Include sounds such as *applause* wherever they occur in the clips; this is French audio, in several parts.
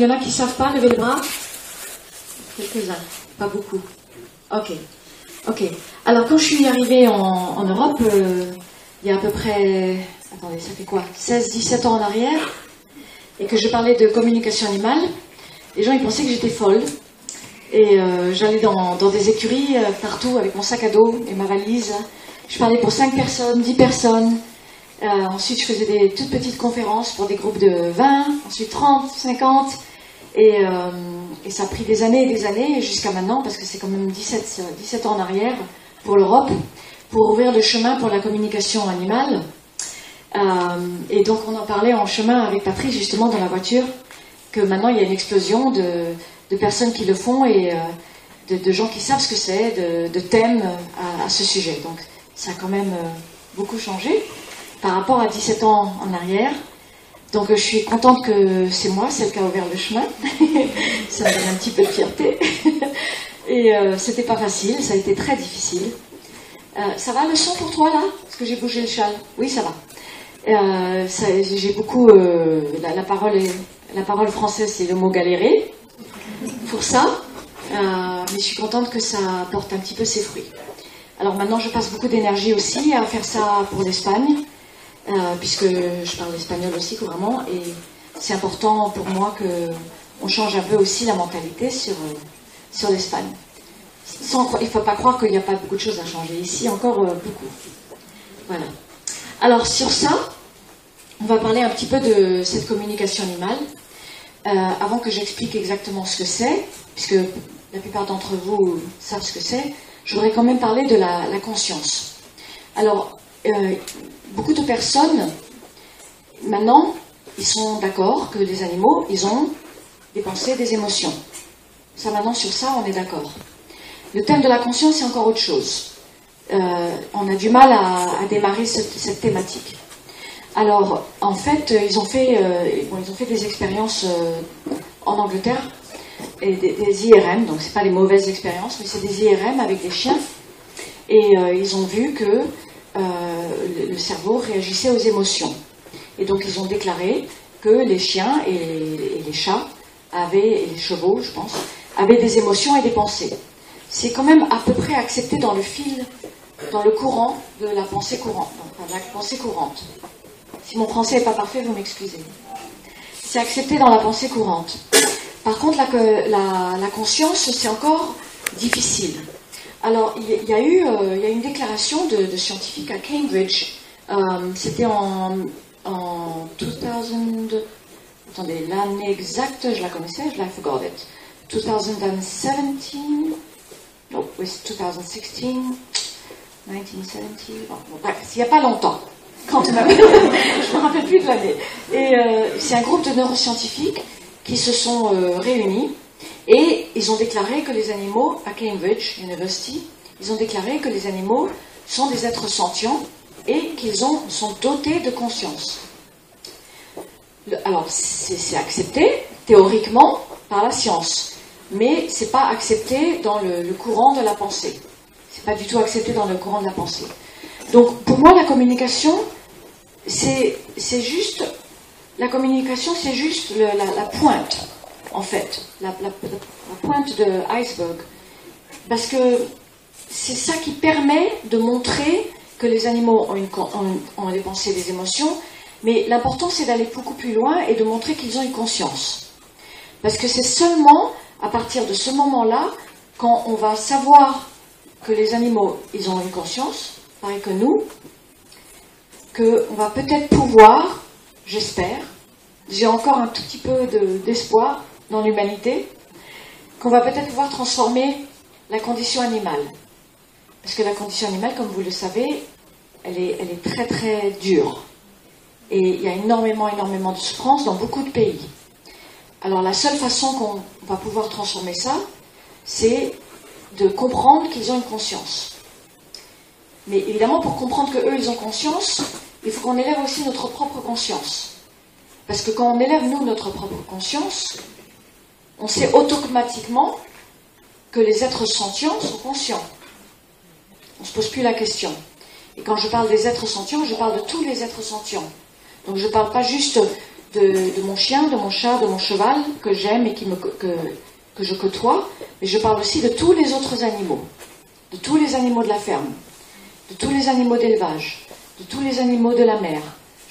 Il y en a qui ne savent pas, levez le bras. Quelques-uns, pas beaucoup. Ok. Ok. Alors, quand je suis arrivée en, Europe, euh, il y a à peu près, attendez, ça fait quoi? 16-17 ans en arrière, et que je parlais de communication animale, les gens ils pensaient que j'étais folle. Et euh, j'allais dans, des écuries euh, partout avec mon sac à dos et ma valise. Je parlais pour 5 personnes, 10 personnes. Ensuite, je faisais des toutes petites conférences pour des groupes de 20, ensuite 30, 50. Et, et ça a pris des années et des années jusqu'à maintenant, parce que c'est quand même 17, 17 ans en arrière pour l'Europe, pour ouvrir le chemin pour la communication animale. Euh, et donc on en parlait en chemin avec Patrice justement dans la voiture, que maintenant il y a une explosion de, personnes qui le font et euh, de, gens qui savent ce que c'est, de, thèmes à, ce sujet. Donc ça a quand même euh, beaucoup changé par rapport à 17 ans en arrière. Donc je suis contente que c'est moi, celle qui a ouvert le chemin. *laughs* ça me donne un petit peu de fierté. *laughs* Et euh, c'était pas facile, ça a été très difficile. Euh, ça va le son pour toi là? Parce que j'ai bougé le châle. Oui, ça va. Euh, j'ai beaucoup. La, parole la parole française, c'est le mot galérer. Pour ça. mais je suis contente que ça porte un petit peu ses fruits. Alors maintenant, je passe beaucoup d'énergie aussi à faire ça pour l'Espagne. Euh, puisque je parle espagnol aussi couramment, et c'est important pour moi qu'on change un peu aussi la mentalité sur, euh, sur l'Espagne. il ne faut pas croire qu'il n'y a pas beaucoup de choses à changer. Ici, encore euh, beaucoup. Voilà. Alors, sur ça, on va parler un petit peu de cette communication animale. avant que j'explique exactement ce que c'est, puisque la plupart d'entre vous savent ce que c'est, je voudrais quand même parler de la, la conscience. Alors, beaucoup de personnes, maintenant, ils sont d'accord que les animaux, ils ont des pensées, des émotions. Ça, maintenant, sur ça, on est d'accord. Le thème de la conscience, c'est encore autre chose. Euh, on a du mal à, démarrer cette, thématique. Alors, en fait, ils ont fait, euh, des expériences euh, en Angleterre, et des, IRM, donc c'est pas des mauvaises expériences, mais c'est des IRM avec des chiens. Et ils ont vu que le cerveau réagissait aux émotions. Et donc ils ont déclaré que les chiens et les, chats avaient, et les chevaux, je pense, avaient des émotions et des pensées. C'est quand même à peu près accepté dans le fil, dans le courant de la pensée courante. pensée courante. Si mon français n'est pas parfait, vous m'excusez. C'est accepté dans la pensée courante. Par contre, la conscience, c'est encore difficile. Alors, il y, a eu euh, il y a une déclaration de, scientifiques à Cambridge. Euh, c'était en, en 2000. Attendez, l'année exacte, je la connaissais, je la forgot it. 2017. No, it's 2016. 1970. Bon, bref, il n'y a pas longtemps. Quand *laughs* je ne me rappelle plus de l'année. Et euh, c'est un groupe de neuroscientifiques qui se sont réunis et ils ont déclaré que les animaux, à Cambridge University, ils ont déclaré que les animaux sont des êtres sentients et qu'ils sont dotés de conscience. alors, c'est accepté théoriquement par la science, mais ce n'est pas accepté dans le, courant de la pensée. C'est pas du tout accepté dans le courant de la pensée. Donc, pour moi, la communication, c'est juste la communication, c'est juste la pointe en fait, la, pointe de l'iceberg. Parce que c'est ça qui permet de montrer que les animaux ont, des pensées, des émotions, mais l'important c'est d'aller beaucoup plus loin et de montrer qu'ils ont une conscience. Parce que c'est seulement à partir de ce moment-là, quand on va savoir que les animaux, ils ont une conscience, pareil que nous, qu'on va peut-être pouvoir, j'espère, j'ai encore un tout petit peu d'espoir, dans l'humanité, qu'on va peut-être pouvoir transformer la condition animale. Parce que la condition animale, comme vous le savez, elle est, très très dure. Et il y a énormément, énormément de souffrance dans beaucoup de pays. Alors la seule façon qu'on va pouvoir transformer ça, c'est de comprendre qu'ils ont une conscience. Mais évidemment, pour comprendre qu'eux, ils ont conscience, il faut qu'on élève aussi notre propre conscience. Parce que quand on élève, nous, notre propre conscience, on sait automatiquement que les êtres sentients sont conscients. On ne se pose plus la question. Et quand je parle des êtres sentients, je parle de tous les êtres sentients. Donc je ne parle pas juste de, mon chien, de mon chat, de mon cheval que j'aime et que je côtoie, mais je parle aussi de tous les autres animaux, de tous les animaux de la ferme, de tous les animaux d'élevage, de tous les animaux de la mer.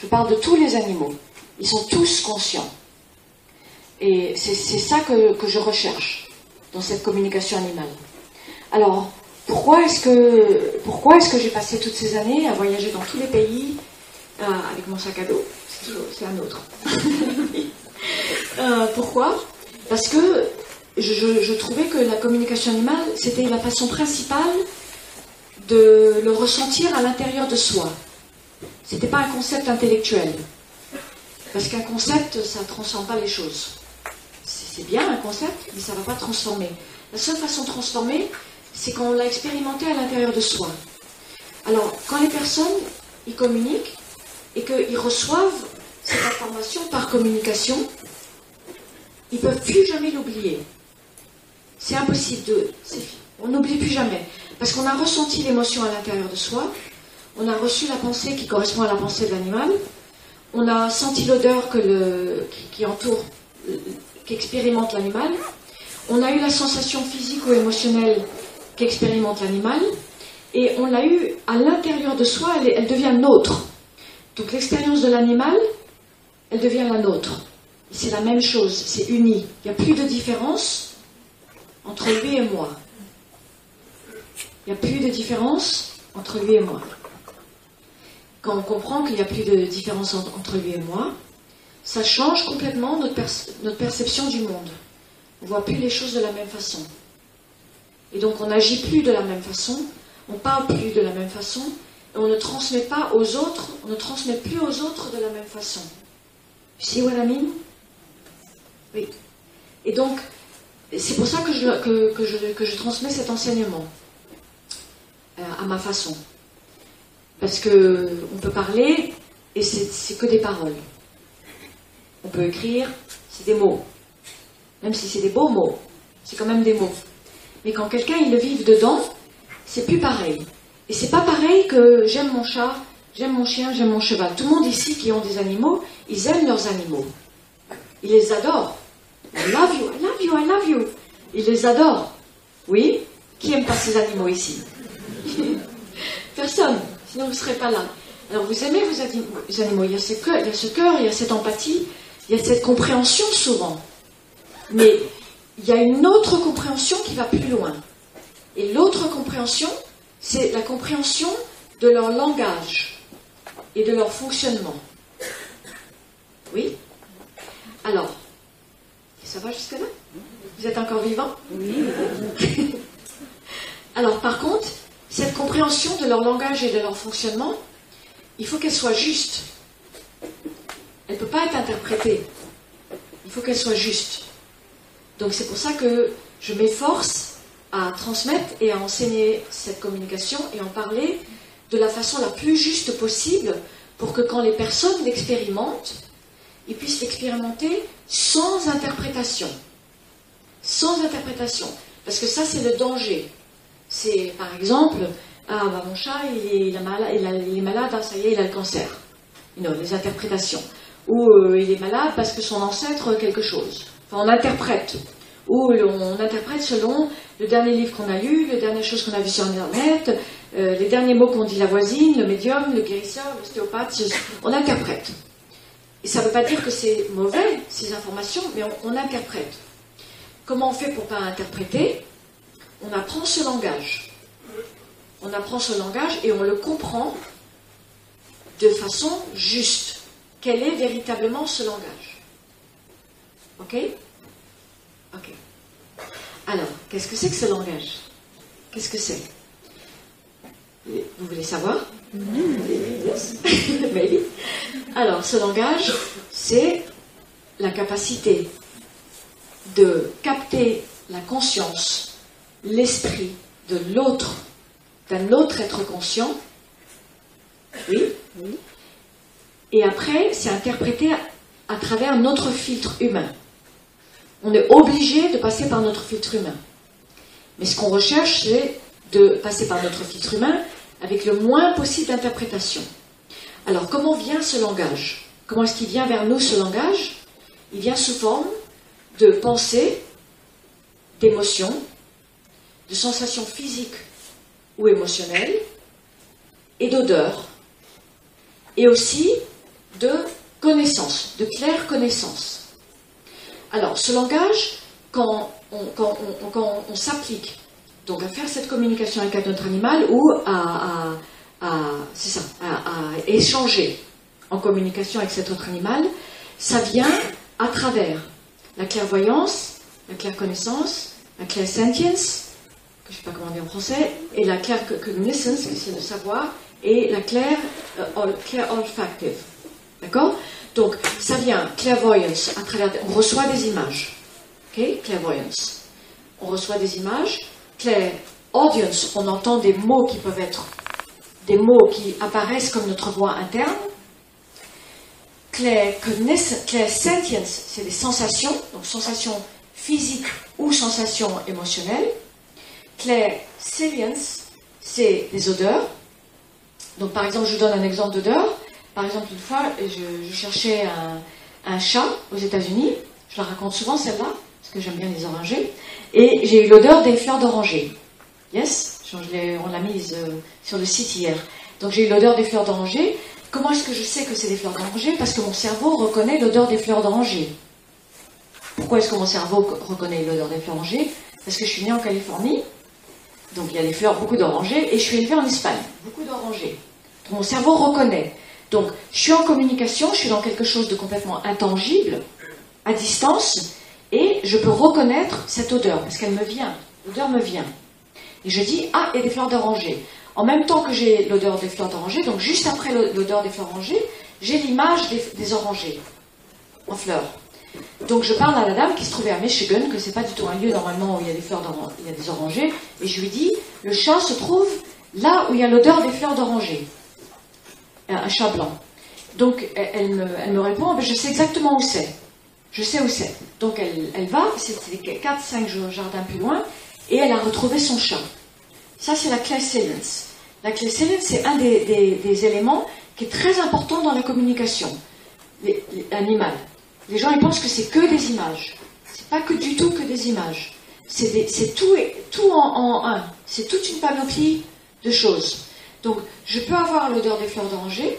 Je parle de tous les animaux. Ils sont tous conscients. Et c'est ça que, je recherche dans cette communication animale. Alors, pourquoi est-ce que, pourquoi est-ce que j'ai passé toutes ces années à voyager dans tous les pays euh, avec mon sac à dos? C'est un autre. *laughs* euh, pourquoi? Parce que je, trouvais que la communication animale, c'était la façon principale de le ressentir à l'intérieur de soi. C'était pas un concept intellectuel. Parce qu'un concept, ça ne transforme pas les choses. C'est bien un concept, mais ça ne va pas transformer. La seule façon de transformer, c'est qu'on l'a expérimenté à l'intérieur de soi. Alors, quand les personnes, ils communiquent et qu'ils reçoivent cette information par communication, ils ne peuvent plus jamais l'oublier. C'est impossible de... On n'oublie plus jamais. Parce qu'on a ressenti l'émotion à l'intérieur de soi, on a reçu la pensée qui correspond à la pensée de l'animal, on a senti l'odeur qui entoure, qui expérimente l'animal, on a eu la sensation physique ou émotionnelle qu'expérimente l'animal, et on l'a eu à l'intérieur de soi, elle, devient nôtre. Donc l'expérience de l'animal, elle devient la nôtre. C'est la même chose, c'est uni. Il n'y a plus de différence entre lui et moi. Il n'y a plus de différence entre lui et moi. Quand on comprend qu'il n'y a plus de différence entre lui et moi, ça change complètement notre, perception du monde. On ne voit plus les choses de la même façon. Et donc on n'agit plus de la même façon, on parle plus de la même façon, et on ne transmet pas aux autres, on ne transmet plus aux autres de la même façon. Tu sais what I Oui. Et donc, c'est pour ça que je, transmets cet enseignement euh, à ma façon. Parce que on peut parler et c'est que des paroles. On peut écrire, c'est des mots. Même si c'est des beaux mots, c'est quand même des mots. Mais quand quelqu'un il le vive dedans, c'est plus pareil. Et c'est pas pareil que j'aime mon chat, j'aime mon chien, j'aime mon cheval. Tout le monde ici qui ont des animaux, ils aiment leurs animaux. Ils les adorent. I love you, I love you, I love you. Ils les adorent. Oui? Qui aime pas ces animaux ici? *laughs* Personne. Sinon vous ne serez pas là. Alors vous aimez vos animaux. Il y a ce cœur, il y a ce cœur, il y a cette empathie, il y a cette compréhension souvent. Mais il y a une autre compréhension qui va plus loin. Et l'autre compréhension, c'est la compréhension de leur langage et de leur fonctionnement. Oui? Alors, ça va jusque-là? Vous êtes encore vivant? Oui. *laughs* Alors, par contre, cette compréhension de leur langage et de leur fonctionnement, il faut qu'elle soit juste. Elle ne peut pas être interprétée. Il faut qu'elle soit juste. Donc c'est pour ça que je m'efforce à transmettre et à enseigner cette communication et en parler de la façon la plus juste possible pour que quand les personnes l'expérimentent, ils puissent l'expérimenter sans interprétation. Sans interprétation. Parce que ça, c'est le danger. C'est, par exemple, ah, bah, mon chat, il est, malade, ah, ça y est, il a le cancer. Non, les interprétations. Ou euh, il est malade parce que son ancêtre, quelque chose on interprète. Ou on interprète selon le dernier livre qu'on a lu, les dernières choses qu'on a vues sur Internet, euh, les derniers mots qu'on dit la voisine, le médium, le guérisseur, l'ostéopathe. On interprète. Et ça ne veut pas dire que c'est mauvais, ces informations, mais on, interprète. Comment on fait pour ne pas interpréter? On apprend ce langage. On apprend ce langage et on le comprend de façon juste. Quel est véritablement ce langage Ok Ok. Alors, qu'est-ce que c'est que ce langage Qu'est-ce que c'est Vous voulez savoir *laughs* Alors, ce langage, c'est la capacité de capter la conscience, l'esprit de l'autre, d'un autre être conscient. Oui. Et après, c'est interprété à travers notre filtre humain. On est obligé de passer par notre filtre humain. Mais ce qu'on recherche, c'est de passer par notre filtre humain avec le moins possible d'interprétation. Alors, comment vient ce langage? Comment est-ce qu'il vient vers nous ce langage? Il vient sous forme de pensées, d'émotions, de sensations physiques ou émotionnelles, et d'odeurs, et aussi de connaissances, de claires connaissances. Alors, ce langage, quand on, s'applique donc à faire cette communication avec un autre animal ou à, échanger en communication avec cet autre animal, ça vient à travers la clairvoyance, la claire connaissance, la claire sentience, que je ne sais pas comment dire en français, et la claire cognizance, qui c'est le savoir, et la claire, euh, claire olfactive. D'accord Donc, ça vient, clairvoyance, à on reçoit des images. Ok Clairvoyance. On reçoit des images. Claire audience, on entend des mots qui peuvent être des mots qui apparaissent comme notre voix interne. Claire sentience, c'est des sensations, donc sensations physiques ou sensations émotionnelles. Claire salience, c'est des odeurs. Donc par exemple, je vous donne un exemple d'odeur. Par exemple, une fois, je, cherchais un, chat aux États-Unis. Je la raconte souvent celle-là, parce que j'aime bien les orangers. Et j'ai eu l'odeur des fleurs d'oranger. Yes? On l'a mise euh, sur le site hier. Donc j'ai eu l'odeur des fleurs d'oranger. Comment est-ce que je sais que c'est des fleurs d'oranger? Parce que mon cerveau reconnaît l'odeur des fleurs d'oranger. Pourquoi est-ce que mon cerveau reconnaît l'odeur des fleurs d'oranger? Parce que je suis née en Californie, donc il y a des fleurs, beaucoup d'orangers, et je suis élevée en Espagne, beaucoup d'orangers. Mon cerveau reconnaît. Donc, je suis en communication, je suis dans quelque chose de complètement intangible, à distance, et je peux reconnaître cette odeur, parce qu'elle me vient. L'odeur me vient. Et je dis, ah, il y a des fleurs d'oranger. En même temps que j'ai l'odeur des fleurs d'oranger, donc juste après l'odeur des fleurs d'oranger, j'ai l'image des, orangers en fleurs. Donc je parle à la dame qui se trouvait à Michigan, que c'est pas du tout un lieu normalement où il y a des fleurs il y a des orangers, et je lui dis, le chat se trouve là où il y a l'odeur des fleurs d'oranger un chat blanc. Donc elle me, répond, je sais exactement où c'est. Je sais où c'est. Donc elle, va, c'était 4-5 jardins plus loin, et elle a retrouvé son chat. Ça, c'est la clairvoyance. La clairvoyance, c'est un des, éléments qui est très important dans la communication les, Les gens, ils pensent que c'est que des images. C'est pas que du tout que des images. C'est tout, tout en un. C'est toute une panoplie de choses. Donc, je peux avoir l'odeur des fleurs d'oranger,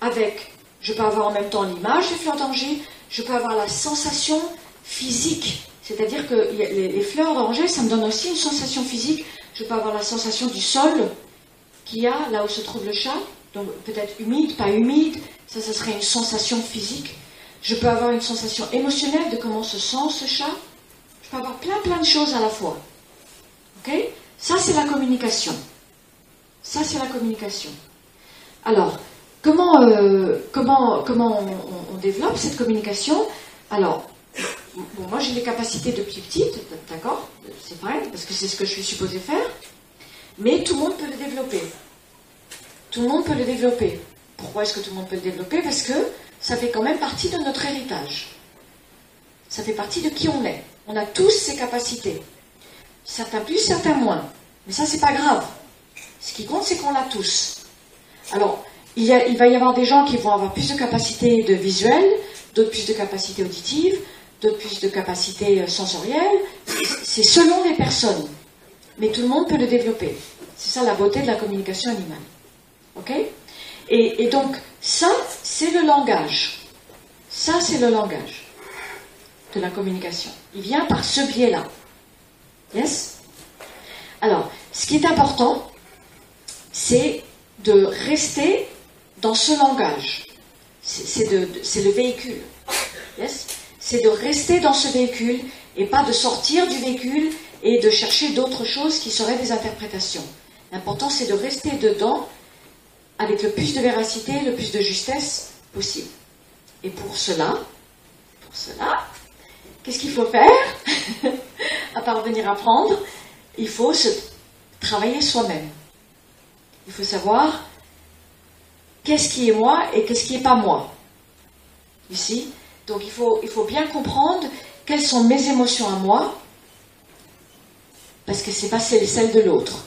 avec, je peux avoir en même temps l'image des fleurs d'oranger, je peux avoir la sensation physique. C'est-à-dire que les, fleurs d'oranger, ça me donne aussi une sensation physique. Je peux avoir la sensation du sol qu'il y a là où se trouve le chat, donc peut-être humide, pas humide, ça, ça serait une sensation physique. Je peux avoir une sensation émotionnelle de comment se sent ce chat. Je peux avoir plein, plein de choses à la fois. Ok? Ça, c'est la communication. Ça, c'est la communication. Alors, comment, euh, comment, comment on, développe cette communication? Alors, bon, moi j'ai les capacités depuis petite, d'accord? C'est vrai, parce que c'est ce que je suis supposée faire. Mais tout le monde peut le développer. Tout le monde peut le développer. Pourquoi est-ce que tout le monde peut le développer? Parce que ça fait quand même partie de notre héritage. Ça fait partie de qui on est. On a tous ces capacités. Certains plus, certains moins. Mais ça, c'est pas grave. Ce qui compte, c'est qu'on l'a tous. Alors, il, va y avoir des gens qui vont avoir plus de capacité de visuel, d'autres plus de capacité auditive, d'autres plus de capacité euh, sensorielle. C'est selon les personnes. Mais tout le monde peut le développer. C'est ça la beauté de la communication animale. OK? Et, et donc, ça, c'est le langage. Ça, c'est le langage de la communication. Il vient par ce biais-là. Yes? Alors, ce qui est important, c'est de rester dans ce langage. C'est le véhicule. c'est de rester dans ce véhicule et pas de sortir du véhicule et de chercher d'autres choses qui seraient des interprétations. L'important, c'est de rester dedans avec le plus de véracité, le plus de justesse possible. Et pour cela, pour cela, qu'est-ce qu'il faut faire? *laughs* À part venir apprendre, il faut se travailler soi-même. Il faut savoir qu'est-ce qui est moi et qu'est-ce qui n'est pas moi. Ici. Donc il faut, il faut bien comprendre quelles sont mes émotions à moi, parce que ce n'est pas celle, de l'autre.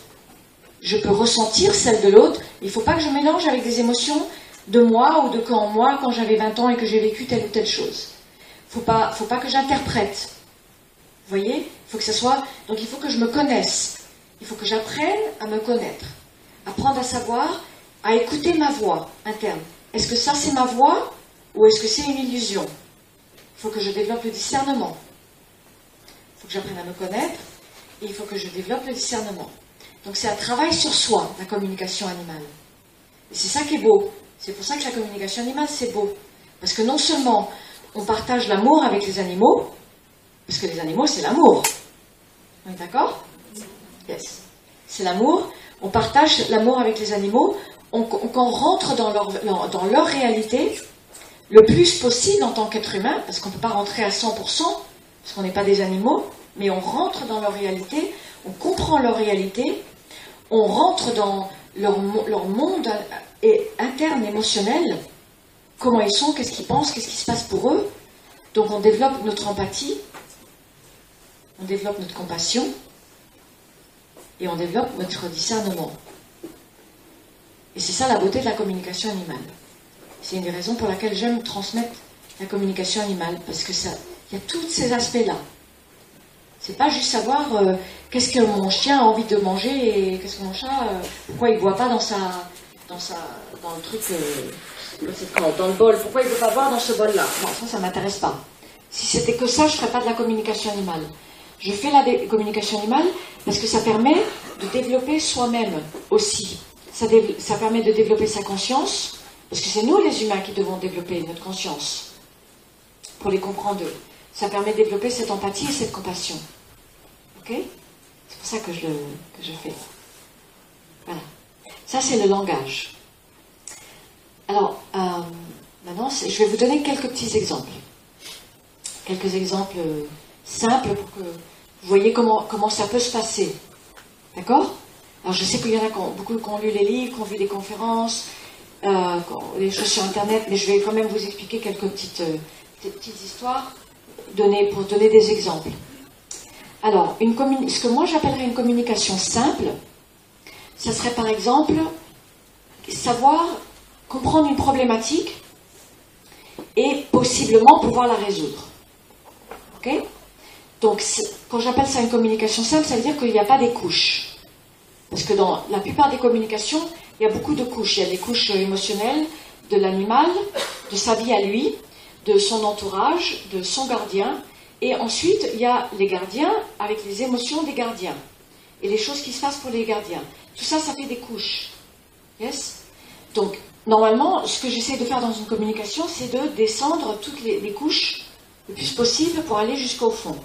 Je peux ressentir celle de l'autre, il ne faut pas que je mélange avec des émotions de moi ou de quand moi, quand j'avais 20 ans et que j'ai vécu telle ou telle chose. Faut pas, faut pas que j'interprète. Vous voyez? Il faut que ça soit. Donc il faut que je me connaisse. Il faut que j'apprenne à me connaître. Apprendre à savoir, à écouter ma voix interne. Est-ce que ça c'est ma voix ou est-ce que c'est une illusion? Il faut que je développe le discernement. Il faut que j'apprenne à me connaître et il faut que je développe le discernement. Donc c'est un travail sur soi, la communication animale. Et c'est ça qui est beau. C'est pour ça que la communication animale, c'est beau. Parce que non seulement on partage l'amour avec les animaux, parce que les animaux, c'est l'amour. On est d'accord? Yes. C'est l'amour. On partage l'amour avec les animaux. On, rentre dans leur, dans leur réalité le plus possible en tant qu'être humain, parce qu'on ne peut pas rentrer à 100%, parce qu'on n'est pas des animaux, mais on rentre dans leur réalité, on comprend leur réalité, on rentre dans leur, leur monde interne émotionnel, comment ils sont, qu'est-ce qu'ils pensent, qu'est-ce qui se passe pour eux. Donc on développe notre empathie, on développe notre compassion et on développe notre discernement. Et c'est ça la beauté de la communication animale. C'est une des raisons pour laquelle j'aime transmettre la communication animale, parce que ça, il y a tous ces aspects-là. C'est pas juste savoir euh, qu'est-ce que mon chien a envie de manger et qu'est-ce que mon chat, euh, pourquoi il ne boit pas dans sa, dans sa, dans le truc, euh, dans le bol, pourquoi il ne veut pas boire dans ce bol-là? Non, ça, ça m'intéresse pas. Si c'était que ça, je ne ferais pas de la communication animale. Je fais la communication animale parce que ça permet de développer soi-même aussi. Ça, permet de développer sa conscience, parce que c'est nous les humains qui devons développer notre conscience pour les comprendre. Ça permet de développer cette empathie et cette compassion. Ok? C'est pour ça que je, que je fais. Voilà. Ça, c'est le langage. Alors, euh, maintenant, je vais vous donner quelques petits exemples. Quelques exemples simples pour que vous voyez comment, ça peut se passer. D'accord? Alors, je sais qu'il y en a beaucoup qui ont lu les livres, qui ont vu des conférences, euh, les choses sur Internet, mais je vais quand même vous expliquer quelques petites, euh, petites histoires pour donner des exemples. Alors, une ce que moi j'appellerais une communication simple, ça serait par exemple savoir comprendre une problématique et possiblement pouvoir la résoudre. Donc, quand j'appelle ça une communication simple, ça veut dire qu'il n'y a pas des couches. Parce que dans la plupart des communications, il y a beaucoup de couches. Il y a des couches émotionnelles de l'animal, de sa vie à lui, de son entourage, de son gardien. Et ensuite, il y a les gardiens avec les émotions des gardiens et les choses qui se passent pour les gardiens. Tout ça, ça fait des couches. Yes? Donc, normalement, ce que j'essaie de faire dans une communication, c'est de descendre toutes les, couches le plus possible pour aller jusqu'au fond.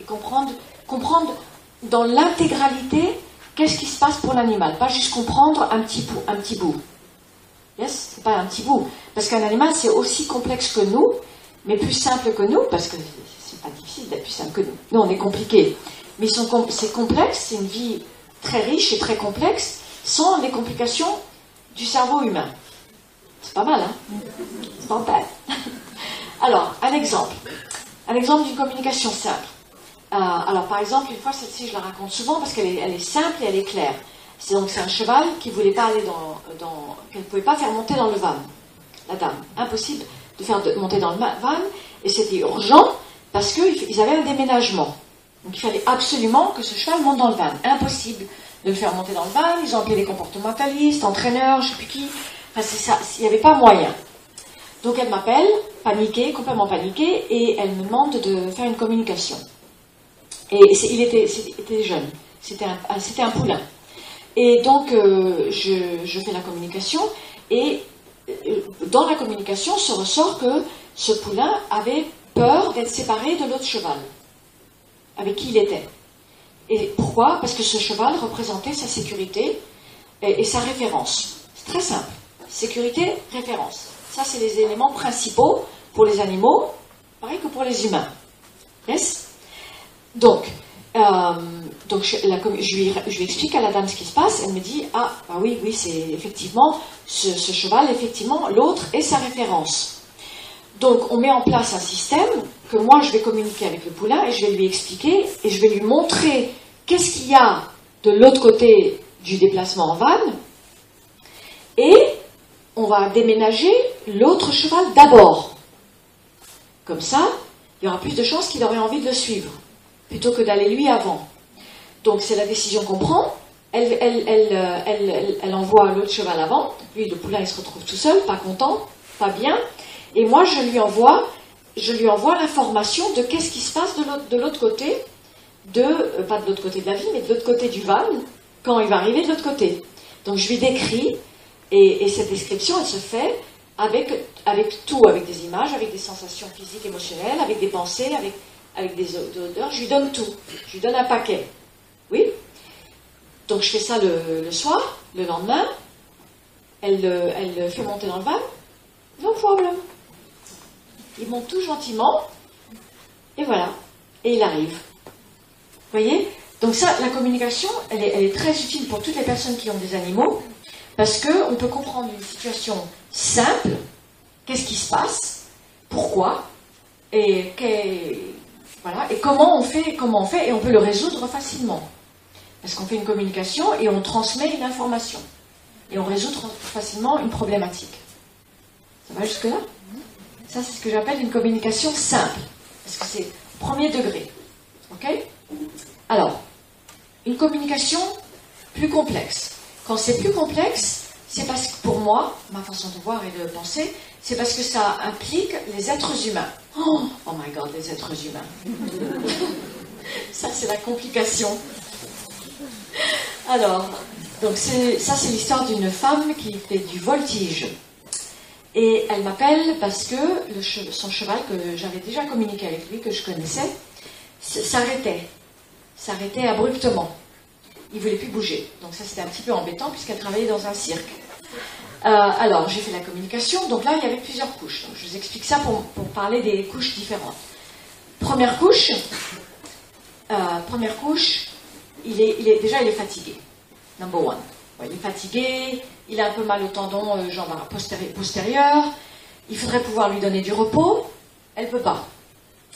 Et comprendre, dans l'intégralité qu'est-ce qui se passe pour l'animal. Pas juste comprendre un petit, bout, un petit bout. Yes? C'est pas un petit bout. Parce qu'un animal, c'est aussi complexe que nous, mais plus simple que nous, parce que c'est pas difficile d'être plus simple que nous. Nous, on est compliqué. Mais c'est complexe, c'est une vie très riche et très complexe, sans les complications du cerveau humain. C'est pas mal, hein? C'est pas mal. *laughs* Alors, un exemple. Un exemple d'une communication simple. Euh, alors, par exemple, une fois, celle-ci, je la raconte souvent parce qu'elle est, simple et elle est claire. C'est donc c'est un cheval qui voulait pas qu'elle ne pouvait pas faire monter dans le van. La dame, impossible de faire monter dans le van, et c'était urgent parce qu'ils avaient un déménagement. Donc il fallait absolument que ce cheval monte dans le van. Impossible de le faire monter dans le van. Ils ont appelé les comportementalistes, entraîneurs, je ne sais plus qui. Enfin, c'est ça, il n'y avait pas moyen. Donc elle m'appelle, paniquée, complètement paniquée, et elle me demande de faire une communication. Et il était, jeune, c'était un, un, poulain. Et donc euh, je, fais la communication, et euh, dans la communication se ressort que ce poulain avait peur d'être séparé de l'autre cheval avec qui il était. Et pourquoi? Parce que ce cheval représentait sa sécurité et, sa référence. C'est très simple. Sécurité, référence. Ça, c'est les éléments principaux pour les animaux, pareil que pour les humains. Yes? Donc, euh, donc je, lui, explique à la dame ce qui se passe. Elle me dit Ah, bah oui, oui, c'est effectivement ce, cheval, effectivement, l'autre est sa référence. Donc on met en place un système que moi je vais communiquer avec le poulain et je vais lui expliquer et je vais lui montrer qu'est-ce qu'il y a de l'autre côté du déplacement en vanne et on va déménager l'autre cheval d'abord. Comme ça, il y aura plus de chances qu'il aurait envie de le suivre, plutôt que d'aller lui avant. Donc c'est la décision qu'on prend. Elle, elle, envoie l'autre cheval avant. Lui, le poulain, il se retrouve tout seul, pas content, pas bien. Et moi, je lui envoie, je lui envoie l'information de qu'est-ce qui se passe de l'autre côté, de, euh, pas de l'autre côté de la vie, mais de l'autre côté du van, quand il va arriver de l'autre côté. Donc je lui décris, et, cette description, elle se fait avec, avec tout, avec des images, avec des sensations physiques, émotionnelles, avec des pensées, avec, avec des odeurs. Je lui donne tout. Je lui donne un paquet. Oui Donc je fais ça le, soir, le lendemain. Elle, elle le fait monter dans le van. No problème. Il monte tout gentiment. Et voilà. Et il arrive. Vous voyez? Donc ça, la communication, elle est, elle est très utile pour toutes les personnes qui ont des animaux. Parce qu'on peut comprendre une situation simple, qu'est-ce qui se passe, pourquoi, et, voilà, et comment on fait, comment on fait, et on peut le résoudre facilement. Parce qu'on fait une communication et on transmet une information. Et on résout facilement une problématique. Ça va jusque-là? Ça, c'est ce que j'appelle une communication simple. Parce que c'est premier degré. OK? Alors, une communication plus complexe. Quand c'est plus complexe, c'est parce que pour moi, ma façon de voir et de penser, c'est parce que ça implique les êtres humains. Oh, oh my god, les êtres humains. *laughs* ça, c'est la complication. Alors, donc ça, c'est l'histoire d'une femme qui fait du voltige. Et elle m'appelle parce que son cheval, que j'avais déjà communiqué avec lui, que je connaissais, s'arrêtait. S'arrêtait abruptement il voulait plus bouger. Donc ça c'était un petit peu embêtant puisqu'elle travaillait dans un cirque. Euh, alors j'ai fait la communication, donc là il y avait plusieurs couches. je vous explique ça pour, parler des couches différentes. Première couche, euh, première couche, il est, déjà il est fatigué. Number one. il est fatigué, il a un peu mal au tendon euh, genre. Il faudrait pouvoir lui donner du repos. Elle peut pas.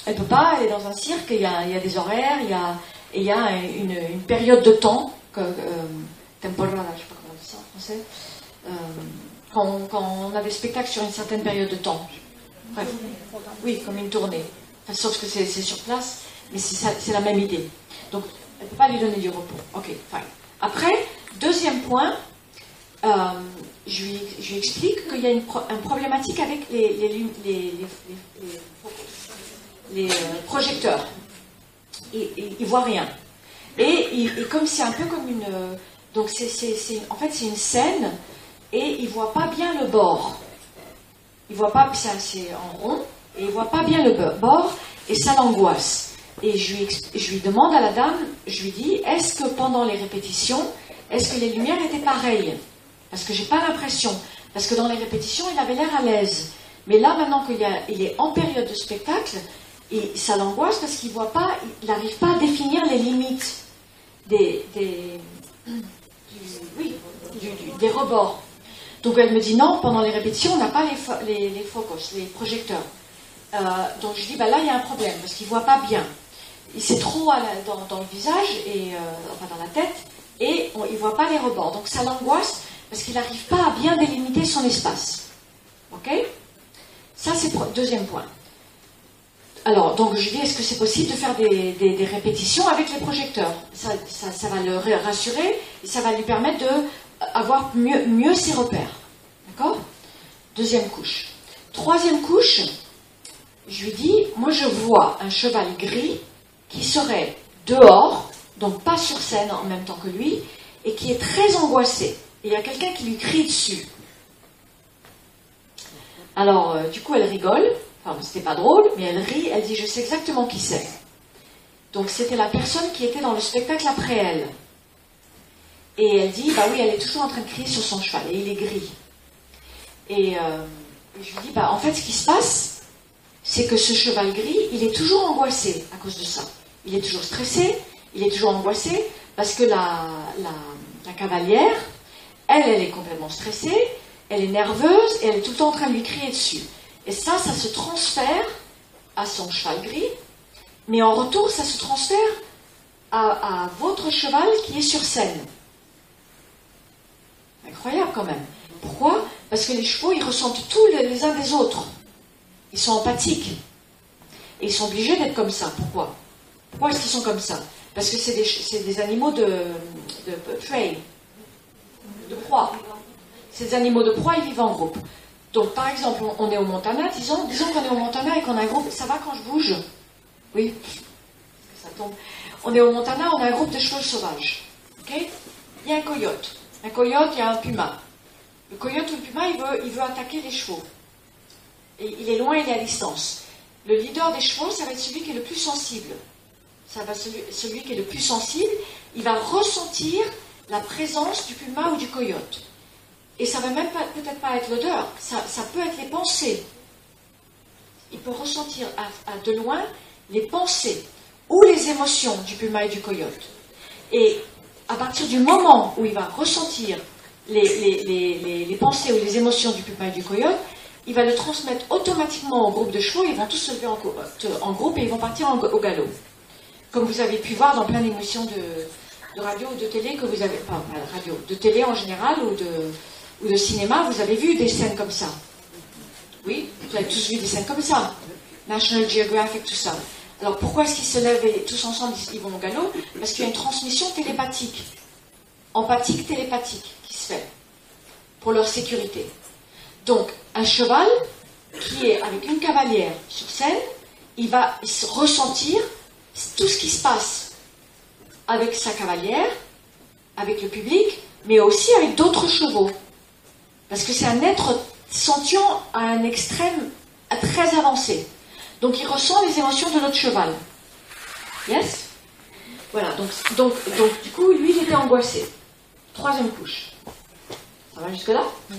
Elle peut pas, elle est dans un cirque, il y a, des horaires, il y a, une, période de temps, que, euh, temporada, je ne sais pas comment on dit ça en français, euh, quand, on a des spectacles sur une certaine période de temps. Bref, oui, comme une tournée. sauf que c'est sur place, mais c'est la même idée. Donc, elle ne peut pas lui donner du repos. Ok. Après, deuxième point, euh, je, lui, explique qu'il y a une, problématique avec les, les projecteurs il, il, voit rien. Et, comme c'est un peu comme une. Donc, c'est, en fait, c'est une scène et il voit pas bien le bord. Il voit pas, c'est en rond, et il voit pas bien le bord et ça l'angoisse. Et je lui, je lui demande à la dame, je lui dis, est-ce que pendant les répétitions, est-ce que les lumières étaient pareilles? Parce que j'ai pas l'impression. Parce que dans les répétitions, il avait l'air à l'aise. Mais là, maintenant qu'il est en période de spectacle, ça l'angoisse parce qu'il voit pas, il n'arrive pas à définir les limites des, des, des rebords. Donc elle me dit non, pendant les répétitions, on n'a pas les, les, les, focus, les projecteurs. Euh, donc je dis, bah là, il y a un problème, parce qu'il ne voit pas bien. Il c'est trop dans, le visage, et, euh, enfin dans la tête, et il ne voit pas les rebords. Donc ça l'angoisse, parce qu'il n'arrive pas à bien délimiter son espace. OK? Ça, c'est le deuxième point. Alors, donc je dis, est-ce que c'est possible de faire des, répétitions avec les projecteurs? Ça, va le rassurer et ça va lui permettre d'avoir mieux, mieux ses repères. D'accord? Deuxième couche. Troisième couche, je lui dis, moi je vois un cheval gris qui serait dehors, donc pas sur scène en même temps que lui, et qui est très angoissé. Il y a quelqu'un qui lui crie dessus. Alors, euh, du coup, elle rigole, Enfin, c'était pas drôle, mais elle rit, elle dit Je sais exactement qui c'est. Donc c'était la personne qui était dans le spectacle après elle. Et elle dit Bah oui, elle est toujours en train de crier sur son cheval, et il est gris. Et, euh, je lui dis Bah en fait, ce qui se passe, c'est que ce cheval gris, il est toujours angoissé à cause de ça. Il est toujours stressé, il est toujours angoissé, parce que la, la, la cavalière, elle, elle est complètement stressée, elle est nerveuse, et elle est tout le temps en train de lui crier dessus. Et ça, ça se transfère à son cheval gris, mais en retour, ça se transfère à, votre cheval qui est sur scène. Incroyable quand même. Pourquoi? Parce que les chevaux, ils ressentent tout les uns des autres. Ils sont empathiques. Et ils sont obligés d'être comme ça. Pourquoi? Pourquoi est-ce qu'ils sont comme ça? Parce que c'est des, animaux de, de, prey, de proie. Ces animaux de proie, ils vivent en groupe. Donc, par exemple, on est au Montana, disons, disons qu'on est au Montana et qu'on a un groupe. Ça va quand je bouge? Oui Ça tombe. On est au Montana, on a un groupe de chevaux sauvages. Ok? Il y a un coyote. Un coyote, il y a un puma. Le coyote ou le puma, il veut, attaquer les chevaux. Il est loin, il est à distance. Le leader des chevaux, ça va être celui qui est le plus sensible. Celui, qui est le plus sensible, il va ressentir la présence du puma ou du coyote. Et ça va même peut-être pas être l'odeur, ça, peut être les pensées. Il peut ressentir à, de loin les pensées ou les émotions du puma et du coyote. Et à partir du moment où il va ressentir les, pensées ou les émotions du puma et du coyote, il va le transmettre automatiquement au groupe de chevaux, ils vont tous se lever en, groupe et ils vont partir au galop. Comme vous avez pu voir dans plein d'émissions de, radio ou de télé que vous avez, pas de radio, de télé en général ou de cinéma, vous avez vu des scènes comme ça. Oui, vous avez tous vu des scènes comme ça. National Geographic, tout ça. Alors pourquoi est-ce qu'ils se lèvent tous ensemble ils vont au galop Parce qu'il y a une transmission télépathique, empathique télépathique qui se fait pour leur sécurité. Donc, un cheval qui est avec une cavalière sur scène, il va ressentir tout ce qui se passe avec sa cavalière, avec le public, mais aussi avec d'autres chevaux. Parce que c'est un être sentient à un extrême très avancé. Donc il ressent les émotions de notre cheval. Yes? Voilà, donc, donc, donc du coup, lui, il était angoissé. Troisième couche. Ça va jusque-là? Mhm.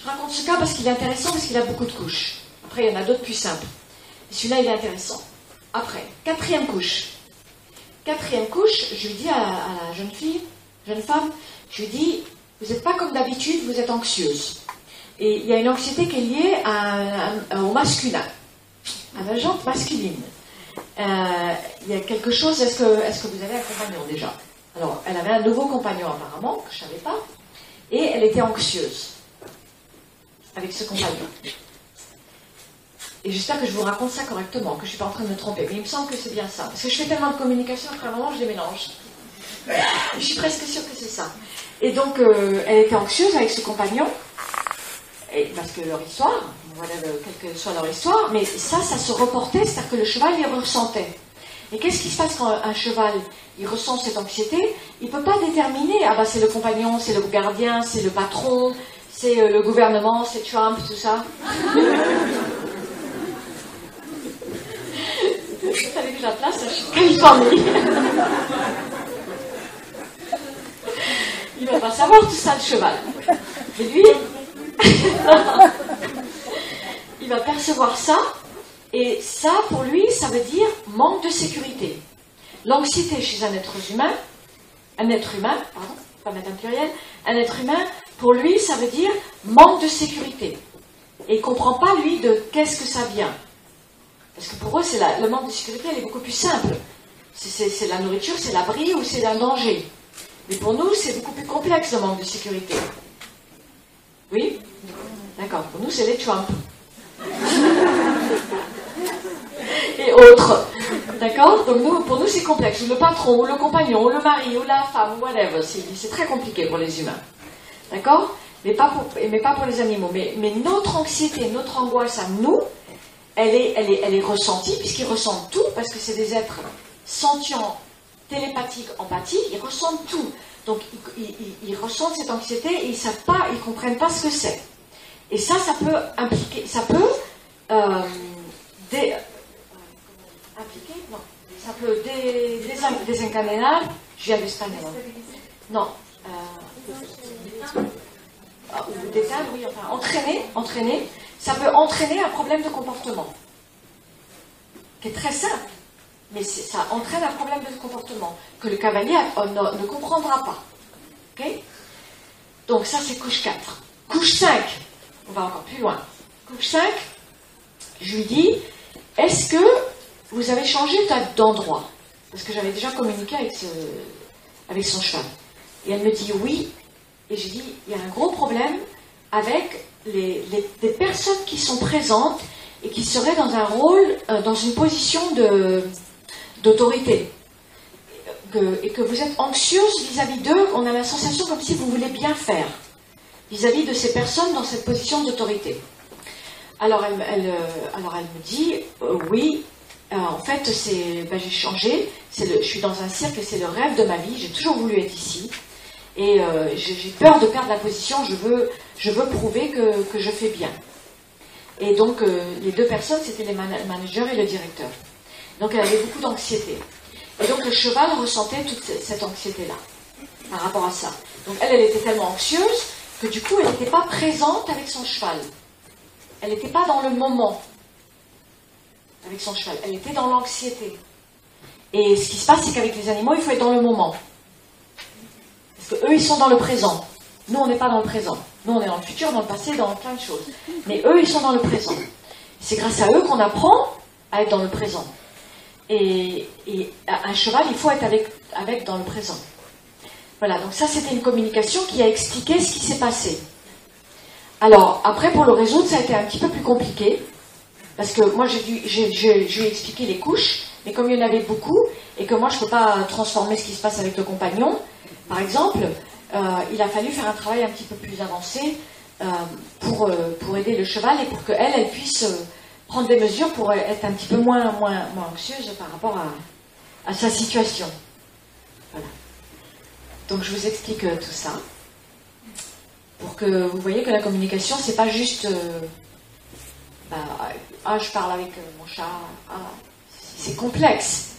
Je raconte ce cas parce qu'il est intéressant, parce qu'il a beaucoup de couches. Après, il y en a d'autres plus simples. celui-là, il est intéressant. Après, quatrième couche. Quatrième couche, je lui dis à, la jeune fille, jeune femme, je lui dis, vous n'êtes pas comme d'habitude, vous êtes anxieuse. Et il y a une anxiété qui est liée au masculin, la jante masculine. Euh, il y a quelque chose, est-ce que, est que vous avez un compagnon déjà? Alors, elle avait un nouveau compagnon apparemment, que je ne savais pas, et elle était anxieuse avec ce compagnon. Et j'espère que je vous raconte ça correctement, que je ne suis pas en train de me tromper. Mais il me semble que c'est bien ça. Parce que je fais tellement de communication, après un moment, je les mélange. Je suis presque sûre que c'est ça. Et donc, euh, elle était anxieuse avec ce compagnon, et, parce que leur histoire, voilà, quelle que soit leur histoire, mais ça, ça se reportait, c'est-à-dire que le cheval les ressentait. Et qu'est-ce qui se passe quand un cheval il ressent cette anxiété? Il ne peut pas déterminer, ah bah c'est le compagnon, c'est le gardien, c'est le patron, c'est euh, le gouvernement, c'est Trump, tout ça. *laughs* Vous savez que la place, je suis Californie. Il va pas savoir tout ça, le cheval. Et lui, *laughs* va percevoir ça, et ça, pour lui, ça veut dire manque de sécurité. L'anxiété chez un être humain, un être humain, pardon, pas mettre un pluriel, un être humain, pour lui, ça veut dire manque de sécurité. Et il ne comprend pas, lui, de qu'est-ce que ça vient. Parce que pour eux, le manque de sécurité, elle est beaucoup plus simple. C'est la nourriture, c'est l'abri ou c'est un danger. Mais pour nous, c'est beaucoup plus complexe, le manque de sécurité. Oui? D'accord. Pour nous, c'est les Trump. Et autres. D'accord? Donc nous, pour nous, c'est complexe. Le patron, ou le compagnon, ou le mari, ou la femme, ou whatever. C'est très compliqué pour les humains. D'accord? Mais, pas pour, mais pas pour les animaux. Mais, notre anxiété, notre angoisse à nous, elle est, elle est, elle est ressentie, puisqu'ils ressentent tout, parce que c'est des êtres sentients, télépathiques, empathiques, ils ressentent tout. Donc ils, ressentent cette anxiété et ils ne savent pas, ils ne comprennent pas ce que c'est. Et ça, ça peut impliquer, ça peut euh, dé, impliquer, non, ça peut dé, désencadener, je viens d'Espagne, non, euh, ah, ou oui, enfin, entraîner, entraîner, ça peut entraîner un problème de comportement, qui est très simple, mais ça entraîne un problème de comportement que le cavalier euh, ne, comprendra pas. Ok? Donc ça, c'est couche 4. Couche 5, on va encore plus loin. Couche 5, je lui dis, est-ce que vous avez changé d'endroit? Parce que j'avais déjà communiqué avec, son cheval. Et elle me dit oui, et j'ai dit, il y a un gros problème avec les, personnes qui sont présentes et qui seraient dans un rôle, euh, dans une position d'autorité. et que vous êtes anxieuse vis-à-vis d'eux, on a la sensation comme si vous voulez bien faire vis-à-vis de ces personnes dans cette position d'autorité. Alors elle, euh, me dit, euh, oui, en fait, ben, j'ai changé, je suis dans un cirque c'est le rêve de ma vie, j'ai toujours voulu être ici. Et j'ai peur de perdre la position, je veux, je veux prouver que, que je fais bien. Et donc, euh, les deux personnes, c'était les managers et le directeur. Donc, elle avait beaucoup d'anxiété. Et donc, le cheval ressentait toute cette anxiété-là, par rapport à ça. Donc, elle, elle était tellement anxieuse que du coup, elle n'était pas présente avec son cheval. Elle n'était pas dans le moment avec son cheval. Elle était dans l'anxiété. Et ce qui se passe, c'est qu'avec les animaux, il faut être dans le moment. Parce qu'eux, ils sont dans le présent. Nous, on n'est pas dans le présent. Nous, on est dans le futur, dans le passé, dans plein de choses. Mais eux, ils sont dans le présent. C'est grâce à eux qu'on apprend à être dans le présent. Et, un cheval, il faut être avec, avec dans le présent. Voilà, donc ça, c'était une communication qui a expliqué ce qui s'est passé. Alors, après, pour le résoudre, ça a été un petit peu plus compliqué. Parce que moi, j'ai dû, j'ai, expliquer les couches, mais comme il y en avait beaucoup, et que moi, je ne peux pas transformer ce qui se passe avec le compagnon, par exemple, euh, il a fallu faire un travail un petit peu plus avancé euh, pour, euh, pour aider le cheval et pour qu'elle, elle puisse prendre des mesures pour être un petit peu moins, moins, moins anxieuse par rapport à, à sa situation. Voilà. Donc je vous explique tout ça pour que vous voyez que la communication, c'est pas juste bah, ah je parle avec mon chat, ah, c'est complexe.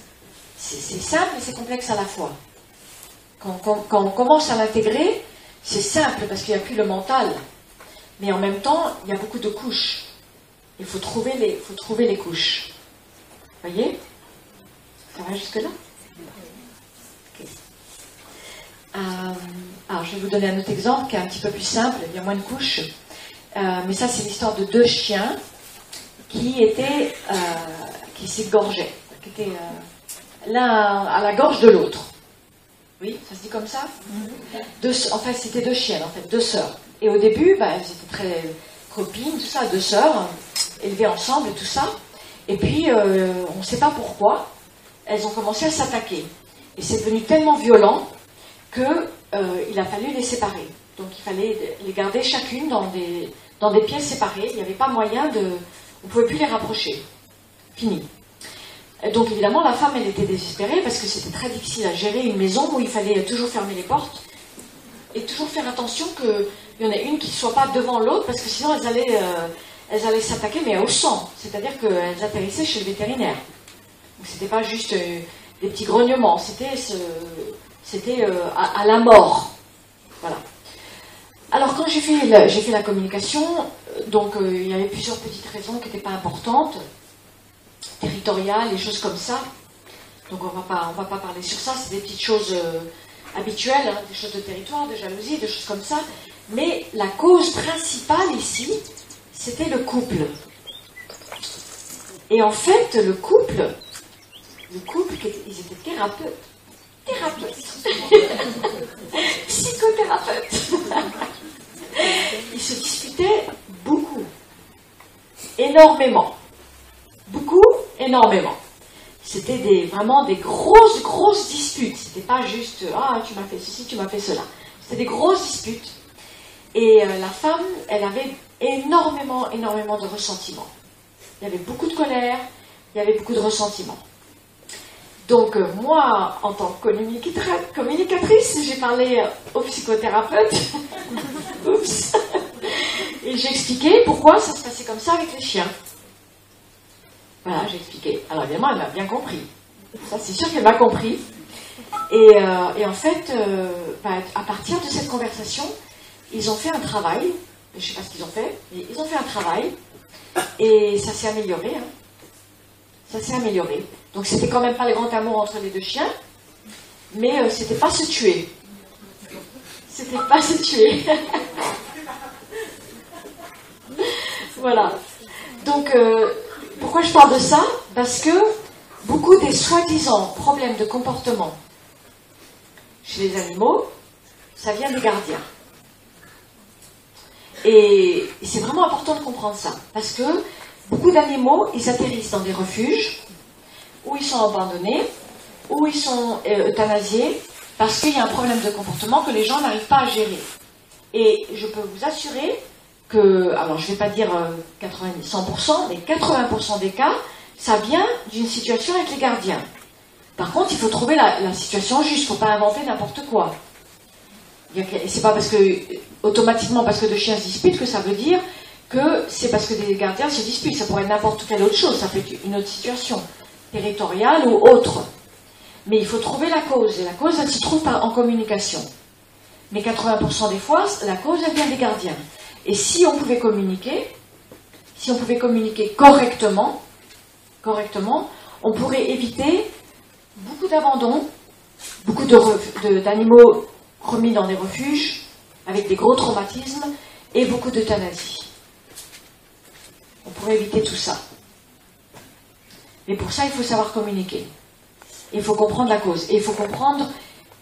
C'est simple et c'est complexe à la fois. Quand, on commence à l'intégrer, c'est simple parce qu'il n'y a plus le mental. Mais en même temps, il y a beaucoup de couches. Il faut trouver les, faut trouver les couches. Vous voyez? Ça va jusque-là? Euh, Alors, je vais vous donner un autre exemple qui est un petit peu plus simple. Il y a moins de couches. Euh, mais ça, c'est l'histoire de deux chiens qui étaient, euh, qui s'égorgeaient, qui étaient l'un à la gorge de l'autre. Oui, ça se dit comme ça deux, En fait, c'était deux chiennes, en fait, deux sœurs. Et au début, bah, elles étaient très copines, tout ça, deux sœurs, élevées ensemble tout ça. Et puis, on ne sait pas pourquoi, elles ont commencé à s'attaquer. Et c'est devenu tellement violent qu'il euh, a fallu les séparer. Donc il fallait les garder chacune dans des, dans des pièces séparées. Il n'y avait pas moyen de... On ne pouvait plus les rapprocher. Fini. Donc évidemment, la femme, elle était désespérée parce que c'était très difficile à gérer une maison où il fallait toujours fermer les portes et toujours faire attention qu'il y en ait une qui ne soit pas devant l'autre parce que sinon elles allaient, euh, s'attaquer mais au sang, c'est-à-dire qu'elles atterrissaient chez le vétérinaire. Donc c'était pas juste euh, des petits grognements, c'était, c'était euh, à, la mort. Voilà. Alors quand j'ai fait, j'ai fait la communication, donc il y avait plusieurs petites raisons qui n'étaient pas importantes territoriales, des choses comme ça. Donc on on va pas parler sur ça, c'est des petites choses euh, habituelles, hein, des choses de territoire, de jalousie, des choses comme ça. Mais la cause principale ici, c'était le couple. Et en fait, le couple, le couple, ils étaient thérapeutes. Thérapeutes. *laughs* Psychothérapeutes. ils se disputaient beaucoup. Énormément. Beaucoup, énormément. C'était vraiment des grosses, grosses disputes. C'était pas juste Ah, tu m'as fait ceci, tu m'as fait cela. C'était des grosses disputes. Et euh, la femme, elle avait énormément, énormément de ressentiment. Il y avait beaucoup de colère, il y avait beaucoup de ressentiment. Donc euh, moi, en tant que communicatrice, j'ai parlé au psychothérapeute. *laughs* Oups. Et j'ai expliqué pourquoi ça se passait comme ça avec les chiens. Voilà, j'ai expliqué. Alors évidemment, elle m'a bien compris. Ça, c'est sûr qu'elle m'a compris. Et, euh, en fait, euh, bah, à partir de cette conversation, ils ont fait un travail. Je ne sais pas ce qu'ils ont fait, mais ils ont fait un travail. Et ça s'est amélioré. Hein. Ça s'est amélioré. Donc c'était quand même pas les grands amours entre les deux chiens, mais euh, c'était pas se tuer. C'était pas se tuer. *laughs* voilà. Donc pourquoi je parle de ça? Parce que beaucoup des soi-disant problèmes de comportement chez les animaux, ça vient des gardiens. Et c'est vraiment important de comprendre ça, parce que beaucoup d'animaux, ils atterrissent dans des refuges, où ils sont abandonnés, où ils sont euh, euthanasiés, parce qu'il y a un problème de comportement que les gens n'arrivent pas à gérer. Et je peux vous assurer que, alors je ne vais pas dire 90, euh, 100%, mais 80% des cas, ça vient d'une situation avec les gardiens. Par contre, il faut trouver la, situation juste, il ne faut pas inventer n'importe quoi. C'est pas parce que, automatiquement, parce que deux chiens se disputent que ça veut dire que c'est parce que des gardiens se disputent. Ça pourrait être n'importe quelle autre chose, ça peut être une autre situation, territoriale ou autre. Mais il faut trouver la cause, et la cause, elle se trouve en communication. Mais 80% des fois, la cause, elle vient des gardiens. Et si on pouvait communiquer, si on pouvait communiquer correctement, correctement, on pourrait éviter beaucoup d'abandons, beaucoup d'animaux remis dans des refuges, avec des gros traumatismes, et beaucoup d'euthanasie. On pourrait éviter tout ça. Mais pour ça, il faut savoir communiquer. Il faut comprendre la cause. Et il faut comprendre,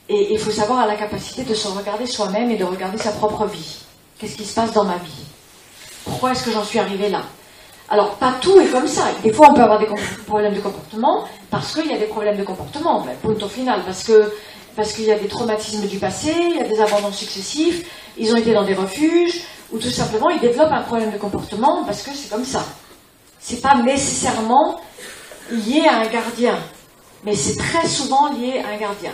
et il faut savoir la capacité de se regarder soi-même et de regarder sa propre vie. Qu'est-ce qui se passe dans ma vie? Pourquoi est-ce que j'en suis arrivé là? Alors, pas tout est comme ça. Des fois, on peut avoir des problèmes de comportement parce qu'il y a des problèmes de comportement, ben, point au final, parce parce qu'il y a des traumatismes du passé, il y a des abandons successifs, ils ont été dans des refuges, ou tout simplement ils développent un problème de comportement parce que c'est comme ça. C'est pas nécessairement lié à un gardien mais c'est très souvent lié à un gardien.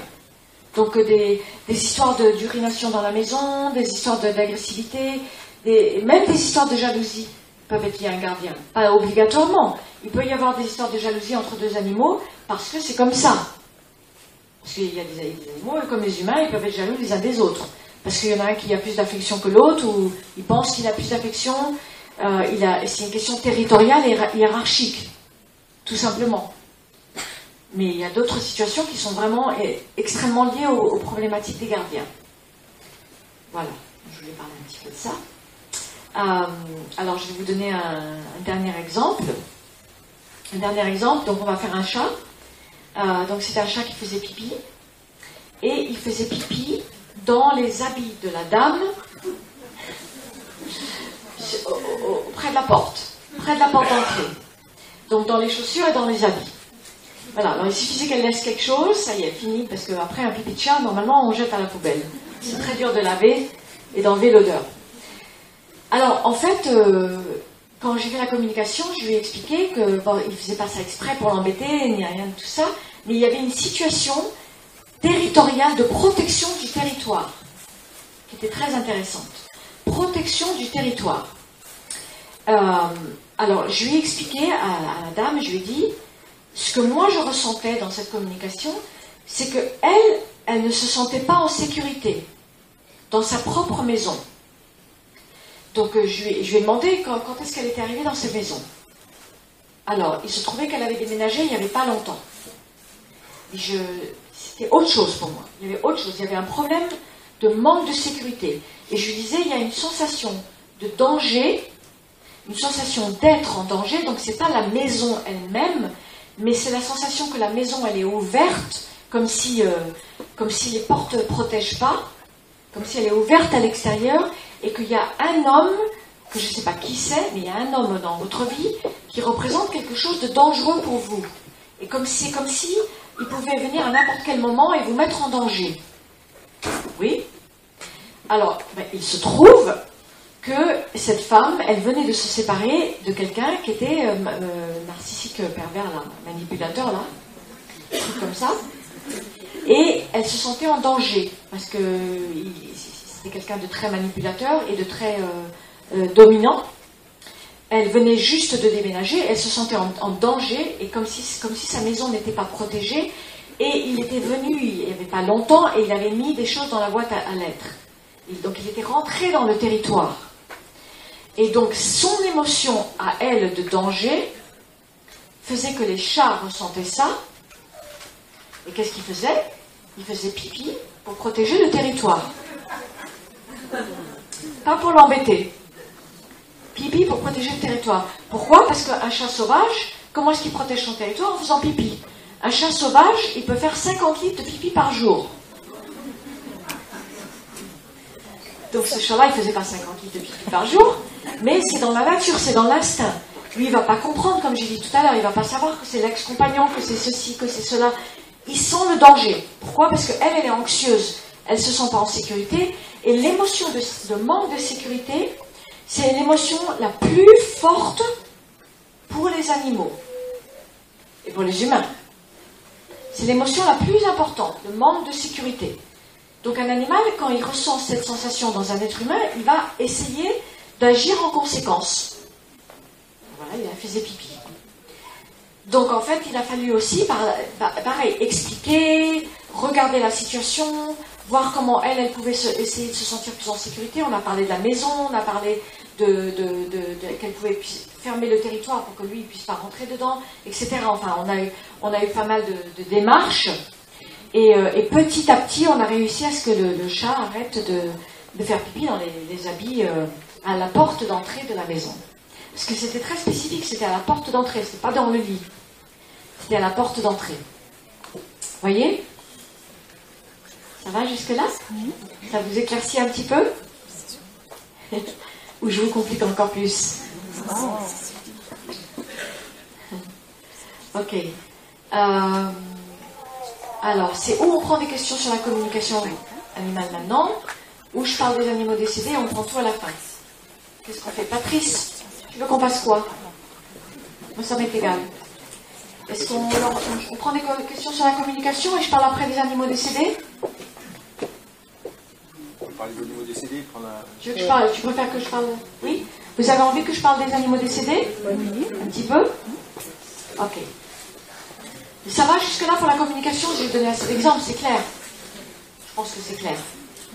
Donc euh, des, histoires d'urination dans la maison, des histoires d'agressivité, même des histoires de jalousie peuvent être liées à un gardien. Pas obligatoirement. Il peut y avoir des histoires de jalousie entre deux animaux parce que c'est comme ça. Parce qu'il y a des, animaux, comme les humains, ils peuvent être jaloux les uns des autres. Parce qu'il y en a un qui a plus d'affection que l'autre, ou il pense qu'il a plus d'affection. Euh, c'est une question territoriale et hiérarchique, tout simplement. Mais il y a d'autres situations qui sont vraiment eh, extrêmement liées aux, problématiques des gardiens. Voilà, je voulais parler un petit peu de ça. Euh, alors, je vais vous donner un, dernier exemple. Un dernier exemple, donc on va faire un chat. Euh, donc c'est un chat qui faisait pipi. Et il faisait pipi dans les habits de la dame, près de la porte, près de la porte d'entrée. Donc dans les chaussures et dans les habits. Voilà, alors il suffisait qu'elle laisse quelque chose, ça y est, fini, parce qu'après un pipi de chat, normalement, on jette à la poubelle. C'est très dur de laver et d'enlever l'odeur. Alors, en fait, euh, quand j'ai fait la communication, je lui ai expliqué que bon, faisait pas ça exprès pour l'embêter, ni rien de tout ça, mais il y avait une situation territoriale de protection du territoire qui était très intéressante. Protection du territoire. Euh, alors, je lui ai expliqué à, la dame, je lui ai dit, ce que moi je ressentais dans cette communication, c'est que elle, elle ne se sentait pas en sécurité dans sa propre maison. Donc euh, je, lui, ai demandé quand, est-ce qu'elle était arrivée dans cette maison. Alors, il se trouvait qu'elle avait déménagé il n'y avait pas longtemps. C'était autre chose pour moi. Il y avait autre chose. Il y avait un problème de manque de sécurité. Et je lui disais, il y a une sensation de danger, une sensation d'être en danger. Donc, ce n'est pas la maison elle-même, mais c'est la sensation que la maison, elle est ouverte, comme si, euh, comme si les portes ne protègent pas, comme si elle est ouverte à l'extérieur, et qu'il y a un homme, que je ne sais pas qui c'est, mais il y a un homme dans votre vie qui représente quelque chose de dangereux pour vous. Et comme c'est comme si il pouvait venir à n'importe quel moment et vous mettre en danger. Oui? Alors, ben, il se trouve que cette femme, elle venait de se séparer de quelqu'un qui était euh, euh, narcissique pervers, là, manipulateur, là, comme ça. Et elle se sentait en danger, parce que c'était quelqu'un de très manipulateur et de très euh, dominant. Elle venait juste de déménager, elle se sentait en, danger, et comme si, comme si sa maison n'était pas protégée. Et il était venu, il n'y avait pas longtemps, et il avait mis des choses dans la boîte à lettres. donc il était rentré dans le territoire. Et donc son émotion à elle de danger faisait que les chats ressentaient ça. Et qu'est-ce qu'ils faisaient? Ils faisaient pipi pour protéger le territoire. Pas pour l'embêter. Pipi pour protéger le territoire. Pourquoi? Parce qu'un chat sauvage, comment est-ce qu'il protège son territoire? En faisant pipi. Un chat sauvage, il peut faire 50 litres de pipi par jour. Donc ce chat-là, il faisait pas 50 litres de pipi par jour, mais c'est dans la nature, c'est dans l'instinct. Lui, il va pas comprendre, comme j'ai dit tout à l'heure, il va pas savoir que c'est l'ex-compagnon, que c'est ceci, que c'est cela. Il sent le danger. Pourquoi? Parce qu'elle, elle est anxieuse, elle se sent pas en sécurité, et l'émotion de manque de sécurité, c'est l'émotion la plus forte pour les animaux et pour les humains. C'est l'émotion la plus importante, le manque de sécurité. Donc un animal, quand il ressent cette sensation dans un être humain, il va essayer d'agir en conséquence. Voilà, il a fait pipi. Donc en fait, il a fallu aussi, pareil, expliquer, regarder la situation, voir comment elle, elle pouvait essayer de se sentir plus en sécurité. On a parlé de la maison, on a parlé de, qu'elle pouvait fermer le territoire pour que lui ne puisse pas rentrer dedans, etc. Enfin, on a eu, on a eu pas mal de, démarches. Euh, et, petit à petit, on a réussi à ce que le, chat arrête de, faire pipi dans les, habits euh, à la porte d'entrée de la maison. Parce que c'était très spécifique, c'était à la porte d'entrée, c'était pas dans le lit. C'était à la porte d'entrée. Voyez? Ça va jusque-là? Ça vous éclaircit un petit peu? *laughs* Ou je vous complique encore plus? Ok. Euh, alors, c'est où on prend des questions sur la communication animale maintenant, où je parle des animaux décédés, on prend tout à la fin. Qu'est-ce qu'on fait? Patrice, tu veux qu'on passe quoi? Moi, ça m'est égal. Est-ce qu'on on prend des questions sur la communication et je parle après des animaux décédés? On parle des animaux décédés, Tu veux que je parle? Tu préfères que je parle? Oui? Vous avez envie que je parle des animaux décédés? Oui. Un petit peu? Ok. Ça va jusque-là pour la communication J'ai donné un exemple, c'est clair. Je pense que c'est clair.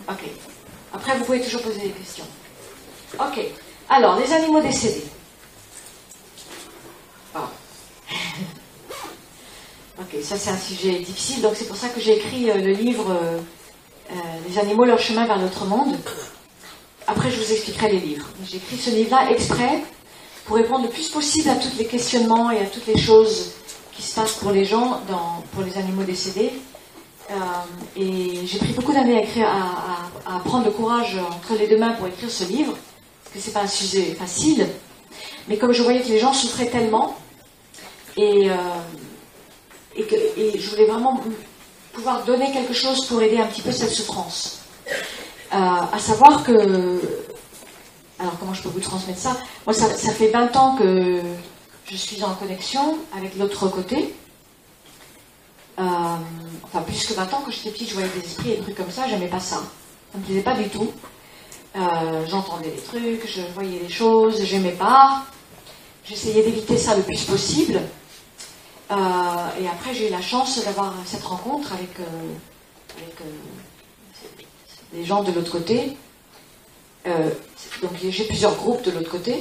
Ok. Après, vous pouvez toujours poser des questions. Ok. Alors, les animaux décédés. Ah. *laughs* ok, ça c'est un sujet difficile, donc c'est pour ça que j'ai écrit euh, le livre euh, euh, Les animaux, leur chemin vers notre monde. Après, je vous expliquerai les livres. J'ai écrit ce livre-là exprès pour répondre le plus possible à tous les questionnements et à toutes les choses qui se passent pour les gens, pour les animaux décédés. Euh, et j'ai pris beaucoup d'années à, prendre le courage entre les deux mains pour écrire ce livre, parce que c'est pas un sujet facile. Mais comme je voyais que les gens souffraient tellement, et, euh, que, je voulais vraiment pouvoir donner quelque chose pour aider un petit peu cette souffrance. Euh, à savoir que. Alors, comment je peux vous transmettre ça? Moi, ça fait 20 ans que je suis en connexion avec l'autre côté. Euh, enfin, plus que 20 ans, quand j'étais petite, je voyais des esprits et des trucs comme ça, j'aimais pas ça. Ça me plaisait pas du tout. Euh, j'entendais des trucs, je voyais des choses, j'aimais pas. J'essayais d'éviter ça le plus possible. Euh, et après, j'ai eu la chance d'avoir cette rencontre avec, avec des gens de l'autre côté. donc, j'ai plusieurs groupes de l'autre côté.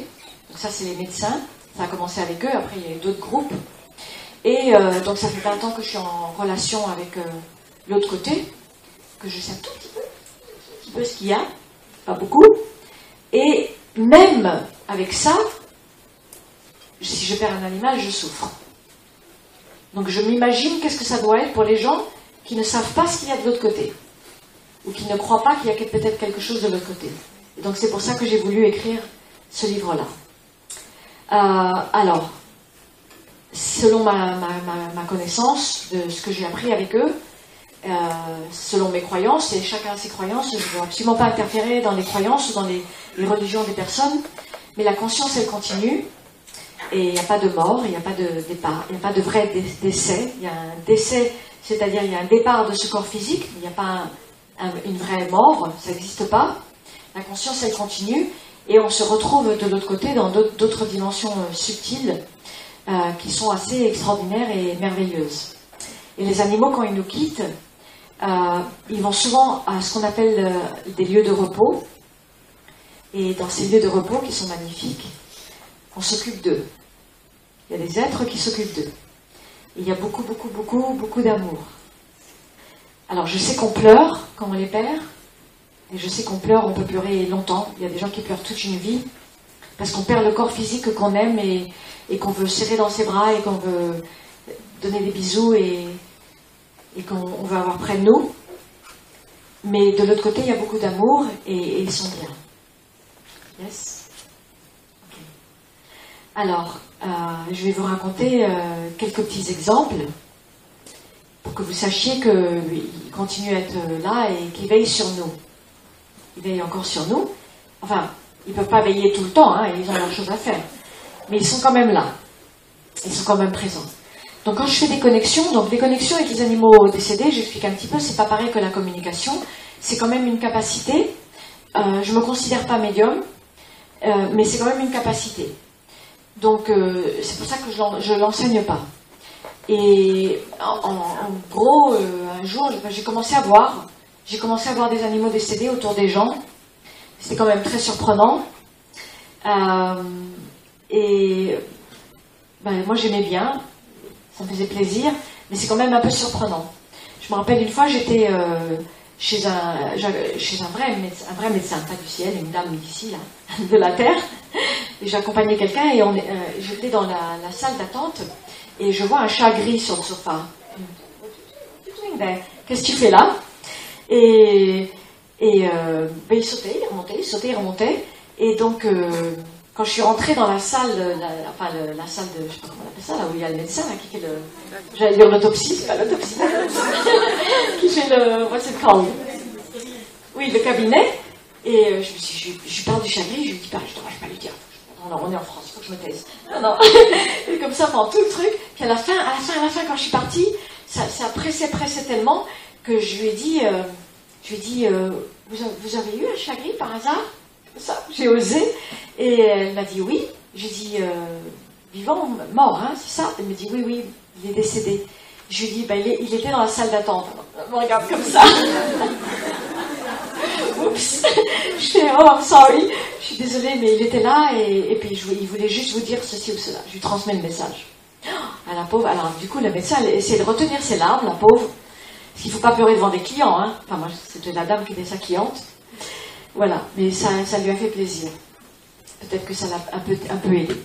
Donc, ça, c'est les médecins. Ça a commencé avec eux, après il y a eu d'autres groupes. Et euh, donc ça fait 20 ans que je suis en relation avec euh, l'autre côté, que je sais un tout petit peu, un petit peu ce qu'il y a, pas beaucoup. Et même avec ça, si je perds un animal, je souffre. Donc je m'imagine qu'est-ce que ça doit être pour les gens qui ne savent pas ce qu'il y a de l'autre côté, ou qui ne croient pas qu'il y a peut-être quelque chose de l'autre côté. Et donc c'est pour ça que j'ai voulu écrire ce livre-là. Euh, alors, selon ma, connaissance de ce que j'ai appris avec eux, euh, selon mes croyances, et chacun a ses croyances, je ne veux absolument pas interférer dans les croyances ou dans les, religions des personnes, mais la conscience, elle continue, et il n'y a pas de mort, il n'y a pas de départ, il n'y a pas de vrai décès, il y a un décès, c'est-à-dire il y a un départ de ce corps physique, il n'y a pas une vraie mort, ça n'existe pas. La conscience, elle continue, et on se retrouve de l'autre côté dans d'autres dimensions euh, subtiles euh, qui sont assez extraordinaires et merveilleuses. Et les animaux, quand ils nous quittent, euh, ils vont souvent à ce qu'on appelle des lieux de repos. Et dans ces lieux de repos qui sont magnifiques, on s'occupe d'eux. Il y a des êtres qui s'occupent d'eux. Il y a beaucoup, beaucoup, beaucoup, beaucoup d'amour. Alors je sais qu'on pleure quand on les perd, et je sais qu'on pleure, on peut pleurer longtemps. Il y a des gens qui pleurent toute une vie parce qu'on perd le corps physique qu'on aime et, qu'on veut serrer dans ses bras et qu'on veut donner des bisous et, qu'on veut avoir près de nous. mais de l'autre côté, il y a beaucoup d'amour et, ils sont bien. Yes? Alors, euh, je vais vous raconter euh, quelques petits exemples pour que vous sachiez qu'il continue à être là et qu'il veille sur nous. Il veille encore sur nous. Enfin, ils ne peuvent pas veiller tout le temps, hein, ils ont leurs choses à faire. Mais ils sont quand même là. Ils sont quand même présents. Donc quand je fais des connexions, donc les connexions avec les animaux décédés, j'explique un petit peu, c'est pas pareil que la communication, c'est quand même une capacité. Euh, je me considère pas médium, euh, mais c'est quand même une capacité. Donc euh, c'est pour ça que je l'enseigne pas. Et en, gros, euh, un jour, j'ai commencé à voir, j'ai commencé à voir des animaux décédés autour des gens. C'était quand même très surprenant. et ben, moi j'aimais bien, ça me faisait plaisir, mais c'est quand même un peu surprenant. Je me rappelle une fois, j'étais euh, chez, un, chez un, vrai médecin, un vrai médecin, pas du ciel, une dame d'ici, de la terre, et j'accompagnais quelqu'un et euh, j'étais dans la, salle d'attente et je vois un chat gris sur le sofa. Qu'est-ce que tu fais là Et, et euh, ben, il sautait, il remontait, il sautait, il remontait. Et donc, quand je suis rentrée dans la salle, la, enfin la salle de, je sais pas comment on appelle ça, là où il y a le médecin, là, qui fait le, j'allais dire l'autopsie, c'est pas l'autopsie, *laughs* qui fait le, what's it called? Oui, le cabinet. Et euh, je me suis, je, je parle du chagrin, je lui dis, bah, je ne devrais pas lui dire. Non, non, on est en France, il faut que je me taise. Non, non. *laughs* et comme ça, pendant tout le truc, puis à la fin, à la fin, à la fin, quand je suis partie, ça, ça pressait, pressait tellement que je lui ai dit, euh, je lui ai dit, euh, vous, avez eu un chagrin par hasard? Ça, j'ai osé. Et elle m'a dit oui. J'ai dit euh, vivant, mort, hein, c'est ça? Elle me dit oui, oui, il est décédé. Je lui ai dit bah, il, était dans la salle d'attente. Elle me regarde comme ça. *laughs* Oups, *laughs* je fais oh, I'm sorry. Je suis désolée, mais il était là et, puis il voulait juste vous dire ceci ou cela. Je lui transmets le message. *gasps* Ah, la pauvre, alors du coup, le médecin essaie de retenir ses larmes, la pauvre. Parce qu'il ne faut pas pleurer devant des clients. Hein. Enfin, moi, c'était la dame qui était sa cliente. Voilà, mais ça, ça lui a fait plaisir. Peut-être que ça l'a un peu, aidé.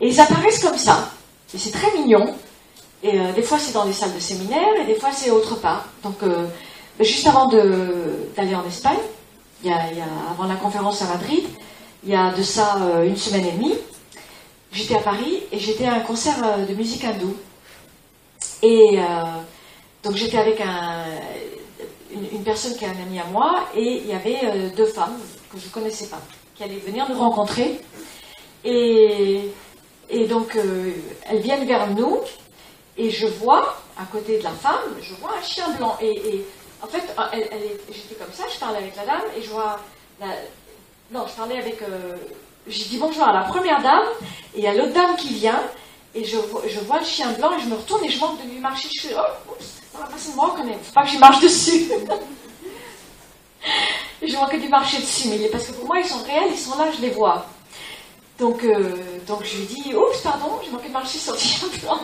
Et ils apparaissent comme ça. Et c'est très mignon. Et euh, des fois, c'est dans des salles de séminaire, et des fois, c'est autre part. Donc, euh, juste avant d'aller en Espagne, avant la conférence à Madrid, il y a de ça euh, une semaine et demie, j'étais à Paris et j'étais à un concert de musique hindoue. Et donc, j'étais avec un, une, personne qui est un ami à moi, et il y avait euh, deux femmes que je ne connaissais pas, qui allaient venir nous rencontrer. Et, donc, euh, elles viennent vers nous, et je vois, à côté de la femme, je vois un chien blanc. Et, en fait, elle, j'étais comme ça, je parlais avec la dame, et je vois... non, je parlais avec... Euh, j'ai dit bonjour à la première dame, et a l'autre dame qui vient, et je, je, vois le chien blanc, et je me retourne, et je manque de lui marcher. Je oups, personne me reconnaît. Faut pas que je marche dessus. *laughs* je vois que du marcher dessus, mais parce que pour moi, ils sont réels, ils sont là, je les vois. Donc, euh, donc je lui dis, oups, pardon, j'ai manqué de marcher sur le chien blanc.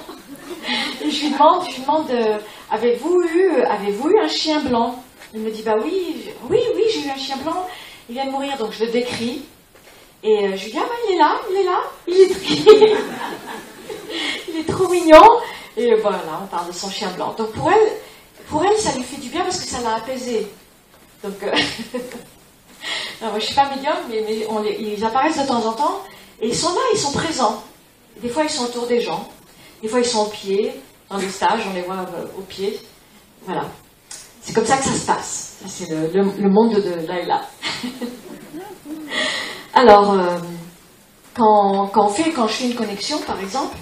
Et je lui demande, je lui demande, euh, avez-vous eu, avez-vous eu un chien blanc? Il me dit, bah oui, oui, oui, j'ai eu un chien blanc. Il vient de mourir, donc je le décris. Et euh, je lui dis, ah bah il est là, il est là, il est *laughs* trop mignon. Et voilà, on parle de son chien blanc. Donc pour elle, pour elle, ça lui fait du bien parce que ça l'a apaisé. Donc, euh, *laughs* je ne suis pas médium, mais, ils apparaissent de temps en temps et ils sont là, ils sont présents. Des fois, ils sont autour des gens. Des fois, ils sont au pied. Dans les stages, on les voit euh, au pied. Voilà. C'est comme ça que ça se passe. C'est le, monde de Laila. *laughs* Alors, euh, quand, quand, on fait, quand je fais une connexion, par exemple,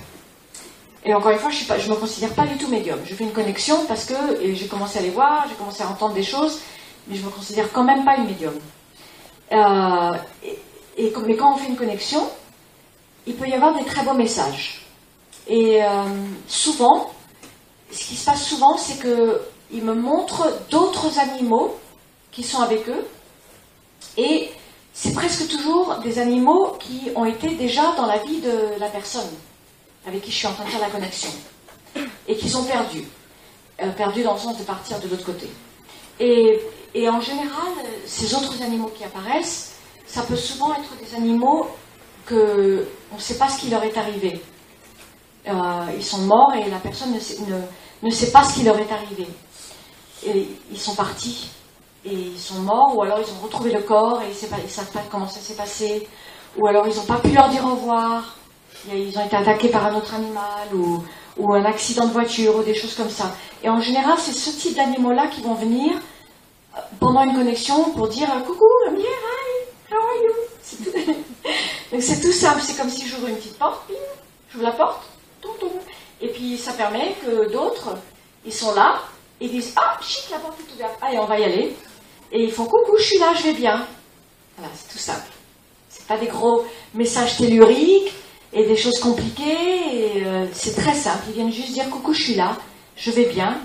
et encore une fois, je ne me considère pas du tout médium. Je fais une connexion parce que j'ai commencé à les voir, j'ai commencé à entendre des choses, mais je ne me considère quand même pas une médium. Euh, mais quand on fait une connexion, il peut y avoir des très beaux messages. Et euh, souvent, ce qui se passe souvent, c'est qu'ils me montrent d'autres animaux qui sont avec eux. Et c'est presque toujours des animaux qui ont été déjà dans la vie de la personne avec qui je suis en train de faire la connexion, et qui sont perdus. Euh, perdus dans le sens de partir de l'autre côté. Et, et, en général, ces autres animaux qui apparaissent, ça peut souvent être des animaux que on ne sait pas ce qui leur est arrivé. Euh, ils sont morts et la personne ne sait, ne, ne sait, pas ce qui leur est arrivé. Et ils sont partis. et ils sont morts, ou alors ils ont retrouvé le corps et ils ne savent pas comment ça s'est passé, ou alors ils n'ont pas pu leur dire au revoir, ils ont été attaqués par un autre animal, ou, un accident de voiture, ou des choses comme ça. Et en général, c'est ce type d'animaux-là qui vont venir euh, pendant une connexion pour dire coucou, I'm here, hi, how are you? *laughs* Donc c'est tout simple, c'est comme si j'ouvre une petite porte, j'ouvre la porte, et puis ça permet que d'autres, ils sont là, et disent Ah, chic, la porte est ouverte, allez, on va y aller. Et ils font coucou, je suis là, je vais bien. Voilà, c'est tout simple. C'est pas des gros messages telluriques et des choses compliquées, euh, c'est très simple. Ils viennent juste dire coucou, je suis là, je vais bien,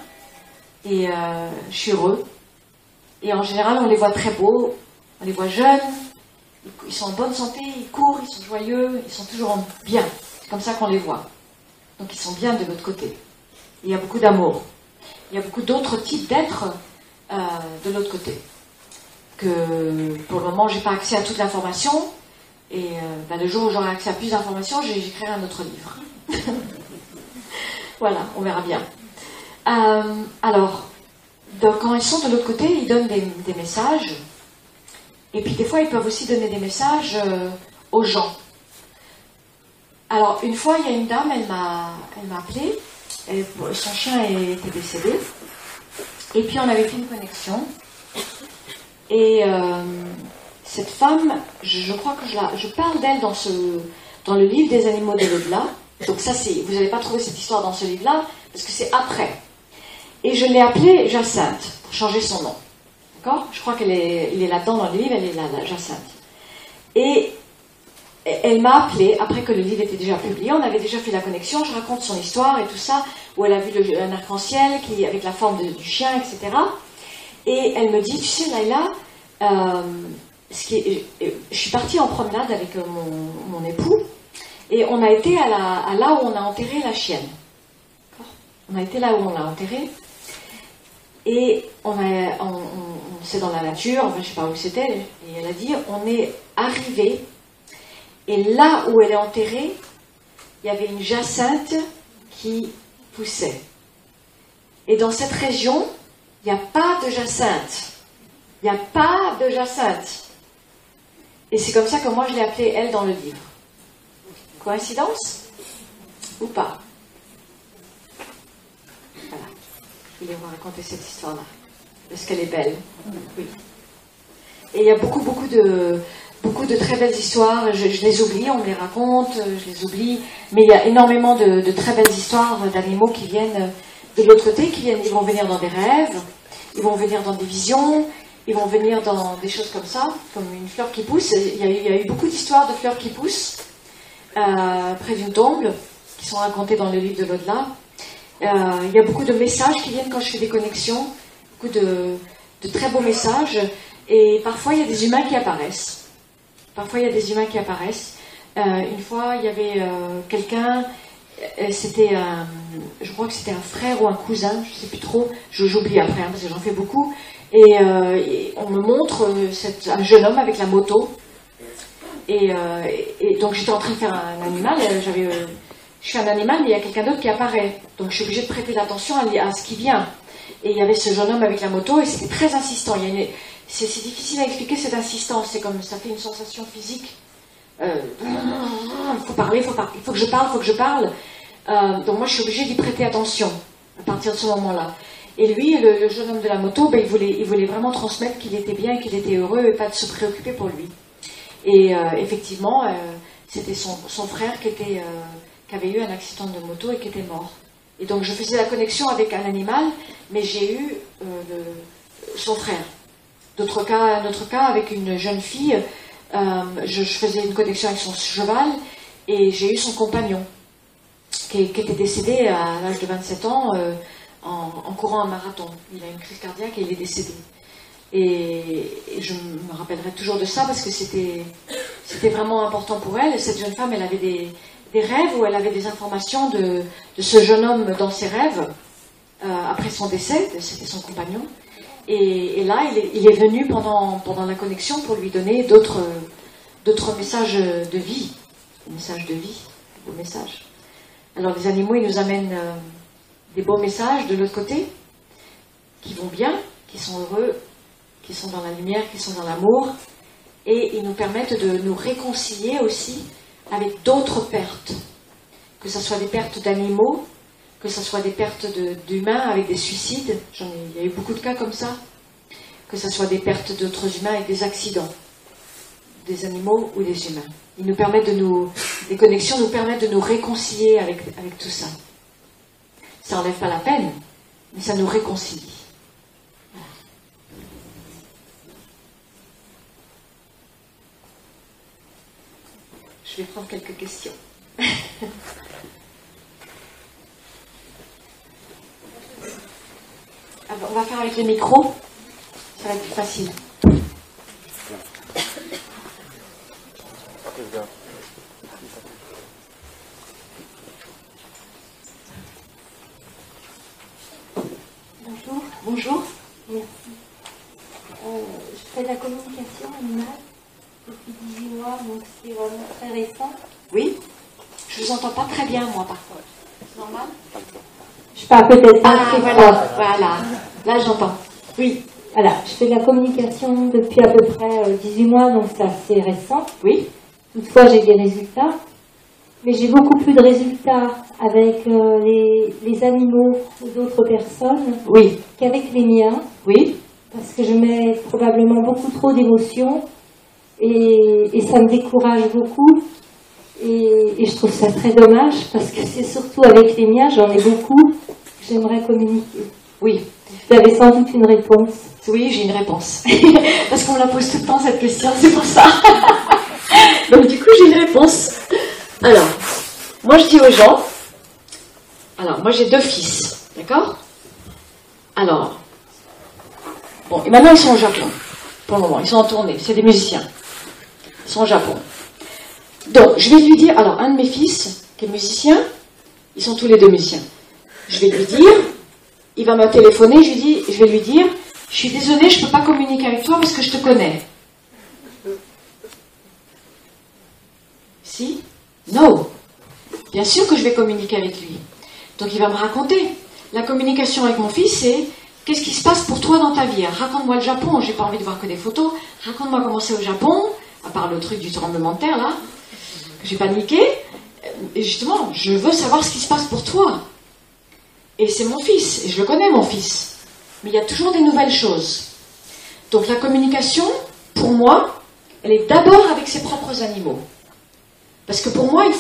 et euh, je suis heureux. Et en général, on les voit très beaux, on les voit jeunes, ils sont en bonne santé, ils courent, ils sont joyeux, ils sont toujours bien. C'est comme ça qu'on les voit. Donc ils sont bien de l'autre côté. Il y a beaucoup d'amour. Il y a beaucoup d'autres types d'êtres euh, de l'autre côté. Que pour le moment, je n'ai pas accès à toute l'information. Et euh, ben, le jour où j'aurai accès à plus d'informations, j'écrirai un autre livre. *laughs* voilà, on verra bien. Euh, alors, quand ils sont de l'autre côté, ils donnent des, messages. Et puis des fois, ils peuvent aussi donner des messages aux gens. Alors, une fois, il y a une dame, elle m'a, elle appelé. son chien était décédé. Et puis, on avait fait une connexion. Et euh, cette femme, je, crois que je, la, je parle d'elle dans, dans le livre des animaux de l'au-delà. Donc, ça, vous n'allez pas trouver cette histoire dans ce livre-là, parce que c'est après. Et je l'ai appelée Jacinthe, pour changer son nom. D'accord? Je crois qu'elle est, est là-dedans dans le livre, elle est là, là Jacinthe. Et elle m'a appelé après que le livre était déjà publié. On avait déjà fait la connexion. Je raconte son histoire et tout ça, où elle a vu le, un arc-en-ciel avec la forme du chien, etc. Et elle me dit, tu sais, Laila, euh, je suis partie en promenade avec euh, mon, époux et on a été à, là où on a enterré la chienne. On a été là où on l'a enterrée. Et on, a, c'est dans la nature, enfin, je ne sais pas où c'était, et elle a dit, on est arrivé et là où elle est enterrée, il y avait une jacinthe qui poussait. Et dans cette région, il n'y a pas de jacinthe. Il n'y a pas de jacinthe. Et c'est comme ça que moi je l'ai appelée elle dans le livre. Coïncidence Ou pas? Voilà. Je voulais vous raconter cette histoire-là. Parce qu'elle est belle. Oui. Et il y a beaucoup, beaucoup de, beaucoup de très belles histoires. Je, les oublie, on me les raconte, je les oublie. Mais il y a énormément de, très belles histoires d'animaux qui viennent de l'autre côté, qui viennent, ils vont venir dans des rêves, ils vont venir dans des visions, ils vont venir dans des choses comme ça, comme une fleur qui pousse. Il y a eu, beaucoup d'histoires de fleurs qui poussent euh, près d'une tombe, qui sont racontées dans le livre de l'au-delà. Euh, il y a beaucoup de messages qui viennent quand je fais des connexions, beaucoup de, très beaux messages, et parfois il y a des humains qui apparaissent. Parfois, il y a des humains qui apparaissent. Euh, une fois, il y avait euh, quelqu'un, c'était je crois que c'était un frère ou un cousin, je ne sais plus trop, j'oublie après, hein, parce que j'en fais beaucoup. Et, on me montre un jeune homme avec la moto. Et, donc j'étais en train de faire un animal, j'avais, je suis un animal, mais il y a quelqu'un d'autre qui apparaît. Donc je suis obligée de prêter attention à, ce qui vient. Et il y avait ce jeune homme avec la moto, et c'était très insistant. C'est difficile à expliquer cette insistance. C'est comme ça fait une sensation physique. Euh, il faut parler, il faut, que je parle, il faut que je parle. Euh, donc moi, je suis obligée d'y prêter attention à partir de ce moment-là. Et lui, le, jeune homme de la moto, ben, il, voulait, vraiment transmettre qu'il était bien, qu'il était heureux et pas de se préoccuper pour lui. Et euh, effectivement, c'était son, frère qui, était, qui avait eu un accident de moto et qui était mort. Et donc je faisais la connexion avec un animal, mais j'ai eu son frère. D'autres cas, cas, avec une jeune fille, euh, je, faisais une connexion avec son cheval et j'ai eu son compagnon qui, était décédé à l'âge de 27 ans en, courant un marathon. Il a une crise cardiaque et il est décédé. Et, je me rappellerai toujours de ça parce que c'était vraiment important pour elle. Cette jeune femme, elle avait des, rêves où elle avait des informations de, ce jeune homme dans ses rêves euh, après son décès, c'était son compagnon. Et, là, il est, venu pendant, la connexion pour lui donner d'autres, messages de vie. Messages de vie, beaux messages. Alors les animaux, ils nous amènent euh, des beaux messages de l'autre côté, qui vont bien, qui sont heureux, qui sont dans la lumière, qui sont dans l'amour, et ils nous permettent de nous réconcilier aussi avec d'autres pertes, que ce soit des pertes d'animaux, que ce soit des pertes d'humains avec des suicides, j'en ai, il y a eu beaucoup de cas comme ça, que ce soit des pertes d'autres humains avec des accidents, des animaux ou des humains. Ils nous permettent de nous, les connexions nous permettent de nous réconcilier avec, avec tout ça. Ça n'enlève pas la peine, mais ça nous réconcilie. Je vais prendre quelques questions. *laughs* on va faire avec les micros. Ça va être plus facile. Bonjour. Bonjour. Merci. Euh, je fais de la communication animale depuis 18 mois, donc c'est vraiment très récent. Oui Je vous entends pas très bien, moi, par contre. C'est normal? Je parle peut-être pas ah, voilà, voilà. Là, j'entends. Oui. Voilà, je fais de la communication depuis à peu près 18 euh, mois, donc c'est assez récent. Oui. Toutefois, j'ai des résultats. Mais j'ai beaucoup plus de résultats avec euh, les, les, animaux ou d'autres personnes oui. qu'avec les miens. Oui. Parce que je mets probablement beaucoup trop d'émotions et, et, ça me décourage beaucoup. Et, et, je trouve ça très dommage parce que c'est surtout avec les miens, j'en ai beaucoup, j'aimerais communiquer. Oui. Vous avez sans doute une réponse. Oui, j'ai une réponse. *laughs* parce qu'on me la pose tout le temps cette question, c'est pour ça. *laughs* Donc du coup, j'ai une réponse. Alors, moi je dis aux gens, alors moi j'ai deux fils, d'accord? Alors, bon, et maintenant ils sont au Japon, pour le moment, ils sont en tournée, c'est des musiciens. Ils sont au Japon. Donc, je vais lui dire, alors un de mes fils, qui est musicien, ils sont tous les deux musiciens. Je vais lui dire, il va me téléphoner, je, lui dis, je vais lui dire, je suis désolée, je ne peux pas communiquer avec toi parce que je te connais. Si? Non. Bien sûr que je vais communiquer avec lui. Donc il va me raconter. La communication avec mon fils, c'est qu'est-ce qui se passe pour toi dans ta vie? Raconte-moi le Japon, j'ai pas envie de voir que des photos. Raconte-moi comment c'est au Japon, à part le truc du tremblement de terre là, que j'ai paniqué. Et justement, je veux savoir ce qui se passe pour toi. Et c'est mon fils, et je le connais mon fils. Mais il y a toujours des nouvelles choses. Donc la communication, pour moi, elle est d'abord avec ses propres animaux. Parce que pour moi, il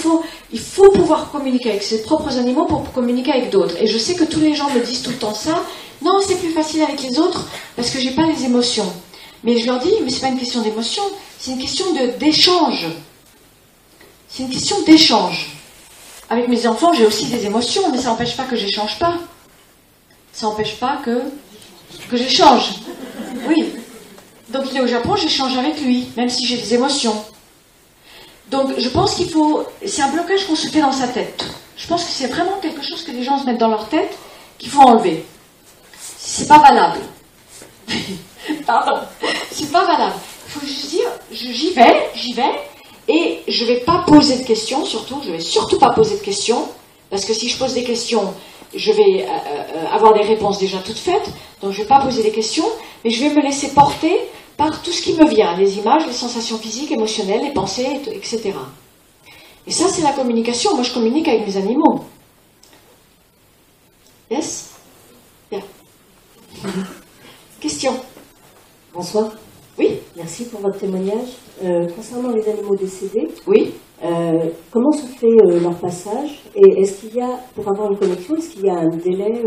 faut, pouvoir communiquer avec ses propres animaux pour communiquer avec d'autres. Et je sais que tous les gens me disent tout le temps ça. Non, c'est plus facile avec les autres parce que j'ai pas les émotions. Mais je leur dis, mais c'est pas une question d'émotion, c'est une question d'échange. C'est une question d'échange. Avec mes enfants, j'ai aussi des émotions, mais ça n'empêche pas que j'échange pas. Ça n'empêche pas que, que j'échange. Oui. Donc il est au Japon, j'échange avec lui, même si j'ai des émotions. Donc je pense qu'il faut. C'est un blocage qu'on se fait dans sa tête. Je pense que c'est vraiment quelque chose que les gens se mettent dans leur tête qu'il faut enlever. C'est pas valable. *laughs* Pardon. C'est pas valable. Il faut juste dire j'y vais, j'y vais, et je vais pas poser de questions, surtout, je vais surtout pas poser de questions, parce que si je pose des questions, je vais euh, euh, avoir des réponses déjà toutes faites, donc je vais pas poser des questions, mais je vais me laisser porter par tout ce qui me vient, les images, les sensations physiques, émotionnelles, les pensées, etc. Et ça, c'est la communication. Moi, je communique avec mes animaux. Yes? Bien. Question? Bonsoir. Oui? Merci pour votre témoignage. Euh, concernant les animaux décédés, oui. Euh, comment se fait euh, leur passage? Et est-ce qu'il y a, pour avoir une connexion, est-ce qu'il y a un délai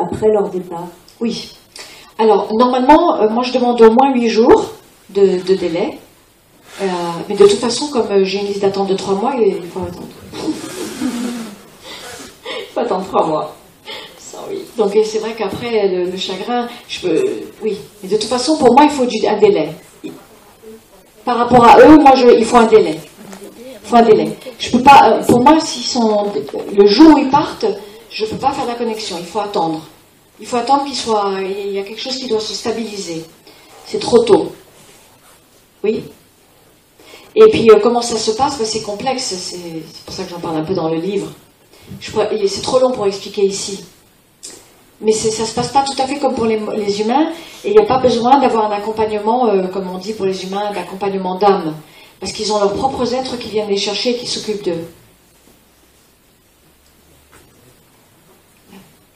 après leur départ? Oui. Alors, normalement, euh, moi je demande au moins 8 jours de, délai. Euh, mais de toute façon, comme euh, j'ai une liste d'attente de 3 mois, il faut attendre. *laughs* il faut attendre 3 mois. Donc c'est vrai qu'après, le, chagrin, je peux. Oui. Mais de toute façon, pour moi, il faut un délai. Par rapport à eux, moi, je, il faut un délai. Il faut un délai. Je peux pas. Pour moi, s'ils sont. Le jour où ils partent, je ne peux pas faire la connexion. Il faut attendre. Il faut attendre qu'il soit. Il y a quelque chose qui doit se stabiliser. C'est trop tôt. Oui Et puis, euh, comment ça se passe? Ben, C'est complexe. C'est pour ça que j'en parle un peu dans le livre. C'est trop long pour expliquer ici. mais ça se passe pas tout à fait comme pour les, humains, et il n'y a pas besoin d'avoir un accompagnement, euh, comme on dit pour les humains, d'accompagnement d'âme, parce qu'ils ont leurs propres êtres qui viennent les chercher et qui s'occupent d'eux.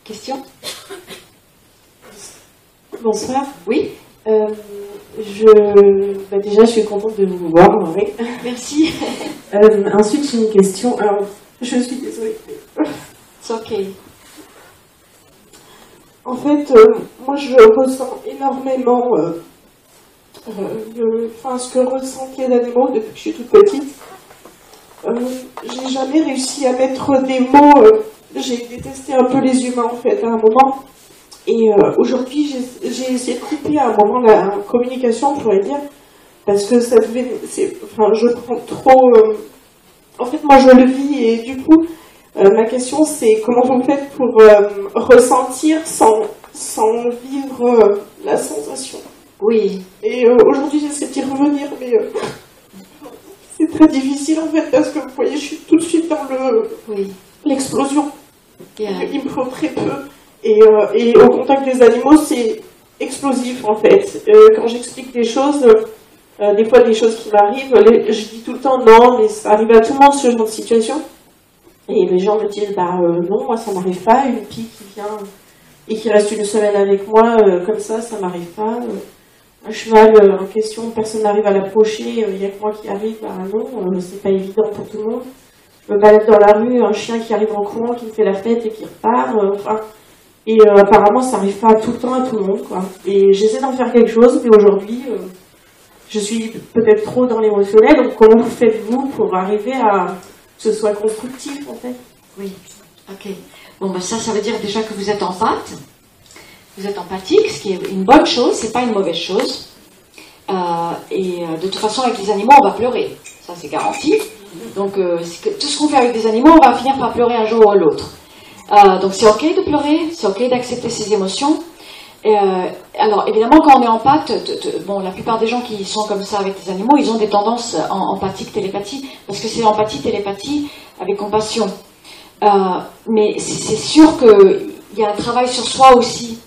Question? Bonsoir. Oui. Euh, je, bah, déjà, je suis contente de vous voir. Merci. *laughs* Euh, ensuite, j'ai une question. Alors, je suis désolée. C'est ok. En fait, euh, moi, je ressens énormément enfin, ce que ressentent les animaux depuis que je suis toute petite. j'ai jamais réussi à mettre des mots. j'ai détesté un peu les humains, en fait, à un moment. Et euh, aujourd'hui, j'ai essayé de couper à un moment la communication, on pourrait dire, parce que ça devait. Enfin, je prends trop. Euh, en fait, moi, je le vis et du coup, euh, ma question, c'est comment vous faites pour ressentir sans, sans vivre la sensation? Oui. Et aujourd'hui, j'essaie d'y revenir, mais c'est très difficile en fait, parce que vous voyez, je suis tout de suite dans le l'explosion. Il me faut très peu. Euh, et, au contact des animaux, c'est explosif en fait. Euh, quand j'explique des choses, euh, des fois des choses qui m'arrivent, je dis tout le temps non, mais ça arrive à tout le monde ce genre de situation. Et les gens me disent bah non, moi ça m'arrive pas. Une fille qui vient et qui reste une semaine avec moi, comme ça, ça m'arrive pas. un cheval en question, personne n'arrive à l'approcher, il n'y a que moi qui arrive, bah non, c'est pas évident pour tout le monde. Je me balade dans la rue, un chien qui arrive en courant, qui me fait la fête et qui repart. enfin, et euh, apparemment, ça n'arrive pas tout le temps à tout le monde. Quoi. Et j'essaie d'en faire quelque chose, mais aujourd'hui, euh, je suis peut-être trop dans l'émotionnel. Donc, comment vous faites-vous pour arriver à que ce soit constructif, en fait? Oui, ok. Bon, ben ça, ça veut dire déjà que vous êtes en. Vous êtes empathique, ce qui est une bonne chose, c'est pas une mauvaise chose. Euh, et de toute façon, avec les animaux, on va pleurer. Ça, c'est garanti. Donc, tout ce qu'on fait avec des animaux, on va finir par pleurer un jour ou l'autre. Euh, donc c'est ok de pleurer, c'est ok d'accepter ses émotions. Euh, alors évidemment quand on est en pâte, bon la plupart des gens qui sont comme ça avec les animaux, ils ont des tendances en, empathique télépathie parce que c'est empathie télépathie avec compassion. Euh, mais c'est sûr qu'il y a un travail sur soi aussi.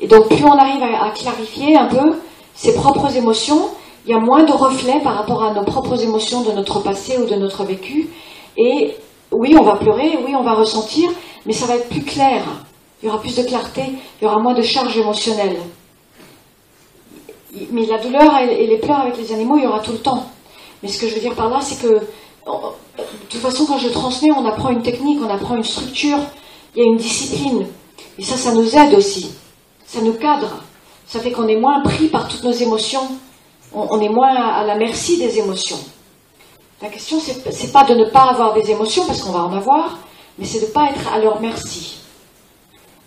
Et donc plus on arrive à, à clarifier un peu ses propres émotions, il y a moins de reflets par rapport à nos propres émotions de notre passé ou de notre vécu. Et oui, on va pleurer, oui, on va ressentir, mais ça va être plus clair. Il y aura plus de clarté, il y aura moins de charge émotionnelle. Mais la douleur et les pleurs avec les animaux, il y aura tout le temps. Mais ce que je veux dire par là, c'est que, de toute façon, quand je transmets, on apprend une technique, on apprend une structure, il y a une discipline. Et ça, ça nous aide aussi. Ça nous cadre. Ça fait qu'on est moins pris par toutes nos émotions. On, est moins à la merci des émotions. La question, c'est pas de ne pas avoir des émotions, parce qu'on va en avoir, mais c'est de ne pas être à leur merci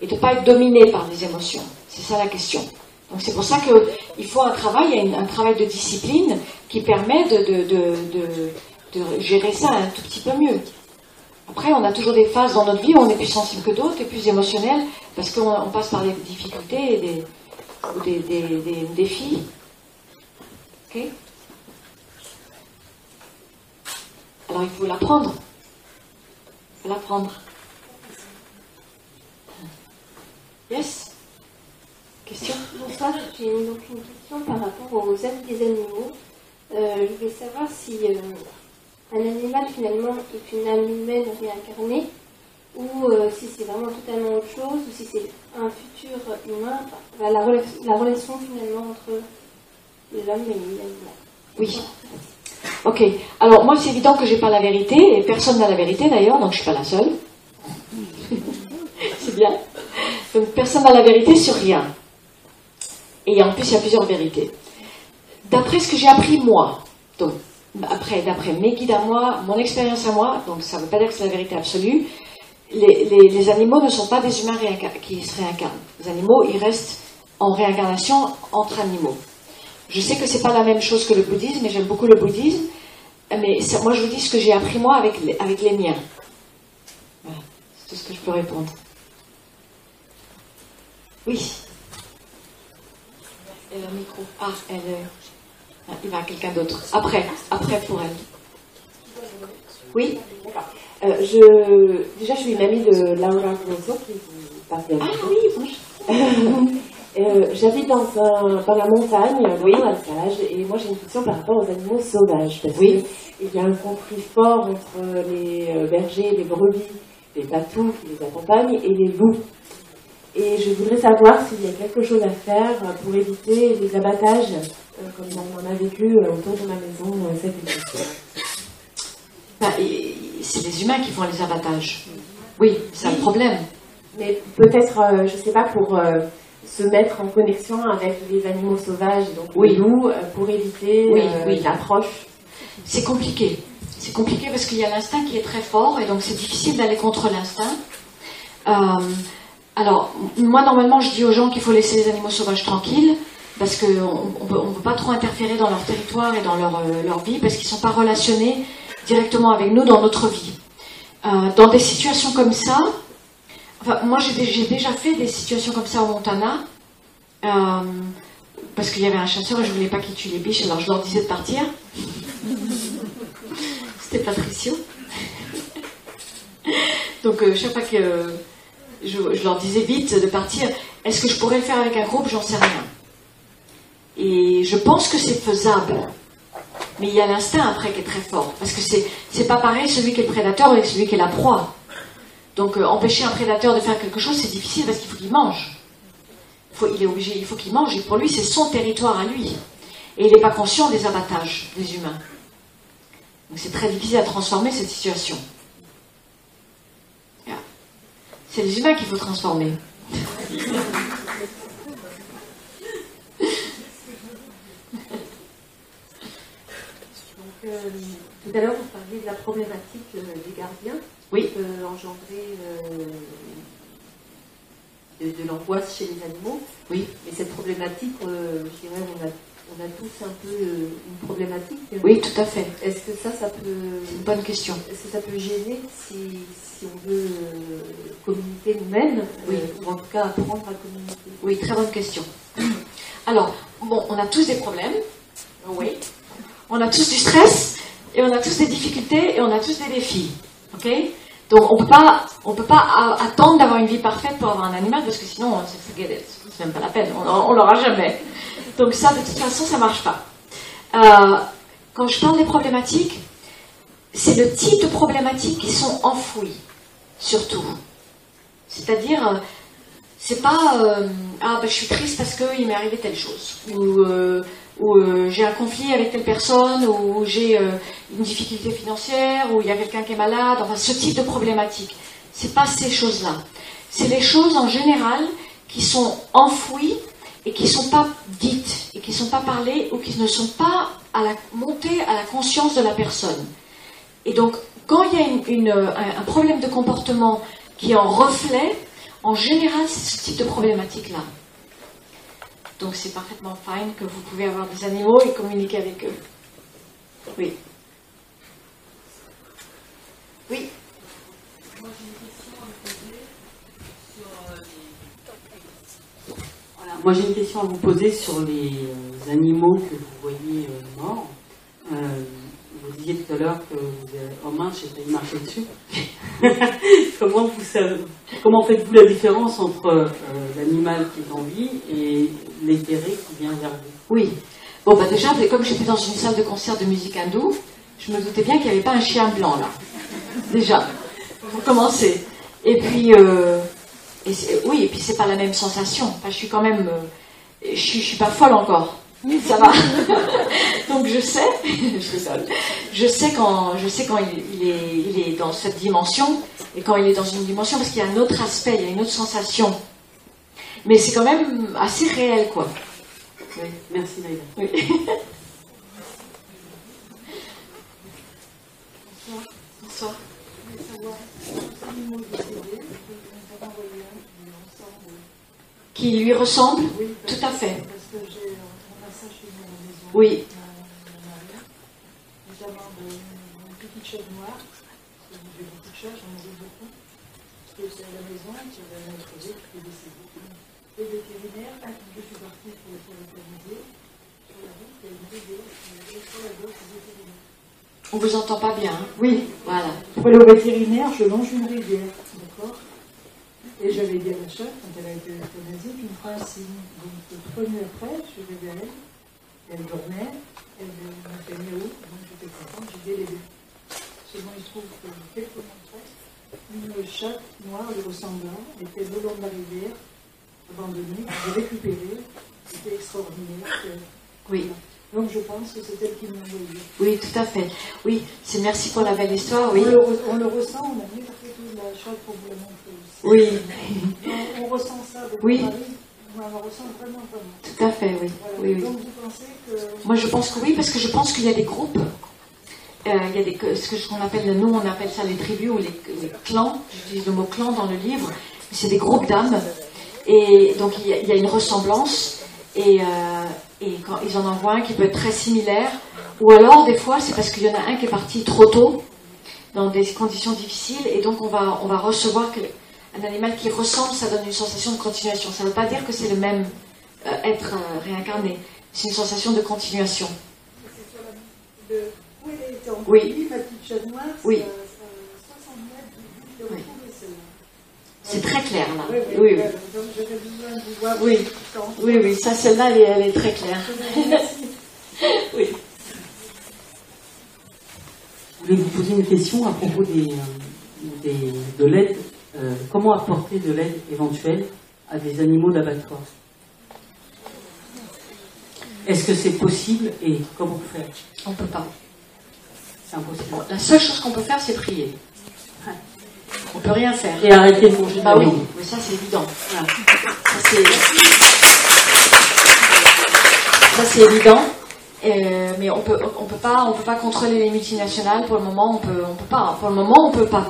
et de ne pas être dominé par les émotions. C'est ça la question. Donc c'est pour ça qu'il faut un travail, un travail de discipline qui permet de, gérer ça un tout petit peu mieux. Après, on a toujours des phases dans notre vie où on est plus sensible que d'autres et plus émotionnel parce qu'on passe par des difficultés et des, ou des, des défis. Ok? Alors il faut l'apprendre l'apprendre. Yes Question Bonsoir, j'ai donc une question par rapport aux êtres des animaux. Euh, je voulais savoir si euh, un animal finalement est une âme humaine réincarnée ou euh, si c'est vraiment totalement autre chose ou si c'est un futur humain, la, la, relation finalement entre l'homme et l'animal. Oui. Ok. Alors moi, c'est évident que j'ai pas la vérité et personne n'a la vérité d'ailleurs, donc je suis pas la seule. *laughs* c'est bien. Donc personne n'a la vérité sur rien. Et en plus, il y a plusieurs vérités. D'après ce que j'ai appris moi, donc après, d'après mes guides à moi, mon expérience à moi, donc ça ne veut pas dire que c'est la vérité absolue, les, animaux ne sont pas des humains qui se réincarnent. Les animaux, ils restent en réincarnation entre animaux. Je sais que c'est pas la même chose que le bouddhisme, mais j'aime beaucoup le bouddhisme. Mais moi, je vous dis ce que j'ai appris moi avec les, avec les miens. Voilà, c'est tout ce que je peux répondre. Oui. Elle a un micro. Ah, elle. Ah, il va à quelqu'un d'autre. Après, après pour elle. Oui. Euh, je, déjà, je suis une amie de Laura Grosso qui vous Ah oui, *laughs* j'habite dans, dans la montagne, dans oui. Alsage, et moi j'ai une question par rapport aux animaux sauvages. Parce oui. Il y a un conflit fort entre les euh, bergers, les brebis, les patous qui les accompagnent et les loups. Et je voudrais savoir s'il y a quelque chose à faire pour éviter les abattages, euh, comme on en a vécu euh, autour de ma maison cette édition. Bah, c'est les humains qui font les abattages. Oui, c'est un problème. Mais peut-être, je ne sais pas, pour se mettre en connexion avec les animaux sauvages, donc oui. les loups, euh, pour éviter oui, euh, oui. l'approche C'est compliqué. C'est compliqué parce qu'il y a l'instinct qui est très fort et donc c'est difficile d'aller contre l'instinct. Euh, alors, moi, normalement, je dis aux gens qu'il faut laisser les animaux sauvages tranquilles parce qu'on ne peut pas trop interférer dans leur territoire et dans leur, leur vie parce qu'ils ne sont pas relationnés directement avec nous dans notre vie. dans des situations comme ça, moi, j'ai déjà fait des situations comme ça au Montana, euh, parce qu'il y avait un chasseur et je voulais pas qu'il tue les biches, alors je leur disais de partir. *laughs* C'était Patricio. *laughs* Donc, euh, chaque fois que je, leur disais vite de partir, est-ce que je pourrais le faire avec un groupe? J'en sais rien. Et je pense que c'est faisable. Mais il y a l'instinct après qui est très fort. Parce que c'est pas pareil celui qui est le prédateur et celui qui est la proie. Donc euh, empêcher un prédateur de faire quelque chose, c'est difficile parce qu'il faut qu'il mange. Il, est obligé, il faut qu'il mange, et pour lui, c'est son territoire à lui. Et il n'est pas conscient des abattages des humains. Donc c'est très difficile à transformer cette situation. C'est les humains qu'il faut transformer. *laughs* Euh, tout à l'heure, vous parliez de la problématique euh, des gardiens oui. peut engendrer euh, de, l'angoisse chez les animaux. Oui. Mais cette problématique, euh, je dirais, on a, on a, tous un peu euh, une problématique. Oui, tout à fait. Est-ce que ça, ça peut. C'est une bonne question. Est-ce que ça peut gêner si, si on veut communiquer nous-mêmes Oui. ou en tout cas apprendre à communiquer? Oui, très bonne question. Alors, bon, on a tous des problèmes. Oui. On a tous du stress, et on a tous des difficultés, et on a tous des défis. Ok? Donc on peut pas, on peut pas attendre d'avoir une vie parfaite pour avoir un animal parce que sinon c'est même pas la peine, on, l'aura jamais. Donc ça de toute façon ça marche pas. Euh, quand je parle des problématiques, c'est le type de problématiques qui sont enfouies, surtout. C'est-à-dire, euh, c'est pas euh, ah ben, je suis triste parce qu'il m'est arrivé telle chose ou où euh, j'ai un conflit avec telle personne, ou j'ai euh, une difficulté financière, ou il y a quelqu'un qui est malade, enfin ce type de problématique. C'est pas ces choses-là. C'est les choses en général qui sont enfouies et qui ne sont pas dites, et qui ne sont pas parlées, ou qui ne sont pas à la, montées à la conscience de la personne. Et donc, quand il y a une, un, un problème de comportement qui en reflet, en général, c'est ce type de problématique-là. Donc c'est parfaitement fine que vous pouvez avoir des animaux et communiquer avec eux. Oui. Oui. Moi j'ai une question à vous poser sur les euh, animaux que vous voyez euh, morts. Euh, vous disiez tout à l'heure que vous avez... Oh mince, j'ai failli marcher dessus. *laughs* comment comment faites-vous la différence entre l'animal qui est en vie et l'éthéré qui vient vers vous? Oui. Bon, bah déjà, comme j'étais dans une salle de concert de musique hindoue, je me doutais bien qu'il n'y avait pas un chien blanc là. Déjà, pour commencer. Et puis, euh, oui, et puis c'est pas la même sensation. je suis quand même, euh, je, suis, suis pas folle encore. Ça va. *laughs* Donc je sais, *laughs* je sais quand, je sais quand il, est, il est dans cette dimension et quand il est dans une dimension parce qu'il y a un autre aspect, il y a une autre sensation. Mais c'est quand même assez réel, quoi. Oui, merci Naïla. Oui. Bonsoir. Bonsoir. Qui lui ressemble? Oui, tout à fait. Parce que j'ai, on a ça chez nous la. Oui. Notamment une petite chaise noire. J'ai beaucoup de chats, j'en ai beaucoup. Parce que c'est à la maison, qui avait un exposé qui est décédé et vétérinaire, à qui je suis partie pour le localiser. Sur la route, il y a une rivière, sur la gauche, vétérinaire. On vous entend pas bien, hein Oui, voilà. Pour aller au vétérinaire, je longe une rivière, d'accord? Et j'avais dit à ma chef, quand elle a été euthanasiée, tu me feras un signe. Donc, après, je arrivée à elle. Elle dormait. Elle m'a fait miaou. Donc, j'étais contente. J'ai elle Seulement, il se trouve que une chatte noire lui ressemblant était le long de la rivière, abandonnée. J'ai récupéré. C'était extraordinaire. Oui. Donc je pense que c'est elle qui m'a envoyé. Oui, tout à fait. Oui, c'est merci pour la belle histoire. Oui. On, le, on le ressent, on a mis de la chatte pour vous la montrer aussi. Oui. *laughs* On, on ressent ça de oui. Paris. Vraiment, vraiment. Tout à fait, oui. Voilà. oui, oui. Donc vous pensez que... Moi je pense que oui, parce que je pense qu'il y a des groupes. Euh, il y a des, ce qu'on appelle, nous on appelle ça les tribus ou les, les clans, j'utilise le mot clan dans le livre, c'est des groupes d'âmes, et donc il y, a, il y a une ressemblance, et, euh, et quand ils en envoient un qui peut être très similaire, ou alors des fois c'est parce qu'il y en a un qui est parti trop tôt, dans des conditions difficiles, et donc on va, on va recevoir un animal qui ressemble, ça donne une sensation de continuation. Ça ne veut pas dire que c'est le même euh, être euh, réincarné, c'est une sensation de continuation. De- elle était en Oui. ma petite chatte noire, Oui. c'est à 60 mètres du but de Oui. retrouver celle-là. C'est très clair là. Oui, oui, Oui. Donc j'avais besoin de vous voir. Oui. Oui, oui, ça, celle-là, elle, est- elle est très claire. *laughs* oui. Je voulais vous poser une question à propos des, euh, des- de l'aide. Euh, comment apporter de l'aide éventuelle à des animaux d'abattoir Est-ce que c'est possible et comment faire On peut pas. C'est impossible. La seule chose qu'on peut faire, c'est prier. On peut rien faire. Et arrêter de manger Bah oui, mais ça c'est évident. Voilà. Ça c'est, ça, c'est évident. Euh, mais on peut, on peut pas, on peut pas contrôler les multinationales pour le moment. On peut, on peut pas. Pour le moment, on peut pas.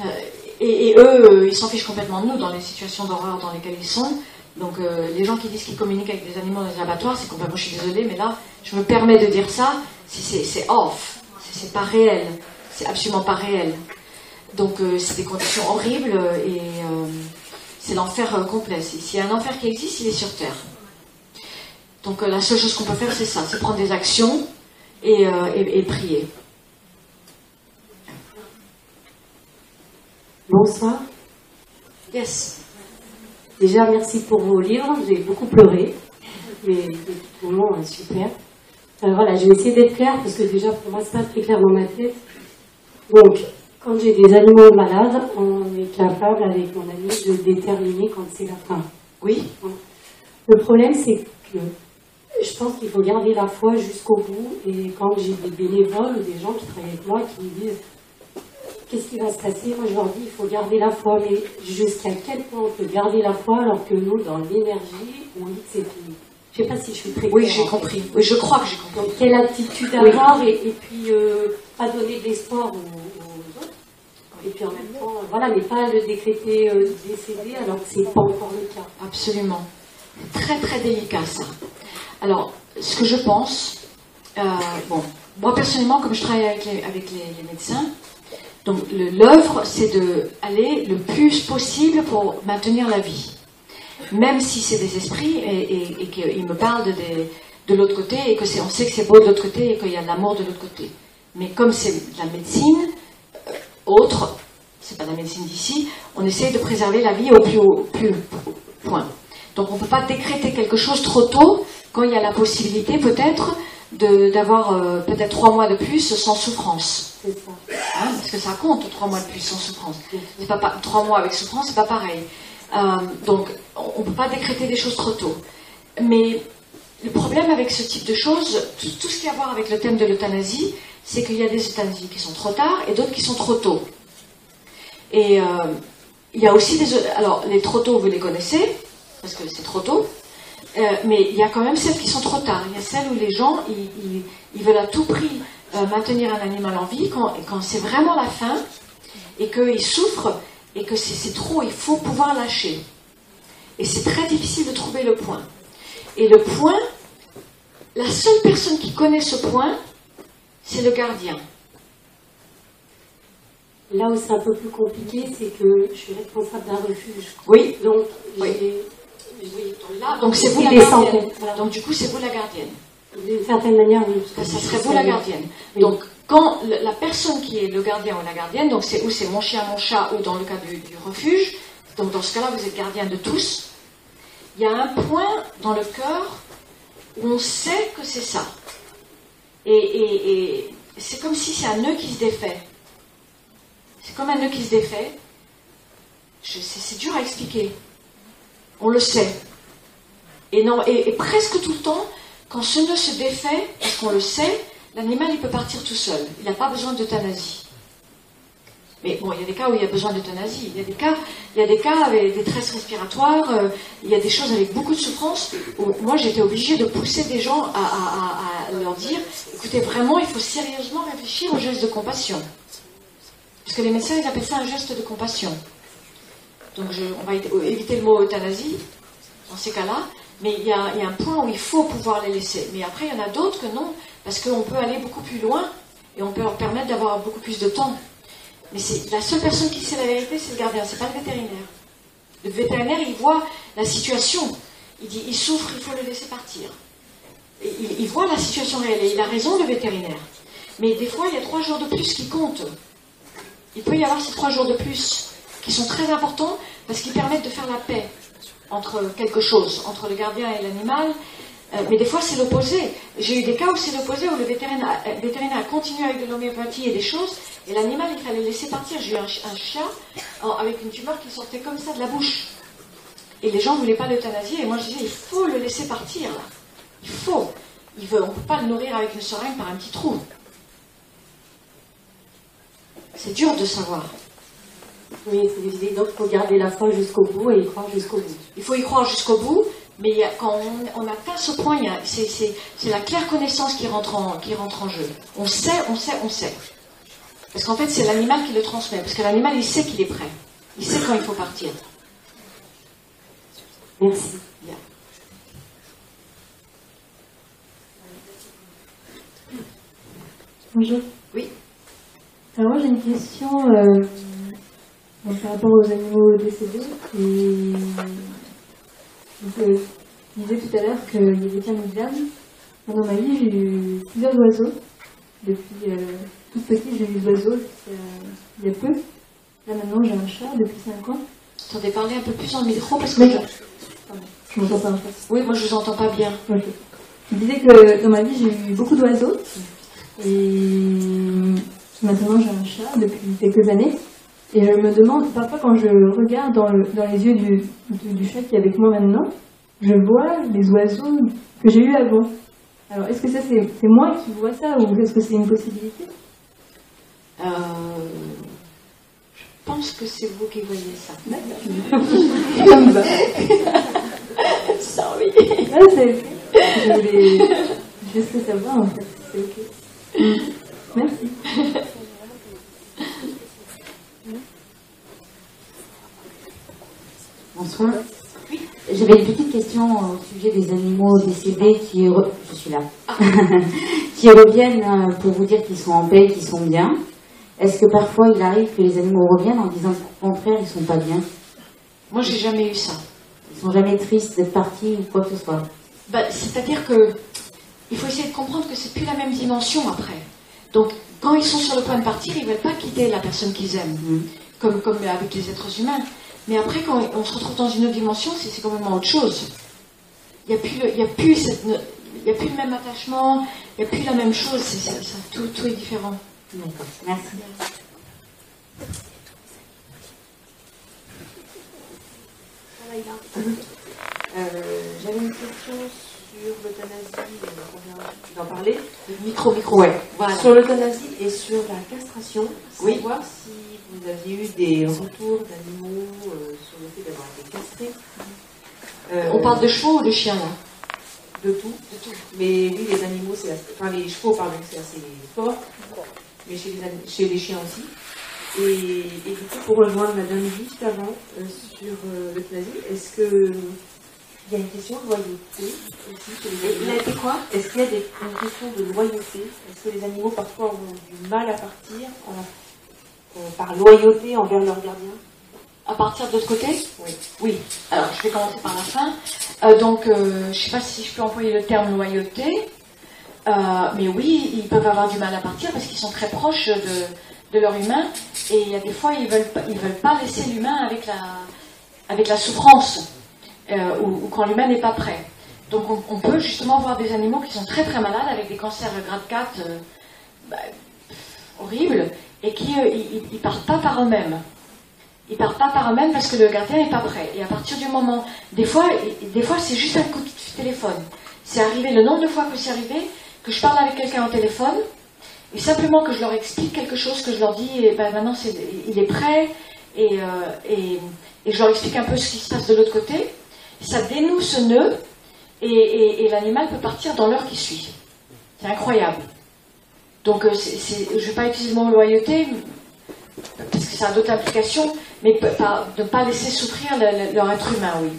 Euh, et, eux, euh, ils s'en fichent complètement de nous dans les situations d'horreur dans lesquelles ils sont. Donc euh, les gens qui disent qu'ils communiquent avec des animaux dans les abattoirs, c'est complètement. Je suis désolée, mais là, je me permets de dire ça. C'est- off. C'est pas réel. C'est absolument pas réel. Donc c'est des conditions horribles et c'est l'enfer complet. Si- S'il y a un enfer qui existe, il est sur Terre. Donc la seule chose qu'on peut faire, c'est ça, c'est prendre des actions et prier. Bonsoir. Yes. Déjà, merci pour vos livres. J'ai beaucoup pleuré. Mais tout le monde est super. Euh, voilà, je vais essayer d'être claire parce que déjà, pour moi, c'est pas très clair dans ma tête. Donc, quand j'ai des animaux malades, on est capable, avec mon ami, de déterminer quand c'est la fin. Oui. Le problème, c'est que je pense qu'il faut garder la foi jusqu'au bout. Et quand j'ai des bénévoles ou des gens qui travaillent avec moi qui me disent qu'est-ce qui va se passer, moi je leur dis il faut garder la foi. Mais jusqu'à quel point on peut garder la foi alors que nous, dans l'énergie, on dit que c'est fini Je sais pas si je suis très Oui, j'ai compris. Oui, je crois que j'ai compris. Donc, quelle attitude Oui. avoir et, et puis euh, pas donner de l'espoir aux, aux autres. Et puis en même temps, euh, voilà, mais pas le décréter euh, décédé alors que c'est pas encore le cas. Absolument. Très très délicat ça. Alors, ce que je pense, euh, bon, moi personnellement, comme je travaille avec les, avec les, les médecins, donc l'œuvre, c'est de aller le plus possible pour maintenir la vie. Même si c'est des esprits et, qu'ils me parlent de, de l'autre côté et que on sait que c'est beau de l'autre côté et qu'il y a de l'amour de l'autre côté. Mais comme c'est de la médecine, euh, autre, c'est pas de la médecine d'ici, on essaye de préserver la vie au plus haut point. Donc on ne peut pas décréter quelque chose trop tôt quand il y a la possibilité peut-être d'avoir euh, peut-être trois mois de plus sans souffrance. Ça. Hein, parce que ça compte trois mois de plus sans souffrance. C'est pas, pas- trois mois avec souffrance, c'est pas pareil. Euh, donc on ne peut pas décréter des choses trop tôt. Mais le problème avec ce type de choses, tout, tout ce qui a à voir avec le thème de l'euthanasie, c'est qu'il y a des euthanasies qui sont trop tard et d'autres qui sont trop tôt. Et euh, il y a aussi des... Alors les trop tôt, vous les connaissez, parce que c'est trop tôt. Euh, mais il y a quand même celles qui sont trop tard. Il y a celles où les gens, ils, ils- ils veulent à tout prix euh, maintenir un animal en vie quand, quand c'est vraiment la fin et qu'ils souffrent et que c'est trop, il faut pouvoir lâcher. Et c'est très difficile de trouver le point. Et le point, la seule personne qui connaît ce point, c'est le gardien. Là où c'est un peu plus compliqué, c'est que je suis responsable d'un refuge. Oui, Donc, Oui. j'ai donc c'est vous la gardienne. Donc du coup, c'est vous la gardienne. D'une certaine manière, oui. Ça, serait vous la gardienne. Oui. Donc quand la personne qui est le gardien ou la gardienne, donc c'est ou c'est mon chien, mon chat, ou dans le cas du, refuge, donc dans ce cas-là, vous êtes gardien de tous, il y a un point dans le cœur où on sait que c'est ça. Et, c'est comme si c'est un nœud qui se défait. C'est comme un nœud qui se défait. C'est dur à expliquer. On le sait. Et, non, et, presque tout le temps, quand ce nœud se défait, parce qu'on le sait, l'animal il peut partir tout seul. Il n'a pas besoin d'euthanasie. Mais bon, il y a des cas où il y a besoin d'euthanasie. Il y a des cas, il y a des cas avec des tresses respiratoires, euh, il y a des choses avec beaucoup de souffrance où moi j'étais obligée de pousser des gens à, leur dire écoutez, vraiment, il faut sérieusement réfléchir au geste de compassion. Parce que les médecins, ils appellent ça un geste de compassion. Donc on va éviter le mot euthanasie dans ces cas-là, mais il y, a, un point où il faut pouvoir les laisser. Mais après, il y en a d'autres que non, parce qu'on peut aller beaucoup plus loin et on peut leur permettre d'avoir beaucoup plus de temps. Mais la seule personne qui sait la vérité, c'est le gardien, c'est pas le vétérinaire. Le vétérinaire, il voit la situation. Il dit, il souffre, il faut le laisser partir. il, il, voit la situation réelle et il a raison, le vétérinaire. Mais des fois, il y a trois jours de plus qui comptent. Il peut y avoir ces trois jours de plus qui sont très importants parce qu'ils permettent de faire la paix entre quelque chose, entre le gardien et l'animal. Euh, mais des fois, c'est l'opposé. J'ai eu des cas où c'est l'opposé, où le vétérinaire, vétérinaire, a continué avec de l'homéopathie et des choses, et l'animal, il fallait laisser partir. J'ai eu un, chien avec une tumeur qui sortait comme ça de la bouche. Et les gens ne voulaient pas l'euthanasier, et moi je disais, il faut le laisser partir, là. Il faut. Il veut, on ne peut pas le nourrir avec une seringue par un petit trou. C'est dur de savoir. Oui, il faut décider donc il faut garder la foi jusqu'au bout et y croire jusqu'au bout. Il faut y croire jusqu'au bout, mais quand on, atteint ce point, c'est la claire connaissance qui rentre, en, qui rentre en jeu. On sait, on sait, on sait. Parce qu'en fait, c'est l'animal qui le transmet. Parce que l'animal, il sait qu'il est prêt. Il sait quand il faut partir. Merci. Bonjour. Oui. Alors moi j'ai une question euh, par rapport aux animaux décédés. Et donc, euh, je disais tout à l'heure qu'il y avait qu'un d'âme. Dans ma vie, j'ai eu plusieurs oiseaux. Depuis euh, toute petite, j'ai eu des oiseaux il y a peu. Là maintenant, j'ai un chat depuis 5 ans. Attendez, parler un peu plus en micro parce que je... je m'entends pas en fait. Oui, moi je vous entends pas bien. Je disais que dans ma vie, j'ai eu beaucoup d'oiseaux. Et maintenant, j'ai un chat depuis quelques années. Et je me demande, parfois quand je regarde dans, les yeux du, chat qui est avec moi maintenant, je vois les oiseaux que j'ai eus avant. Alors, est-ce que ça, c'est, moi qui vois ça ou est-ce que c'est une possibilité? Euh, Je pense que c'est vous qui voyez ça. ça, *laughs* oui. Ah, Je voulais juste savoir, en fait. C'est ok. *laughs* Merci. Bonsoir. J'avais une petite question au sujet des animaux décédés qui, je suis là, *laughs* qui reviennent euh, pour vous dire qu'ils sont en paix, qu'ils sont bien. Est-ce que parfois il arrive que les animaux reviennent en disant qu'au contraire ils sont pas bien? Moi j'ai jamais eu ça. Ils sont jamais tristes d'être partis ou quoi que ce soit? Bah, c'est-à-dire que il faut essayer de comprendre que c'est plus la même dimension après. Donc quand ils sont sur le point de partir, ils ne veulent pas quitter la personne qu'ils aiment, mm. comme, comme avec les êtres humains. Mais après, quand on se retrouve dans une autre dimension, c'est complètement autre chose. Il n'y a, plus le, a, plus a plus le même attachement, il n'y a plus la même chose, ça, tout, tout, est différent. Merci. Euh, j'avais une question sur l'euthanasie, on vient d'en parler. Micro, micro, ouais. Voilà. Sur l'euthanasie et sur la castration, oui. voir si vous aviez eu des retours d'animaux euh, sur le fait d'avoir été castrés. Euh, on parle de chevaux ou de chiens là De tout. De tout. Mais oui, les animaux, c'est enfin les chevaux, pardon, c'est assez fort, mais chez les, chez les chiens aussi. Et, et, du coup, pour rejoindre Madame juste avant euh, sur l'euthanasie, est-ce que il y a une question de loyauté aussi a été quoi? Est-ce qu'il y a des, une question de loyauté? Est-ce que les animaux parfois ont du mal à partir euh, par loyauté envers leur gardien À partir de l'autre côté Oui. Oui. Alors je vais commencer par la fin. Euh, donc euh, je ne sais pas si je peux employer le terme loyauté. mais oui, ils peuvent avoir du mal à partir parce qu'ils sont très proches de, leur humain et il y a des fois ils veulent ils veulent pas laisser l'humain avec la avec la souffrance ou, quand l'humain n'est pas prêt. Donc on, peut justement voir des animaux qui sont très très malades avec des cancers de grade 4 bah, horribles et qui ils, partent pas par eux-mêmes. Ils partent pas par eux-mêmes parce que le gardien n'est pas prêt. Et à partir du moment, des fois, des fois c'est juste un coup de téléphone. C'est arrivé le nombre de fois que c'est arrivé que je parle avec quelqu'un au téléphone et simplement que je leur explique quelque chose, que je leur dis, et ben maintenant il est prêt et, euh, et, et, je leur explique un peu ce qui se passe de l'autre côté. Ça dénoue ce nœud et, et l'animal peut partir dans l'heure qui suit. C'est incroyable. Donc euh, je ne vais pas utiliser le mot loyauté parce que ça a d'autres implications, mais de ne pas laisser souffrir leur être humain, oui.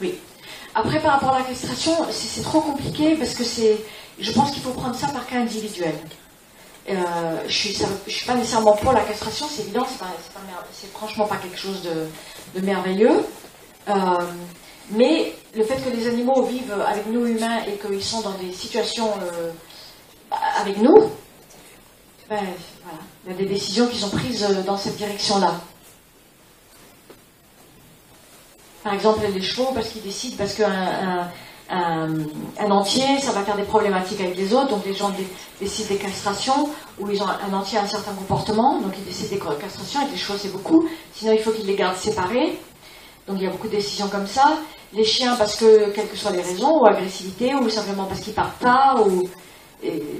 Oui. Après, par rapport à la castration, c'est trop compliqué parce que c'est. Je pense qu'il faut prendre ça par cas individuel. Euh, je ne suis, pas nécessairement pour la castration, c'est évident, c'est franchement pas quelque chose de, merveilleux. Euh, mais le fait que les animaux vivent avec nous humains et qu'ils sont dans des situations avec nous, ben, il y a des décisions qui sont prises dans cette direction-là. Par exemple, les chevaux, parce qu'ils décident, parce qu'un un, entier, ça va faire des problématiques avec les autres, donc les gens décident des castrations, ou ils ont un entier a un certain comportement, donc ils décident des castrations, avec les chevaux c'est beaucoup, sinon il faut qu'ils les gardent séparés, donc il y a beaucoup de décisions comme ça. Les chiens, parce que, quelles que soient les raisons, ou agressivité, ou simplement parce qu'ils partent pas, ou...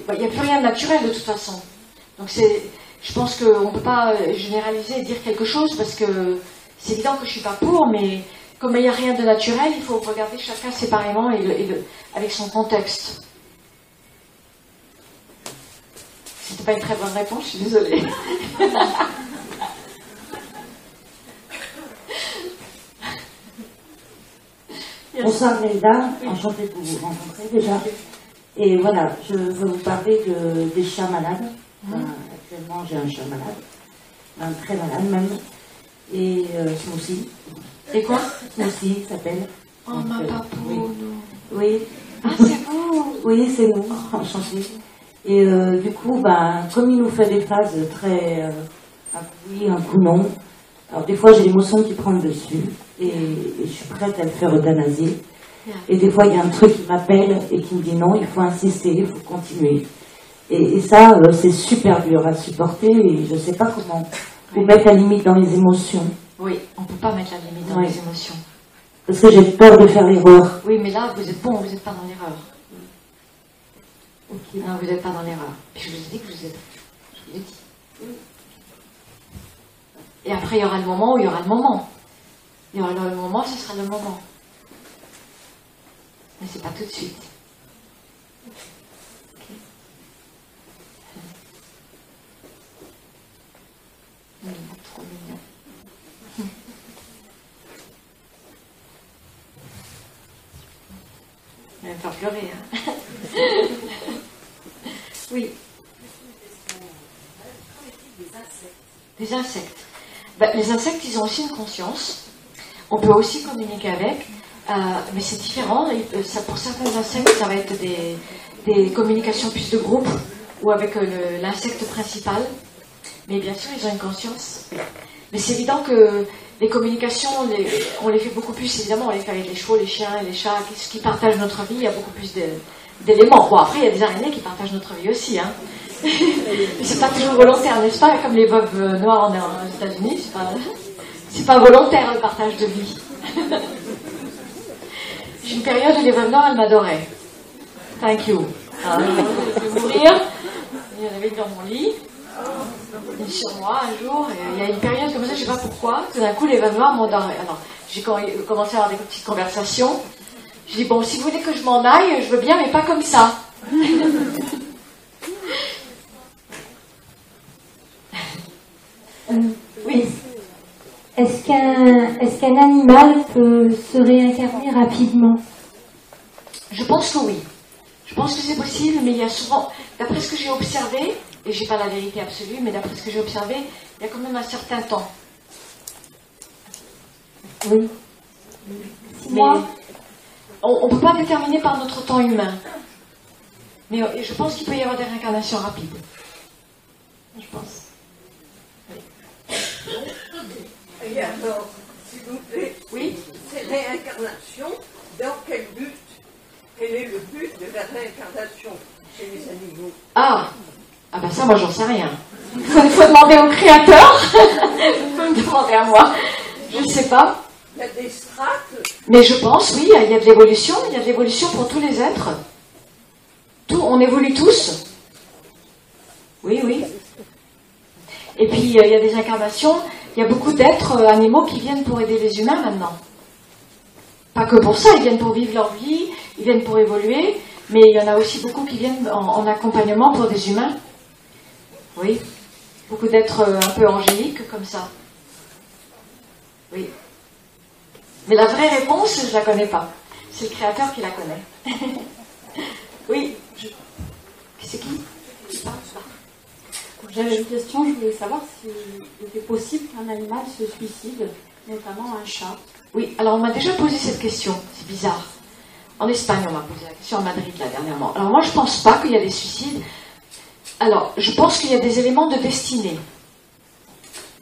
Bah, il n'y a plus rien de naturel de toute façon. Donc c'est, je pense qu'on ne peut pas généraliser et dire quelque chose, parce que c'est évident que je ne suis pas pour, mais comme il n'y a rien de naturel, il faut regarder chacun séparément et, avec son contexte. C'était pas une très bonne réponse, je suis désolée. Bonsoir Nelda, enchantée de vous rencontrer déjà. Et voilà, je veux vous parler de, des chats malades. Mhm. actuellement, j'ai un chat malade, un très malade même, et euh, aussi. Et quoi? Aussi, s'appelle. Oh, ma euh, oui. Ah, c'est vous? *laughs* Oui, c'est nous, enchanté. Et euh, du coup, ben, comme il nous fait des phases très. Euh, un coup oui, un coup non. Alors, des fois, j'ai l'émotion qui prend le dessus. Et, je suis prête à le faire euthanasier. Et des fois, il y a un truc qui m'appelle et qui me dit non, il faut insister, il faut continuer. Et, ça, c'est super dur à supporter et je ne sais pas comment vous mettre la limite dans les émotions. Oui, on ne peut pas mettre la limite dans les émotions. Parce que j'ai peur de faire l'erreur. Oui, mais là, vous êtes bon, vous n'êtes pas dans l'erreur. Non, vous n'êtes pas dans l'erreur. Je vous ai dit que vous êtes. Je vous ai dit. Et après, il y aura le moment où il y aura le moment. Il y aura le moment, ce sera le moment. Mais c'est pas tout de suite. trop mignon. Il va me faire pleurer. Hein. *laughs* oui. Des insectes. Ben, les insectes, ils ont aussi une conscience. On peut aussi communiquer avec, euh, mais c'est différent. Euh, pour certains insectes, ça va être des, communications plus de groupe ou avec euh, l'insecte principal. Mais bien sûr, ils ont une conscience. Mais c'est évident que les communications, on les fait beaucoup plus, évidemment, on les fait avec les chevaux, les chiens, les chats, qui, qui partagent notre vie, il y a beaucoup plus d'éléments. Bon, après, il y a des araignées qui partagent notre vie aussi. Hein. Mais *laughs* c'est pas toujours volontaire, n'est-ce pas? Comme les veuves noires aux États-Unis, c'est pas, pas volontaire le partage de vie. *laughs* J'ai une période où les noires, elles m'adoraient. Thank you. Ah, je vais mourir. Il y en avait dans mon lit sur moi un jour, il y a une période comme ça, je sais pas pourquoi, tout d'un coup les noires m'ont Alors, j'ai commencé à avoir des petites conversations. Je dis, bon, si vous voulez que je m'en aille, je veux bien, mais pas comme ça. *laughs* Oui. Est-ce qu'un est qu'un animal peut se réincarner rapidement? Je pense que oui. Je pense que c'est possible, mais il y a souvent, d'après ce que j'ai observé, et j'ai pas la vérité absolue, mais d'après ce que j'ai observé, il y a quand même un certain temps. Oui. Mais on ne peut pas déterminer par notre temps humain. Mais euh, je pense qu'il peut y avoir des réincarnations rapides. Je pense. Et alors, s'il vous plaît, oui ces réincarnations, dans quel but? Quel est le but de la réincarnation chez les animaux? Ah Ah ben ça, moi, j'en sais rien. Il faut, demander au créateur. Il *laughs* faut me demander à moi. Je ne sais pas. Il y a des strates Mais je pense, oui, il y a de l'évolution. Il y a de l'évolution pour tous les êtres. Tout, on évolue tous. Oui, oui. Et puis, euh, il y a des incarnations. Il y a beaucoup d'êtres euh, animaux qui viennent pour aider les humains maintenant. Pas que pour ça, ils viennent pour vivre leur vie, ils viennent pour évoluer, mais il y en a aussi beaucoup qui viennent en, accompagnement pour des humains. Oui. Beaucoup d'êtres euh, un peu angéliques comme ça. Oui. Mais la vraie réponse, je ne la connais pas. C'est le créateur qui la connaît. *laughs* oui. C'est qui? J'avais une question, je voulais savoir s'il était possible qu'un animal se suicide, notamment un chat. Oui, alors on m'a déjà posé cette question, c'est bizarre. En Espagne, on m'a posé la question, à Madrid, là, dernièrement. Alors moi, je pense pas qu'il y a des suicides. Alors, je pense qu'il y a des éléments de destinée.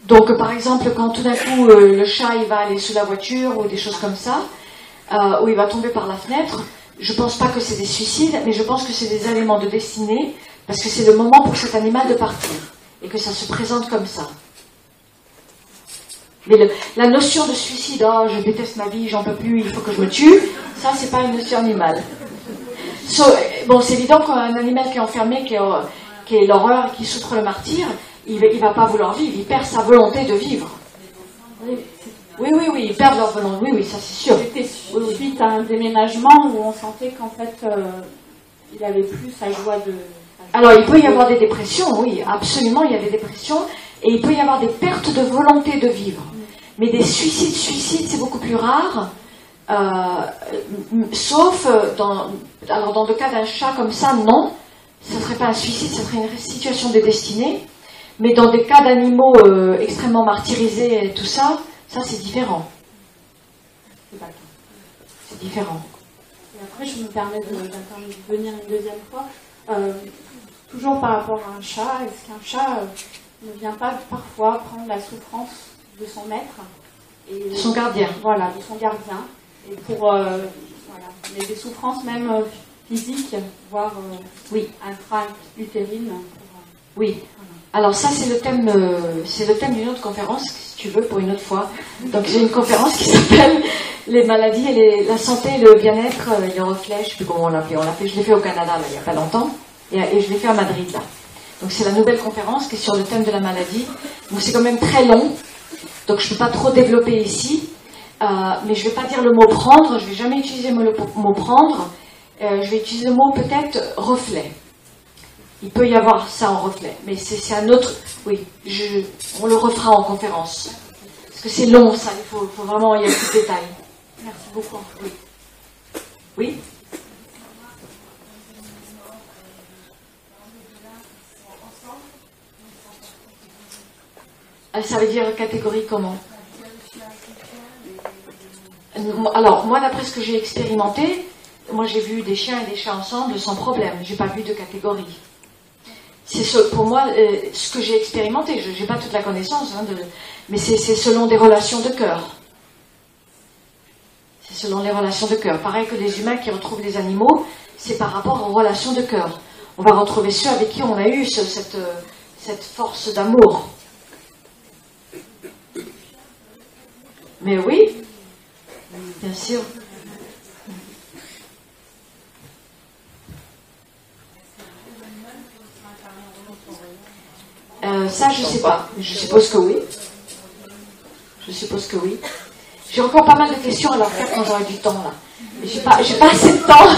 Donc, par exemple, quand tout d'un coup, euh, le chat, il va aller sous la voiture ou des choses comme ça, euh, ou il va tomber par la fenêtre, je pense pas que c'est des suicides, mais je pense que c'est des éléments de destinée parce que c'est le moment pour cet animal de partir et que ça se présente comme ça. Mais la notion de suicide, oh, je déteste ma vie, j'en peux plus, il faut que je me tue, ça, c'est pas une notion animale. bon, c'est évident qu'un animal qui est enfermé, qui est, l'horreur, qui souffre le martyr, il ne va pas vouloir vivre, il perd sa volonté de vivre. Oui, oui, oui, ils perdent leur volonté, oui, oui, ça c'est sûr. C'était suite à un déménagement où on sentait qu'en fait, euh, il avait plus sa joie de alors, il peut y avoir des dépressions, oui, absolument, il y a des dépressions, et il peut y avoir des pertes de volonté de vivre. Mais des suicides, suicides, c'est beaucoup plus rare, euh, sauf dans, alors dans le cas d'un chat comme ça, non, ce ne serait pas un suicide, ce serait une situation de destinée. Mais dans des cas d'animaux euh, extrêmement martyrisés et tout ça, ça c'est différent. C'est différent. Après, je me permets de, venir une deuxième fois. Euh, toujours par rapport à un chat, est-ce qu'un chat euh, ne vient pas parfois prendre la souffrance de son maître et, Son gardien. Voilà, de son gardien. Et pour euh, voilà, des souffrances même euh, physiques, voire oui. intra-utérines. oui. Alors ça c'est le thème, c'est le thème d'une autre conférence si tu veux pour une autre fois. Donc j'ai une conférence qui *laughs* s'appelle les maladies et la santé, le bien-être, le reflet. Je sais plus comment on l'a fait. On l'a fait. Je l'ai fait au Canada il n'y a pas longtemps. Et, je l'ai fait à Madrid, là. Donc c'est la nouvelle conférence qui est sur le thème de la maladie. Donc c'est quand même très long, donc je ne peux pas trop développer ici. Euh, mais je ne vais pas dire le mot prendre, je ne vais jamais utiliser le mot prendre. Euh, je vais utiliser le mot peut-être reflet. Il peut y avoir ça en reflet, mais c'est un autre. Oui, je, on le refera en conférence. Parce que c'est long, ça, il faut, faut, vraiment y avoir plus de détails. Merci beaucoup. Oui. Oui? Ça veut dire catégorie comment Alors, moi, d'après ce que j'ai expérimenté, moi j'ai vu des chiens et des chats ensemble sans problème. J'ai pas vu de catégorie. C'est ce, pour moi euh, ce que j'ai expérimenté. Je n'ai pas toute la connaissance, hein, mais c'est selon des relations de cœur. C'est selon les relations de cœur. Pareil que les humains qui retrouvent les animaux, c'est par rapport aux relations de cœur. On va retrouver ceux avec qui on a eu cette force d'amour. Mais oui, bien sûr. Euh, ça, je ne sais pas. Je suppose que oui. Je suppose que oui. J'ai encore pas mal de questions à leur faire quand j'aurai du temps là. J'ai pas, pas assez de temps. *laughs*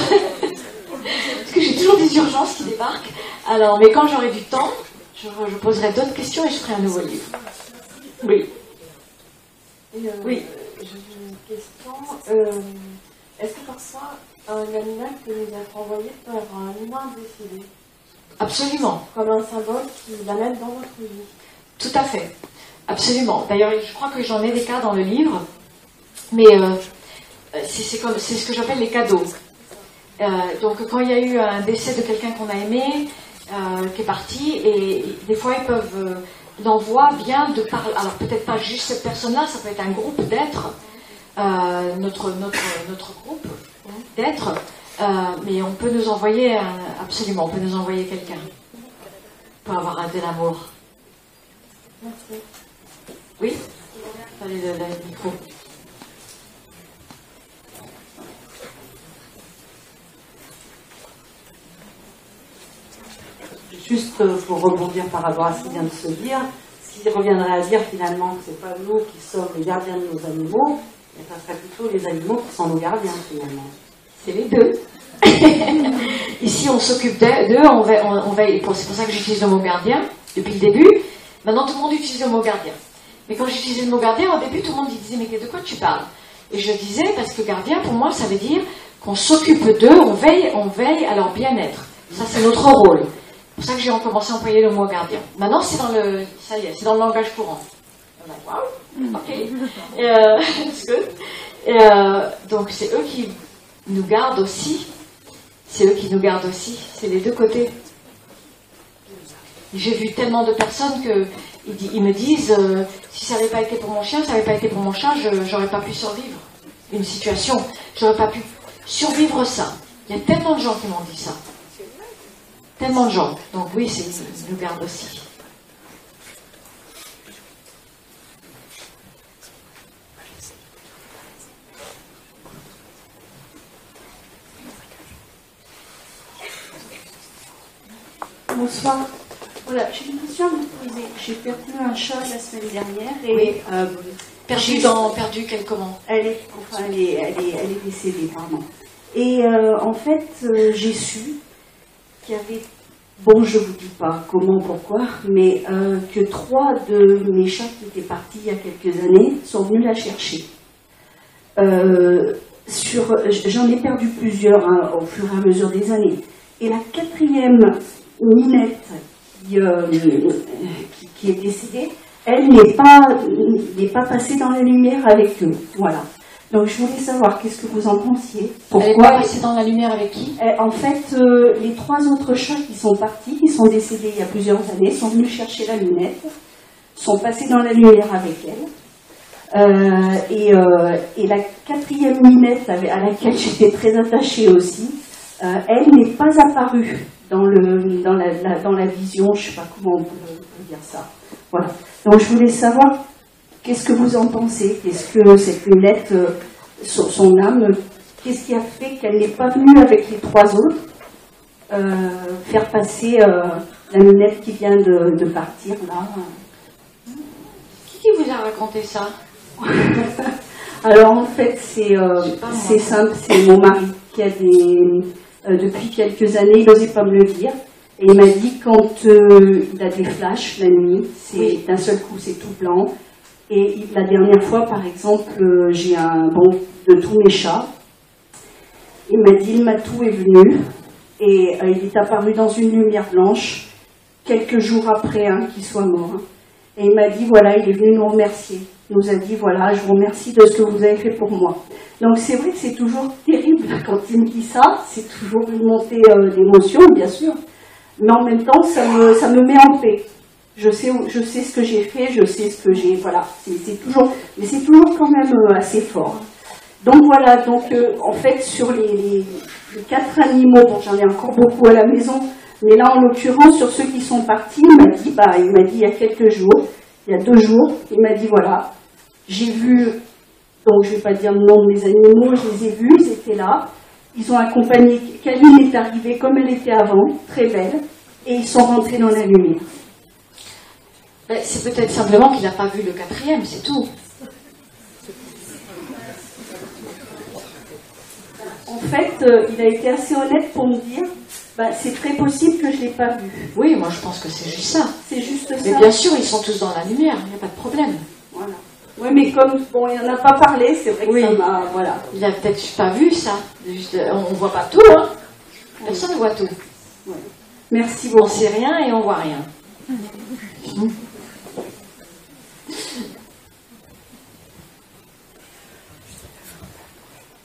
Parce que j'ai toujours des urgences qui débarquent. Alors, mais quand j'aurai du temps, je, je poserai d'autres questions et je ferai un nouveau livre. Oui. Euh, oui. J'ai une question. Euh, est-ce que parfois un animal peut nous être envoyé par un humain décédé Absolument. Comme un symbole qui l'amène dans notre vie Tout à fait. Absolument. D'ailleurs, je crois que j'en ai des cas dans le livre, mais euh, c'est ce que j'appelle les cadeaux. Euh, donc quand il y a eu un décès de quelqu'un qu'on a aimé, euh, qui est parti, et des fois ils peuvent, l'envoi vient de parler, alors peut-être pas juste cette personne-là, ça peut être un groupe d'êtres, notre, notre, notre groupe d'êtres, mais on peut nous envoyer, absolument, on peut nous envoyer quelqu'un pour avoir un de l'amour. Merci. Oui? Allez, le, le micro. Juste pour rebondir par rapport à ce qui vient de se dire, ce qui reviendrait à dire finalement que ce n'est pas nous qui sommes les gardiens de nos animaux, mais ça serait plutôt les animaux qui sont nos gardiens finalement. C'est les deux. *laughs* Ici, on s'occupe d'eux, on veille, on, c'est pour ça que j'utilise le mot gardien depuis le début. Maintenant, tout le monde utilise le mot gardien. Mais quand j'utilisais le mot gardien, au début, tout le monde disait Mais de quoi tu parles? Et je disais Parce que gardien, pour moi, ça veut dire qu'on s'occupe d'eux, on veille, on veille à leur bien-être. Ça, c'est notre rôle. C'est pour ça que j'ai commencé à employer le mot gardien. Maintenant, c'est dans le, ça y est, c'est dans le langage courant. Wow, ok, euh, *laughs* good. Euh, donc, c'est eux qui nous gardent aussi. C'est eux qui nous gardent aussi. C'est les deux côtés. J'ai vu tellement de personnes que ils, me disent euh, si ça n'avait pas été pour mon chien, ça n'avait pas été pour mon chat, je n'aurais pas pu survivre une situation. J'aurais pas pu survivre ça. Il y a tellement de gens qui m'ont dit ça. Tellement de gens. Donc oui, c'est une garde aussi. Bonsoir. Voilà, j'ai une question à vous poser. J'ai perdu un chat la semaine dernière et. Euh, perdu dans. Perdu quel comment elle est, enfin, elle est, elle, est, elle est décédée, pardon. Et euh, en fait, euh, j'ai su qu'il y avait. Bon, je vous dis pas comment, pourquoi, mais que trois de mes chats qui étaient partis il y a quelques années sont venus la chercher. sur, j'en ai perdu plusieurs hein, au fur et à mesure des années. Et la quatrième Minette, euh, qui, est décédée, elle n'est pas, n'est pas passée dans la lumière avec eux. Voilà. Donc je voulais savoir qu'est-ce que vous en pensiez. Pourquoi Elle est dans la lumière avec qui eh, En fait, euh, les trois autres chats qui sont partis, qui sont décédés il y a plusieurs années, sont venus chercher la lunette, sont passés dans la lumière avec elle. Euh, et, et, la quatrième minette à laquelle j'étais très attachée aussi, elle n'est pas apparue dans, le, dans, la, dans la vision, je ne sais pas comment on peut, dire ça. Voilà. Donc je voulais savoir qu'est-ce que vous en pensez? Est-ce que cette lunette, euh, son, âme, qu'est-ce qui a fait qu'elle n'est pas venue avec les trois autres euh, faire passer euh, la lunette qui vient de, partir là? Qui vous a raconté ça? *laughs* Alors en fait c'est simple, c'est mon mari qui a des depuis quelques années, il n'osait pas me le dire. Et il m'a dit quand il a des flashs la nuit, c'est d'un seul coup c'est tout blanc. Et la dernière fois, par exemple, euh, j'ai un bon de tous mes chats. Il m'a dit le matou est venu et il est apparu dans une lumière blanche quelques jours après hein, qu'il soit mort. Et il m'a dit voilà, il est venu nous remercier. Il nous a dit voilà, je vous remercie de ce que vous avez fait pour moi. Donc c'est vrai que c'est toujours terrible *laughs* quand il me dit ça, c'est toujours une montée euh, d'émotion, bien sûr, mais en même temps, ça me met en paix. Je sais, je sais ce que j'ai fait, je sais ce que j'ai, voilà, c'est toujours, mais c'est toujours quand même euh, assez fort. Donc voilà, donc euh, en fait sur les, quatre animaux, bon j'en ai encore beaucoup à la maison, mais là en l'occurrence sur ceux qui sont partis, il m'a dit, bah il m'a dit il y a quelques jours, il y a deux jours, il m'a dit voilà, j'ai vu donc je vais pas dire le nom de mes animaux, je les ai vus, ils étaient là. Ils ont accompagné, Kaline est arrivée comme elle était avant, très belle, et ils sont rentrés dans la lumière. Ben, c'est peut-être simplement qu'il n'a pas vu le quatrième, c'est tout. En fait, euh, il a été assez honnête pour me dire ben, c'est très possible que je ne l'ai pas vu. Oui, moi je pense que c'est juste ça. C'est juste ça. Mais bien sûr, ils sont tous dans la lumière, il n'y a pas de problème. Voilà. Oui, mais comme bon, il n'en a pas parlé, c'est vrai que ça m'a. Voilà. Il n'a peut-être pas vu ça. Juste, on ne voit pas tout, hein. Personne ne voit tout. Merci beaucoup. On ne sait rien et on ne voit rien.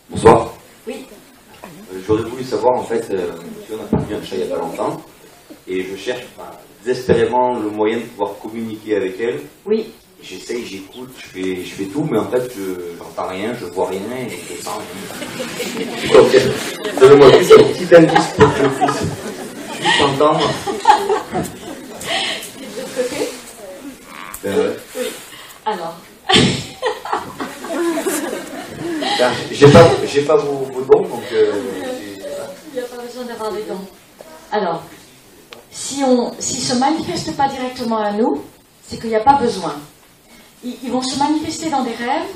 Bonsoir. Oui. Euh, j'aurais voulu savoir, en fait, euh, on a perdu un chat il n'y a pas longtemps, et je cherche désespérément le moyen de pouvoir communiquer avec elle. Oui. J'essaye, j'écoute, je fais, je fais tout, mais en fait, je n'entends rien, je vois rien et je sens rien. *laughs* Donc, donnez-moi juste un petit indice pour que je puisse juste entendre. Euh, oui. Alors. *laughs* Ben, j'ai pas, j'ai pas vos, dons, donc. Euh, Il n'y a pas besoin d'avoir des dons. Alors, si on, s'ils se manifestent pas directement à nous, c'est qu'il n'y a pas besoin. Ils, vont se manifester dans des rêves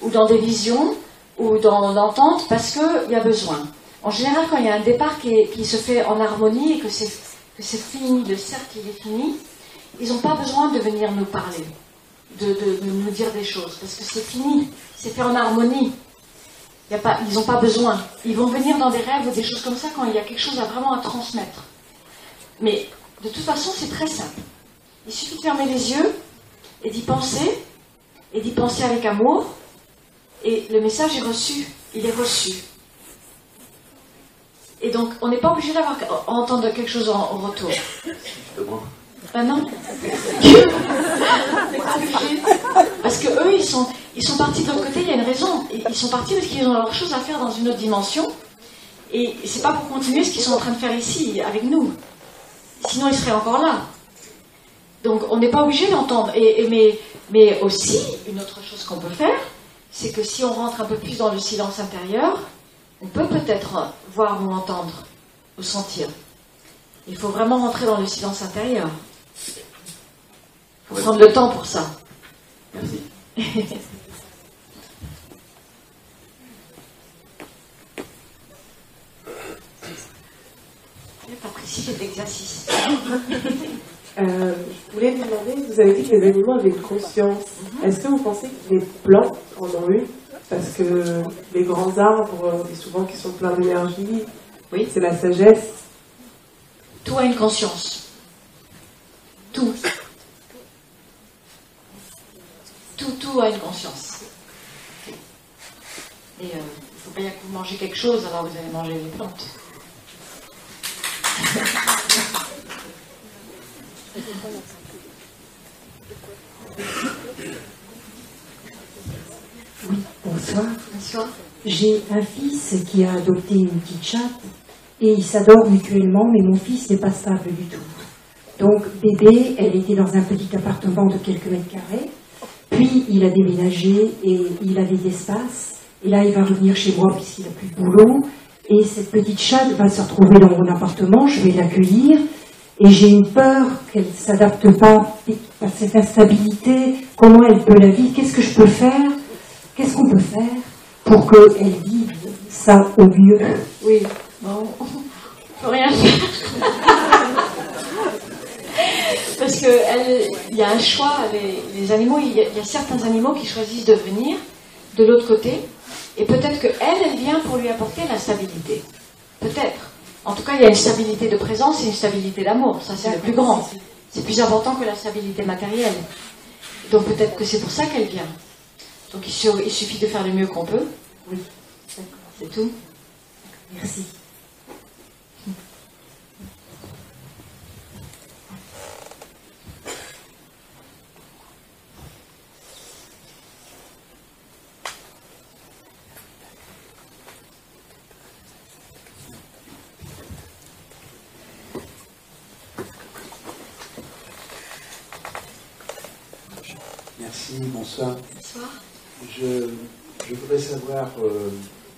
ou dans des visions ou dans l'entente parce qu'il y a besoin. En général, quand il y a un départ qui, qui se fait en harmonie et que c'est, que c'est fini, le cercle est fini, ils n'ont pas besoin de venir nous parler, de, nous dire des choses, parce que c'est fini, c'est fait en harmonie. Ils n'ont pas besoin. Ils vont venir dans des rêves ou des choses comme ça quand il y a quelque chose à vraiment à transmettre. Mais de toute façon, c'est très simple. Il suffit de fermer les yeux et d'y penser, et d'y penser avec amour, et le message est reçu, il est reçu. Et donc, on n'est pas obligé d'avoir entendre quelque chose en, retour. Non. *laughs* parce que eux, ils sont, ils sont partis de l'autre côté, il y a une raison. Ils sont partis parce qu'ils ont leur chose à faire dans une autre dimension. Et c'est pas pour continuer ce qu'ils sont en train de faire ici, avec nous. Sinon, ils seraient encore là. Donc, on n'est pas obligé d'entendre. Et, mais, mais aussi, une autre chose qu'on peut faire, c'est que si on rentre un peu plus dans le silence intérieur, on peut peut-être voir ou entendre ou sentir. Il faut vraiment rentrer dans le silence intérieur. Il faut prendre le temps pour ça. Merci. De l'exercice. Euh, je voulais vous demander, vous avez dit que les animaux avaient une conscience. Mhm. Est-ce que vous pensez que les plantes en ont une? Parce que les grands arbres, on dit souvent qu'ils sont pleins d'énergie. Oui. C'est la sagesse. Tout a une conscience. Tout. Tout, tout a une conscience. Et euh, il ne faut pas que vous mangez quelque chose, alors vous allez manger les plantes. Oui, bonsoir. Bonsoir. J'ai un fils qui a adopté une petite chatte et ils s'adorent mutuellement, mais mon fils n'est pas stable du tout. Donc, bébé, elle était dans un petit appartement de quelques mètres carrés. Puis, il a déménagé et il avait d'espace. Et là, il va revenir chez moi puisqu'il n'a plus de boulot. Et cette petite chatte va se retrouver dans mon appartement. Je vais l'accueillir. Et j'ai une peur qu'elle ne s'adapte pas à cette instabilité. Comment elle peut la vivre? Qu'est-ce que je peux faire? Qu'est-ce qu'on peut faire pour qu'elle vive ça au mieux? Oui, bon, faut rien faire. *laughs* Parce qu'il y a un choix, les, animaux, il y, a, certains animaux qui choisissent de venir de l'autre côté, et peut-être qu'elle, elle vient pour lui apporter la stabilité. Peut-être. En tout cas, il y a une stabilité de présence et une stabilité d'amour. Ça, c'est le plus grand. C'est plus important que la stabilité matérielle. Donc peut-être que c'est pour ça qu'elle vient. Donc il suffit de faire le mieux qu'on peut. Oui, d'accord. C'est tout. Merci. Bonsoir. Bonsoir. Je, je voudrais savoir euh,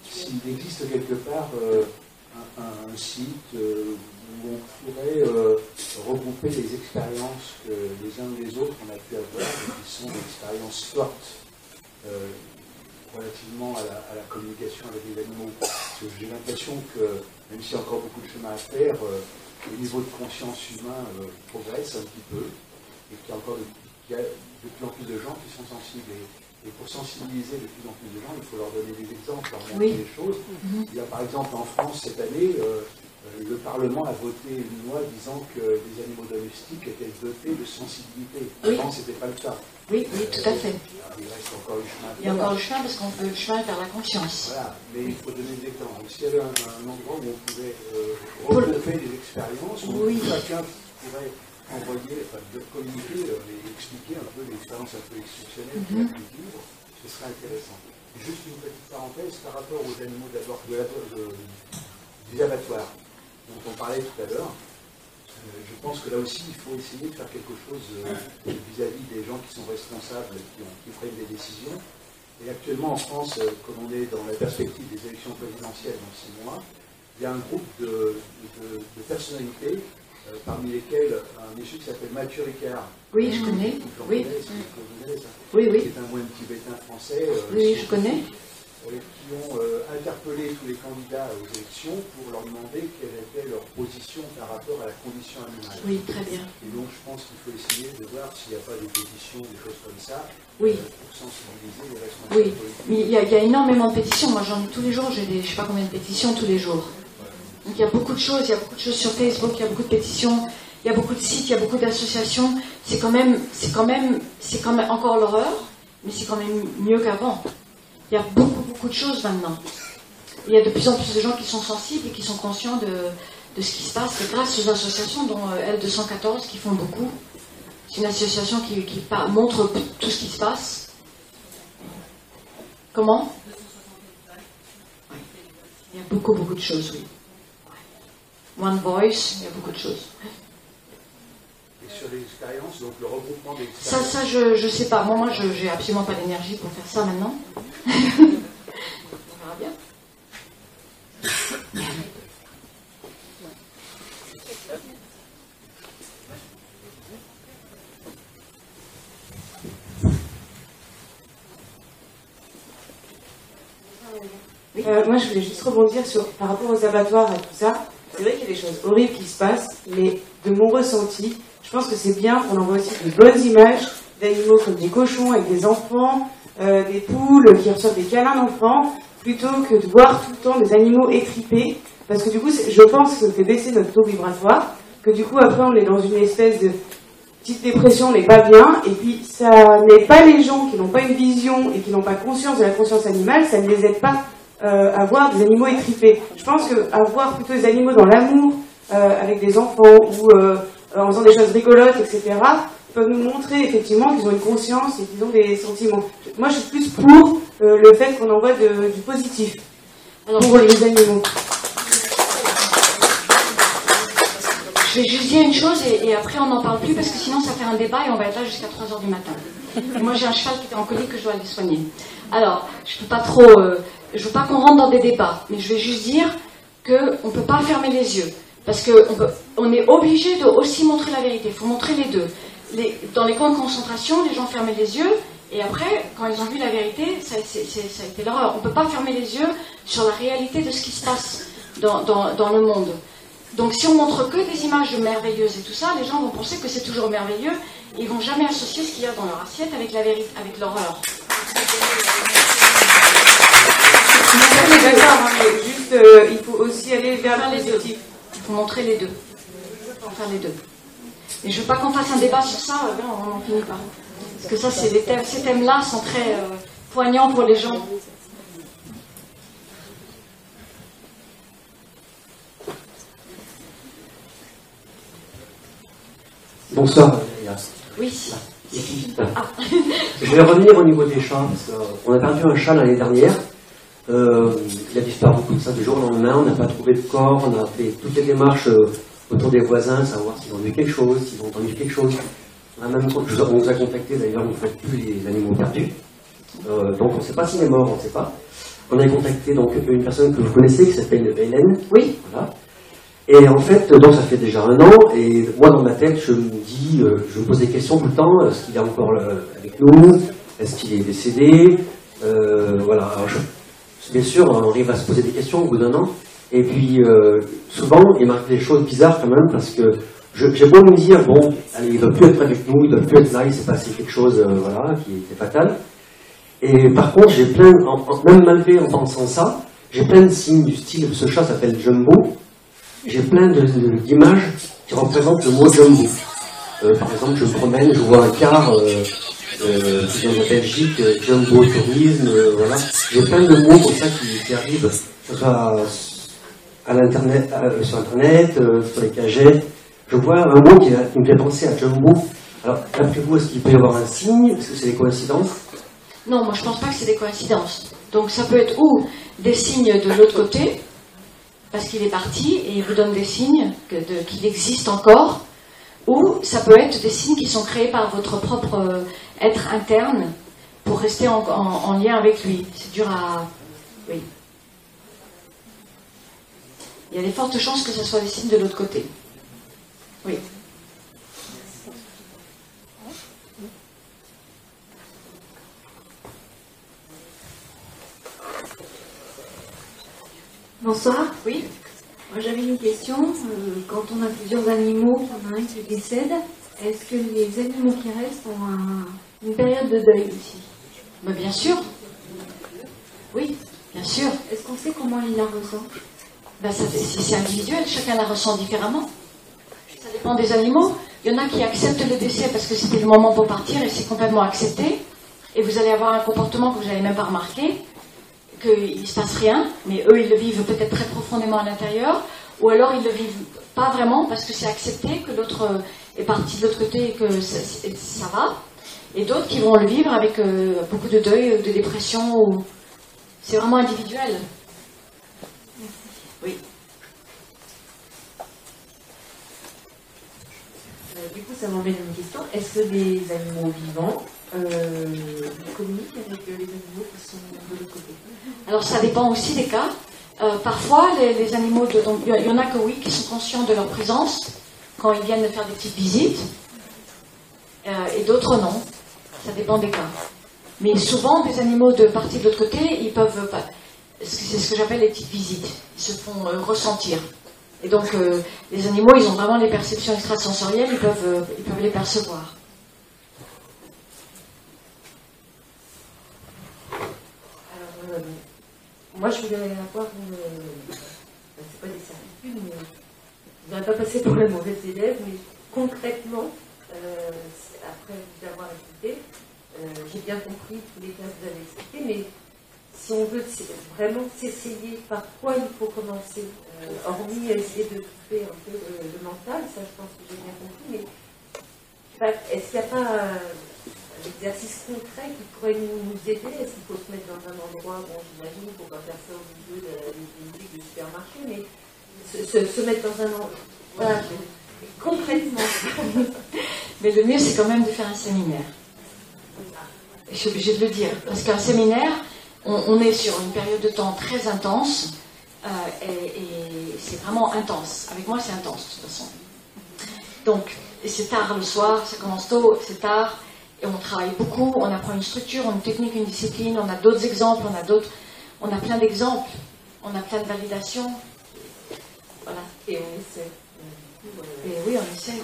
s'il existe quelque part euh, un, site euh, où on pourrait regrouper les expériences que les uns ou les autres on a pu avoir, qui sont des expériences fortes relativement à la, communication avec les animaux. J'ai l'impression que, même s'il y a encore beaucoup de chemin à faire, le niveau de conscience humain progresse un petit peu et qu'il y a encore de, de plus en plus de gens qui sont sensibles. Et, pour sensibiliser de plus en plus de gens, il faut leur donner des exemples, leur montrer des choses. Mhm. Il y a par exemple en France cette année, euh, le Parlement a voté une loi disant que les animaux domestiques étaient dotés de sensibilité. Avant, ce n'était pas le cas. Oui, oui, tout à fait. Il reste encore le chemin. Il y a encore le chemin parce qu'on peut le chemin vers la conscience. Voilà, mais il faut donner des exemples. S'il y avait un, endroit où on pouvait euh, regrouper des expériences, où chacun pourrait envoyer, enfin, de communiquer euh, et expliquer un peu l'expérience un peu exceptionnelle qu'il a pu vivre, ce serait intéressant. Juste une petite parenthèse par rapport aux animaux d'abord de, de, des abattoirs dont on parlait tout à l'heure. Euh, je pense que là aussi, il faut essayer de faire quelque chose euh, vis-à-vis des gens qui sont responsables, qui, qui, prennent des décisions. Et actuellement, en France, euh, comme on est dans la perspective des élections présidentielles dans six mois, il y a un groupe de, personnalités, parmi lesquelles un monsieur qui s'appelle Mathieu Ricard. Oui, je connais. Oui. oui, oui. Qui est un moine tibétain français. oui, je connais qui ont euh, interpellé tous les candidats aux élections pour leur demander quelle était leur position par rapport à la condition animale. Oui, très bien. Et donc je pense qu'il faut essayer de voir s'il n'y a pas des pétitions, des choses comme ça, oui. Euh, pour sensibiliser les responsables oui. Mais il y, a, il y, a énormément de pétitions. Moi j'en ai tous les jours, j'ai des, je ne sais pas combien de pétitions tous les jours. Donc il y a beaucoup de choses, il y a beaucoup de choses sur Facebook, il y a beaucoup de pétitions, il y a beaucoup de sites, il y a beaucoup d'associations. C'est quand même, c'est quand même, c'est quand même encore l'horreur, mais c'est quand même mieux qu'avant. Il y a beaucoup, beaucoup de choses maintenant. Il y a de plus en plus de gens qui sont sensibles et qui sont conscients de, ce qui se passe grâce aux associations, dont euh, L214, qui font beaucoup. C'est une association qui, qui montre tout ce qui se passe. Comment? Il y a beaucoup, beaucoup de choses, oui. One Voice, il y a beaucoup de choses sur les expériences, donc le regroupement des Ça, ça je ne sais pas. Moi, moi je n'ai absolument pas l'énergie pour faire ça maintenant. On verra bien. Euh, moi, je voulais juste rebondir sur, par rapport aux abattoirs et tout ça. C'est vrai qu'il y a des choses horribles qui se passent, mais de mon ressenti, je pense que c'est bien qu'on envoie aussi de bonnes images d'animaux comme des cochons avec des enfants, euh, des poules qui reçoivent des câlins d'enfants, plutôt que de voir tout le temps des animaux étripés. Parce que du coup, je pense que ça fait baisser notre taux vibratoire, que du coup, après, on est dans une espèce de petite dépression, on n'est pas bien, et puis ça n'est pas les gens qui n'ont pas une vision et qui n'ont pas conscience de la conscience animale, ça ne les aide pas euh, à voir des animaux étripés. Je pense qu'avoir plutôt des animaux dans l'amour, euh, avec des enfants, ou en faisant des choses rigolotes, etc., peuvent nous montrer effectivement qu'ils ont une conscience et qu'ils ont des sentiments. Moi, je suis plus pour euh, le fait qu'on envoie du positif pour les animaux. Je vais juste dire une chose et, après on n'en parle plus parce que sinon ça fait un débat et on va être là jusqu'à 3h du matin. moi j'ai un cheval qui est en colis que je dois aller soigner. Alors, je ne peux pas trop. Euh, je veux pas qu'on rentre dans des débats, mais je vais juste dire qu'on ne peut pas fermer les yeux. Parce qu'on on est obligé de aussi montrer la vérité. Il faut montrer les deux. dans les camps de concentration, les gens fermaient les yeux. Et après, quand ils ont vu la vérité, ça, a été l'horreur. On ne peut pas fermer les yeux sur la réalité de ce qui se passe dans, le monde. Donc si on montre que des images merveilleuses et tout ça, les gens vont penser que c'est toujours merveilleux. Ils vont jamais associer ce qu'il y a dans leur assiette avec l'horreur. Mais juste, euh, il faut aussi aller vers les positif montrer les deux. Enfin, les deux. Et je ne veux pas qu'on fasse un débat sur ça, euh, on n'en finit pas. Parce que ça, c'est thèmes, ces thèmes-là sont très euh, poignants pour les gens. Bonsoir. Oui. Ah. *laughs* Je vais revenir au niveau des chats. On a perdu un chat l'année dernière. Euh, il a disparu comme ça du jour au lendemain, on n'a pas trouvé de corps, on a fait toutes les démarches euh, autour des voisins, savoir s'ils ont vu quelque chose, s'ils ont entendu quelque chose. On, a même, on nous a contacté d'ailleurs, on ne fait plus les animaux perdus. Euh, donc on ne sait pas s'il est mort, on ne sait pas. On a contacté donc une personne que vous connaissez qui s'appelle Hélène. Oui. Voilà. Et en fait, donc ça fait déjà un an, et moi dans ma tête, je me dis, je me pose des questions tout le temps, est-ce qu'il est encore avec nous? Est-ce qu'il est décédé? Voilà. Alors, bien sûr, on arrive à se poser des questions au bout d'un an. Et puis, euh, souvent, il m'arrive des choses bizarres quand même, parce que j'ai beau me dire, bon, allez, il ne doit plus être avec nous, il ne plus être là, il s'est passé quelque chose euh, voilà, qui était fatal. Et par contre, j'ai plein, même malgré en pensant ça, j'ai plein de signes du style, ce chat s'appelle Jumbo, j'ai plein d'images qui représentent le mot jumbo. Euh, par exemple, je me promène, je vois un car euh, de Belgique, jumbo tourisme, voilà. J'ai plein de mots comme ça qui, arrivent, soit à sur internet, sur les cagettes. Je vois un mot qui, me fait penser à jumbo. Alors, d'après vous, est-ce qu'il peut y avoir un signe? Est-ce que c'est des coïncidences? Non, moi je pense pas que c'est des coïncidences. Donc ça peut être ou des signes de l'autre côté, parce qu'il est parti et il vous donne des signes qu'il existe encore, ou ça peut être des signes qui sont créés par votre propre euh, être interne pour rester en, lien avec lui. C'est dur à. Oui. Il y a des fortes chances que ce soit des signes de l'autre côté. Oui. Bonsoir. Oui. Moi j'avais une question. Euh, quand on a plusieurs animaux, en a un qui décède, est-ce que les animaux qui restent ont une période de deuil aussi? Bah, Bien sûr. Oui, bien sûr. Est-ce qu'on sait comment il la ressent? Bah, C'est individuel, chacun la ressent différemment. Ça dépend des animaux. Il y en a qui acceptent le décès parce que c'était le moment pour partir et c'est complètement accepté. Et vous allez avoir un comportement que vous n'avez même pas remarqué qu'il ne se passe rien, mais eux, ils le vivent peut-être très profondément à l'intérieur, ou alors ils ne le vivent pas vraiment parce que c'est accepté que l'autre est parti de l'autre côté et que ça, va, et d'autres qui vont le vivre avec euh, beaucoup de deuil, de dépression, ou... c'est vraiment individuel. Oui. Euh, du coup, ça m'emmène une question. Est-ce que les animaux vivants euh, communiquent avec les animaux qui sont de l'autre côté alors ça dépend aussi des cas. Euh, parfois, les, animaux, il y en a que oui, qui sont conscients de leur présence quand ils viennent faire des petites visites, euh, et d'autres non. Ça dépend des cas. Mais souvent, des animaux de partie de l'autre côté, ils peuvent. C'est ce que j'appelle les petites visites. Ils se font euh, ressentir. Et donc, les animaux, ils ont vraiment les perceptions extrasensorielles, ils peuvent, ils peuvent les percevoir. Moi, je voulais avoir une. Euh, c'est pas des certitudes, mais. Je ne pas passer pour la mauvaise élève, mais concrètement, euh, après vous avoir écouté, euh, j'ai bien compris tous les cas que vous avez expliqués, mais si on veut vraiment s'essayer par quoi il faut commencer, hormis essayer de couper un peu le, mental, ça je pense que j'ai bien compris, mais est-ce qu'il n'y a pas exercice concret qui pourrait nous, aider Est-ce qu'il faut se mettre dans un endroit, bon j'imagine qu'il ne pas faire ça au milieu d'une boutique de supermarché, mais se, mettre dans un endroit, voilà, concrètement. *laughs* mais le mieux c'est quand même de faire un séminaire. Je suis obligée de le dire, parce qu'un séminaire, on, est sur une période de temps très intense, euh, et c'est vraiment intense. Avec moi c'est intense de toute façon. Donc, c'est tard le soir, ça commence tôt, c'est tard, et on travaille beaucoup, on apprend une structure, une technique, une discipline, on a d'autres exemples, on a d'autres, on a plein d'exemples, on a plein de validations. Voilà. Et on essaie. Et oui, on essaie.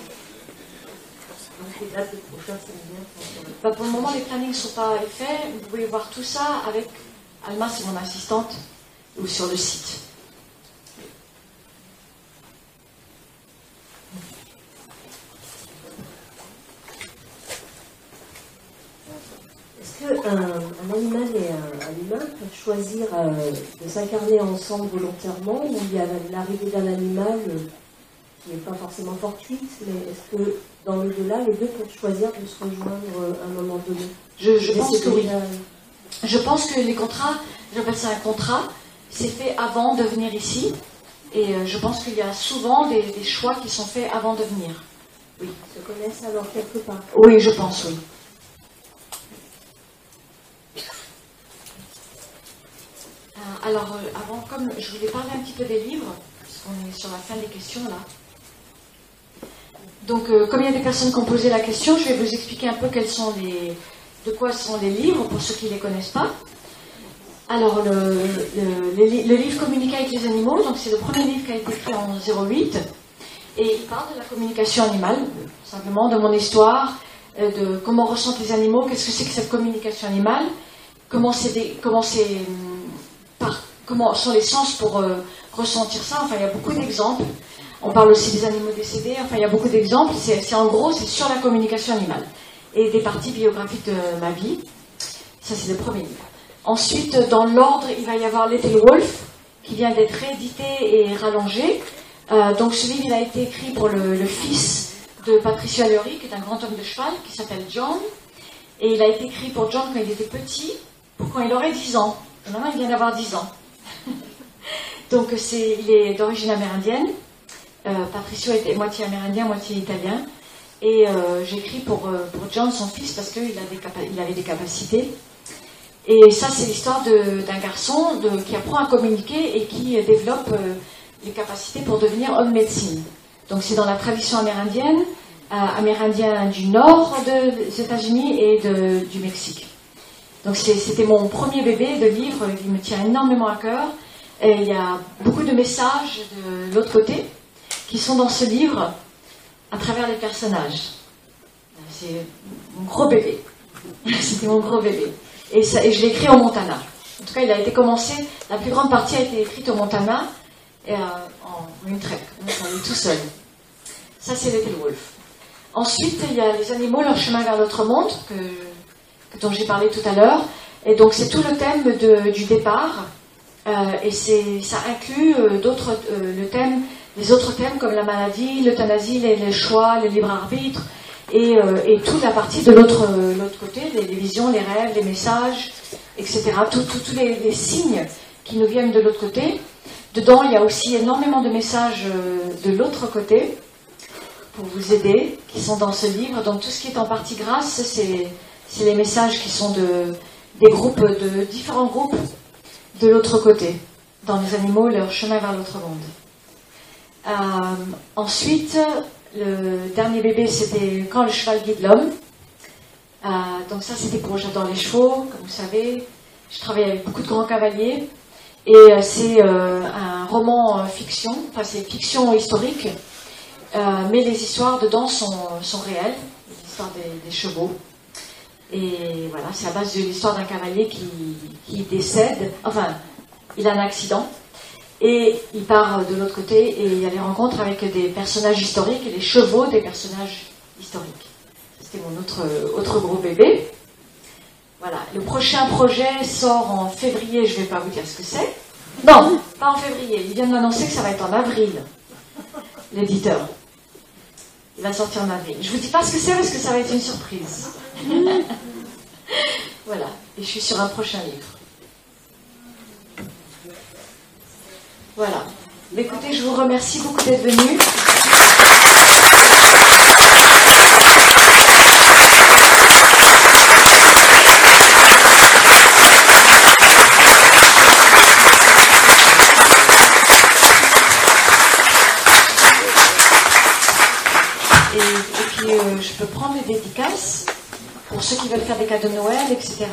Donc les dates bah, Pour le moment, les plannings ne sont pas faits. Vous pouvez voir tout ça avec Alma, c'est mon assistante, ou sur le site. Un, animal et un, humain peuvent choisir euh, de s'incarner ensemble volontairement ou il y a l'arrivée d'un animal euh, qui n'est pas forcément fortuite, mais est-ce que dans le delà les deux peuvent choisir de se rejoindre euh, à un moment donné? Je, pense que oui. Je pense que les contrats, j'appelle ça un contrat, c'est fait avant de venir ici. Et je pense qu'il y a souvent des, des, choix qui sont faits avant de venir. Oui. Ils se connaissent alors quelque part Oui, je pense, oui. Alors, euh, avant, comme je voulais parler un petit peu des livres, puisqu'on est sur la fin des questions là. Donc, euh, comme il y a des personnes qui ont posé la question, je vais vous expliquer un peu quels sont les, de quoi sont les livres pour ceux qui ne les connaissent pas. Alors, le, livre Communiquer avec les animaux, donc c'est le premier livre qui a été écrit en 08, et il parle de la communication animale, simplement de mon histoire, de comment ressentent les animaux, qu'est-ce que c'est que cette communication animale, comment c'est, comment sont les sens pour ressentir ça. Enfin, il y a beaucoup d'exemples. On parle aussi des animaux décédés. Enfin, il y a beaucoup d'exemples. C'est en gros, c'est sur la communication animale et des parties biographiques de ma vie. Ça, c'est le premier livre. Ensuite, dans l'ordre, il va y avoir Little Wolf, qui vient d'être réédité et rallongé. Euh, donc, ce livre, il a été écrit pour le, fils de Patricia Lurie, qui est un grand homme de cheval, qui s'appelle John. Et il a été écrit pour John quand il était petit, pour quand il aurait 10 ans. Maintenant, il vient d'avoir 10 ans. *laughs* donc, il est d'origine amérindienne. Euh, Patricio était moitié amérindien, moitié italien. Et euh, j'écris pour, euh, pour, John, son fils, parce qu'il il avait des capacités. Et ça, c'est l'histoire d'un garçon qui apprend à communiquer et qui développe les capacités pour devenir homme médecine. Donc c'est dans la tradition amérindienne, amérindien du nord des États-Unis et du Mexique. Donc c'était mon premier bébé de livre qui me tient énormément à cœur. Et il y a beaucoup de messages de l'autre côté qui sont dans ce livre à travers les personnages. C'est mon gros bébé. *laughs* C'était mon gros bébé. Et, je l'ai écrit au Montana. En tout cas, il a été commencé, la plus grande partie a été écrite au Montana, et, euh, en une traite, tout seul. Ça, c'est Little Wolf. Ensuite, il y a les animaux, leur chemin vers l'autre monde, dont j'ai parlé tout à l'heure. Et donc, c'est tout le thème du départ. Euh, et ça inclut euh, d'autres, le thème les autres thèmes comme la maladie, l'euthanasie, les, choix, le libre arbitre, et, euh, toute la partie de l'autre côté, les, visions, les rêves, les messages, etc. Tous les, signes qui nous viennent de l'autre côté. Dedans, il y a aussi énormément de messages euh, de l'autre côté pour vous aider, qui sont dans ce livre. Donc tout ce qui est en partie grâce, c'est les messages qui sont de, des groupes, de différents groupes de l'autre côté, dans les animaux, leur chemin vers l'autre monde. Euh, ensuite, le dernier bébé, c'était Quand le cheval guide l'homme. Euh, donc ça, c'était pour J'adore les chevaux, comme vous savez. Je travaille avec beaucoup de grands cavaliers. Et euh, c'est un roman fiction, enfin c'est fiction historique, mais les histoires dedans sont réelles, les histoires des, chevaux. Et voilà, c'est à base de l'histoire d'un cavalier qui, qui décède, enfin, il a un accident, et il part de l'autre côté et il y a des rencontres avec des personnages historiques et les chevaux des personnages historiques. C'était mon autre, autre gros bébé. Voilà. Le prochain projet sort en février, je ne vais pas vous dire ce que c'est. Non, pas en février. Il vient de m'annoncer que ça va être en avril, l'éditeur. Il va sortir en avril. Je ne vous dis pas ce que c'est parce que ça va être une surprise. *laughs* voilà. Et je suis sur un prochain livre. Voilà. Écoutez, je vous remercie beaucoup d'être venus. Et, puis, euh, je peux prendre les dédicaces pour ceux qui veulent faire des cadeaux de Noël, etc.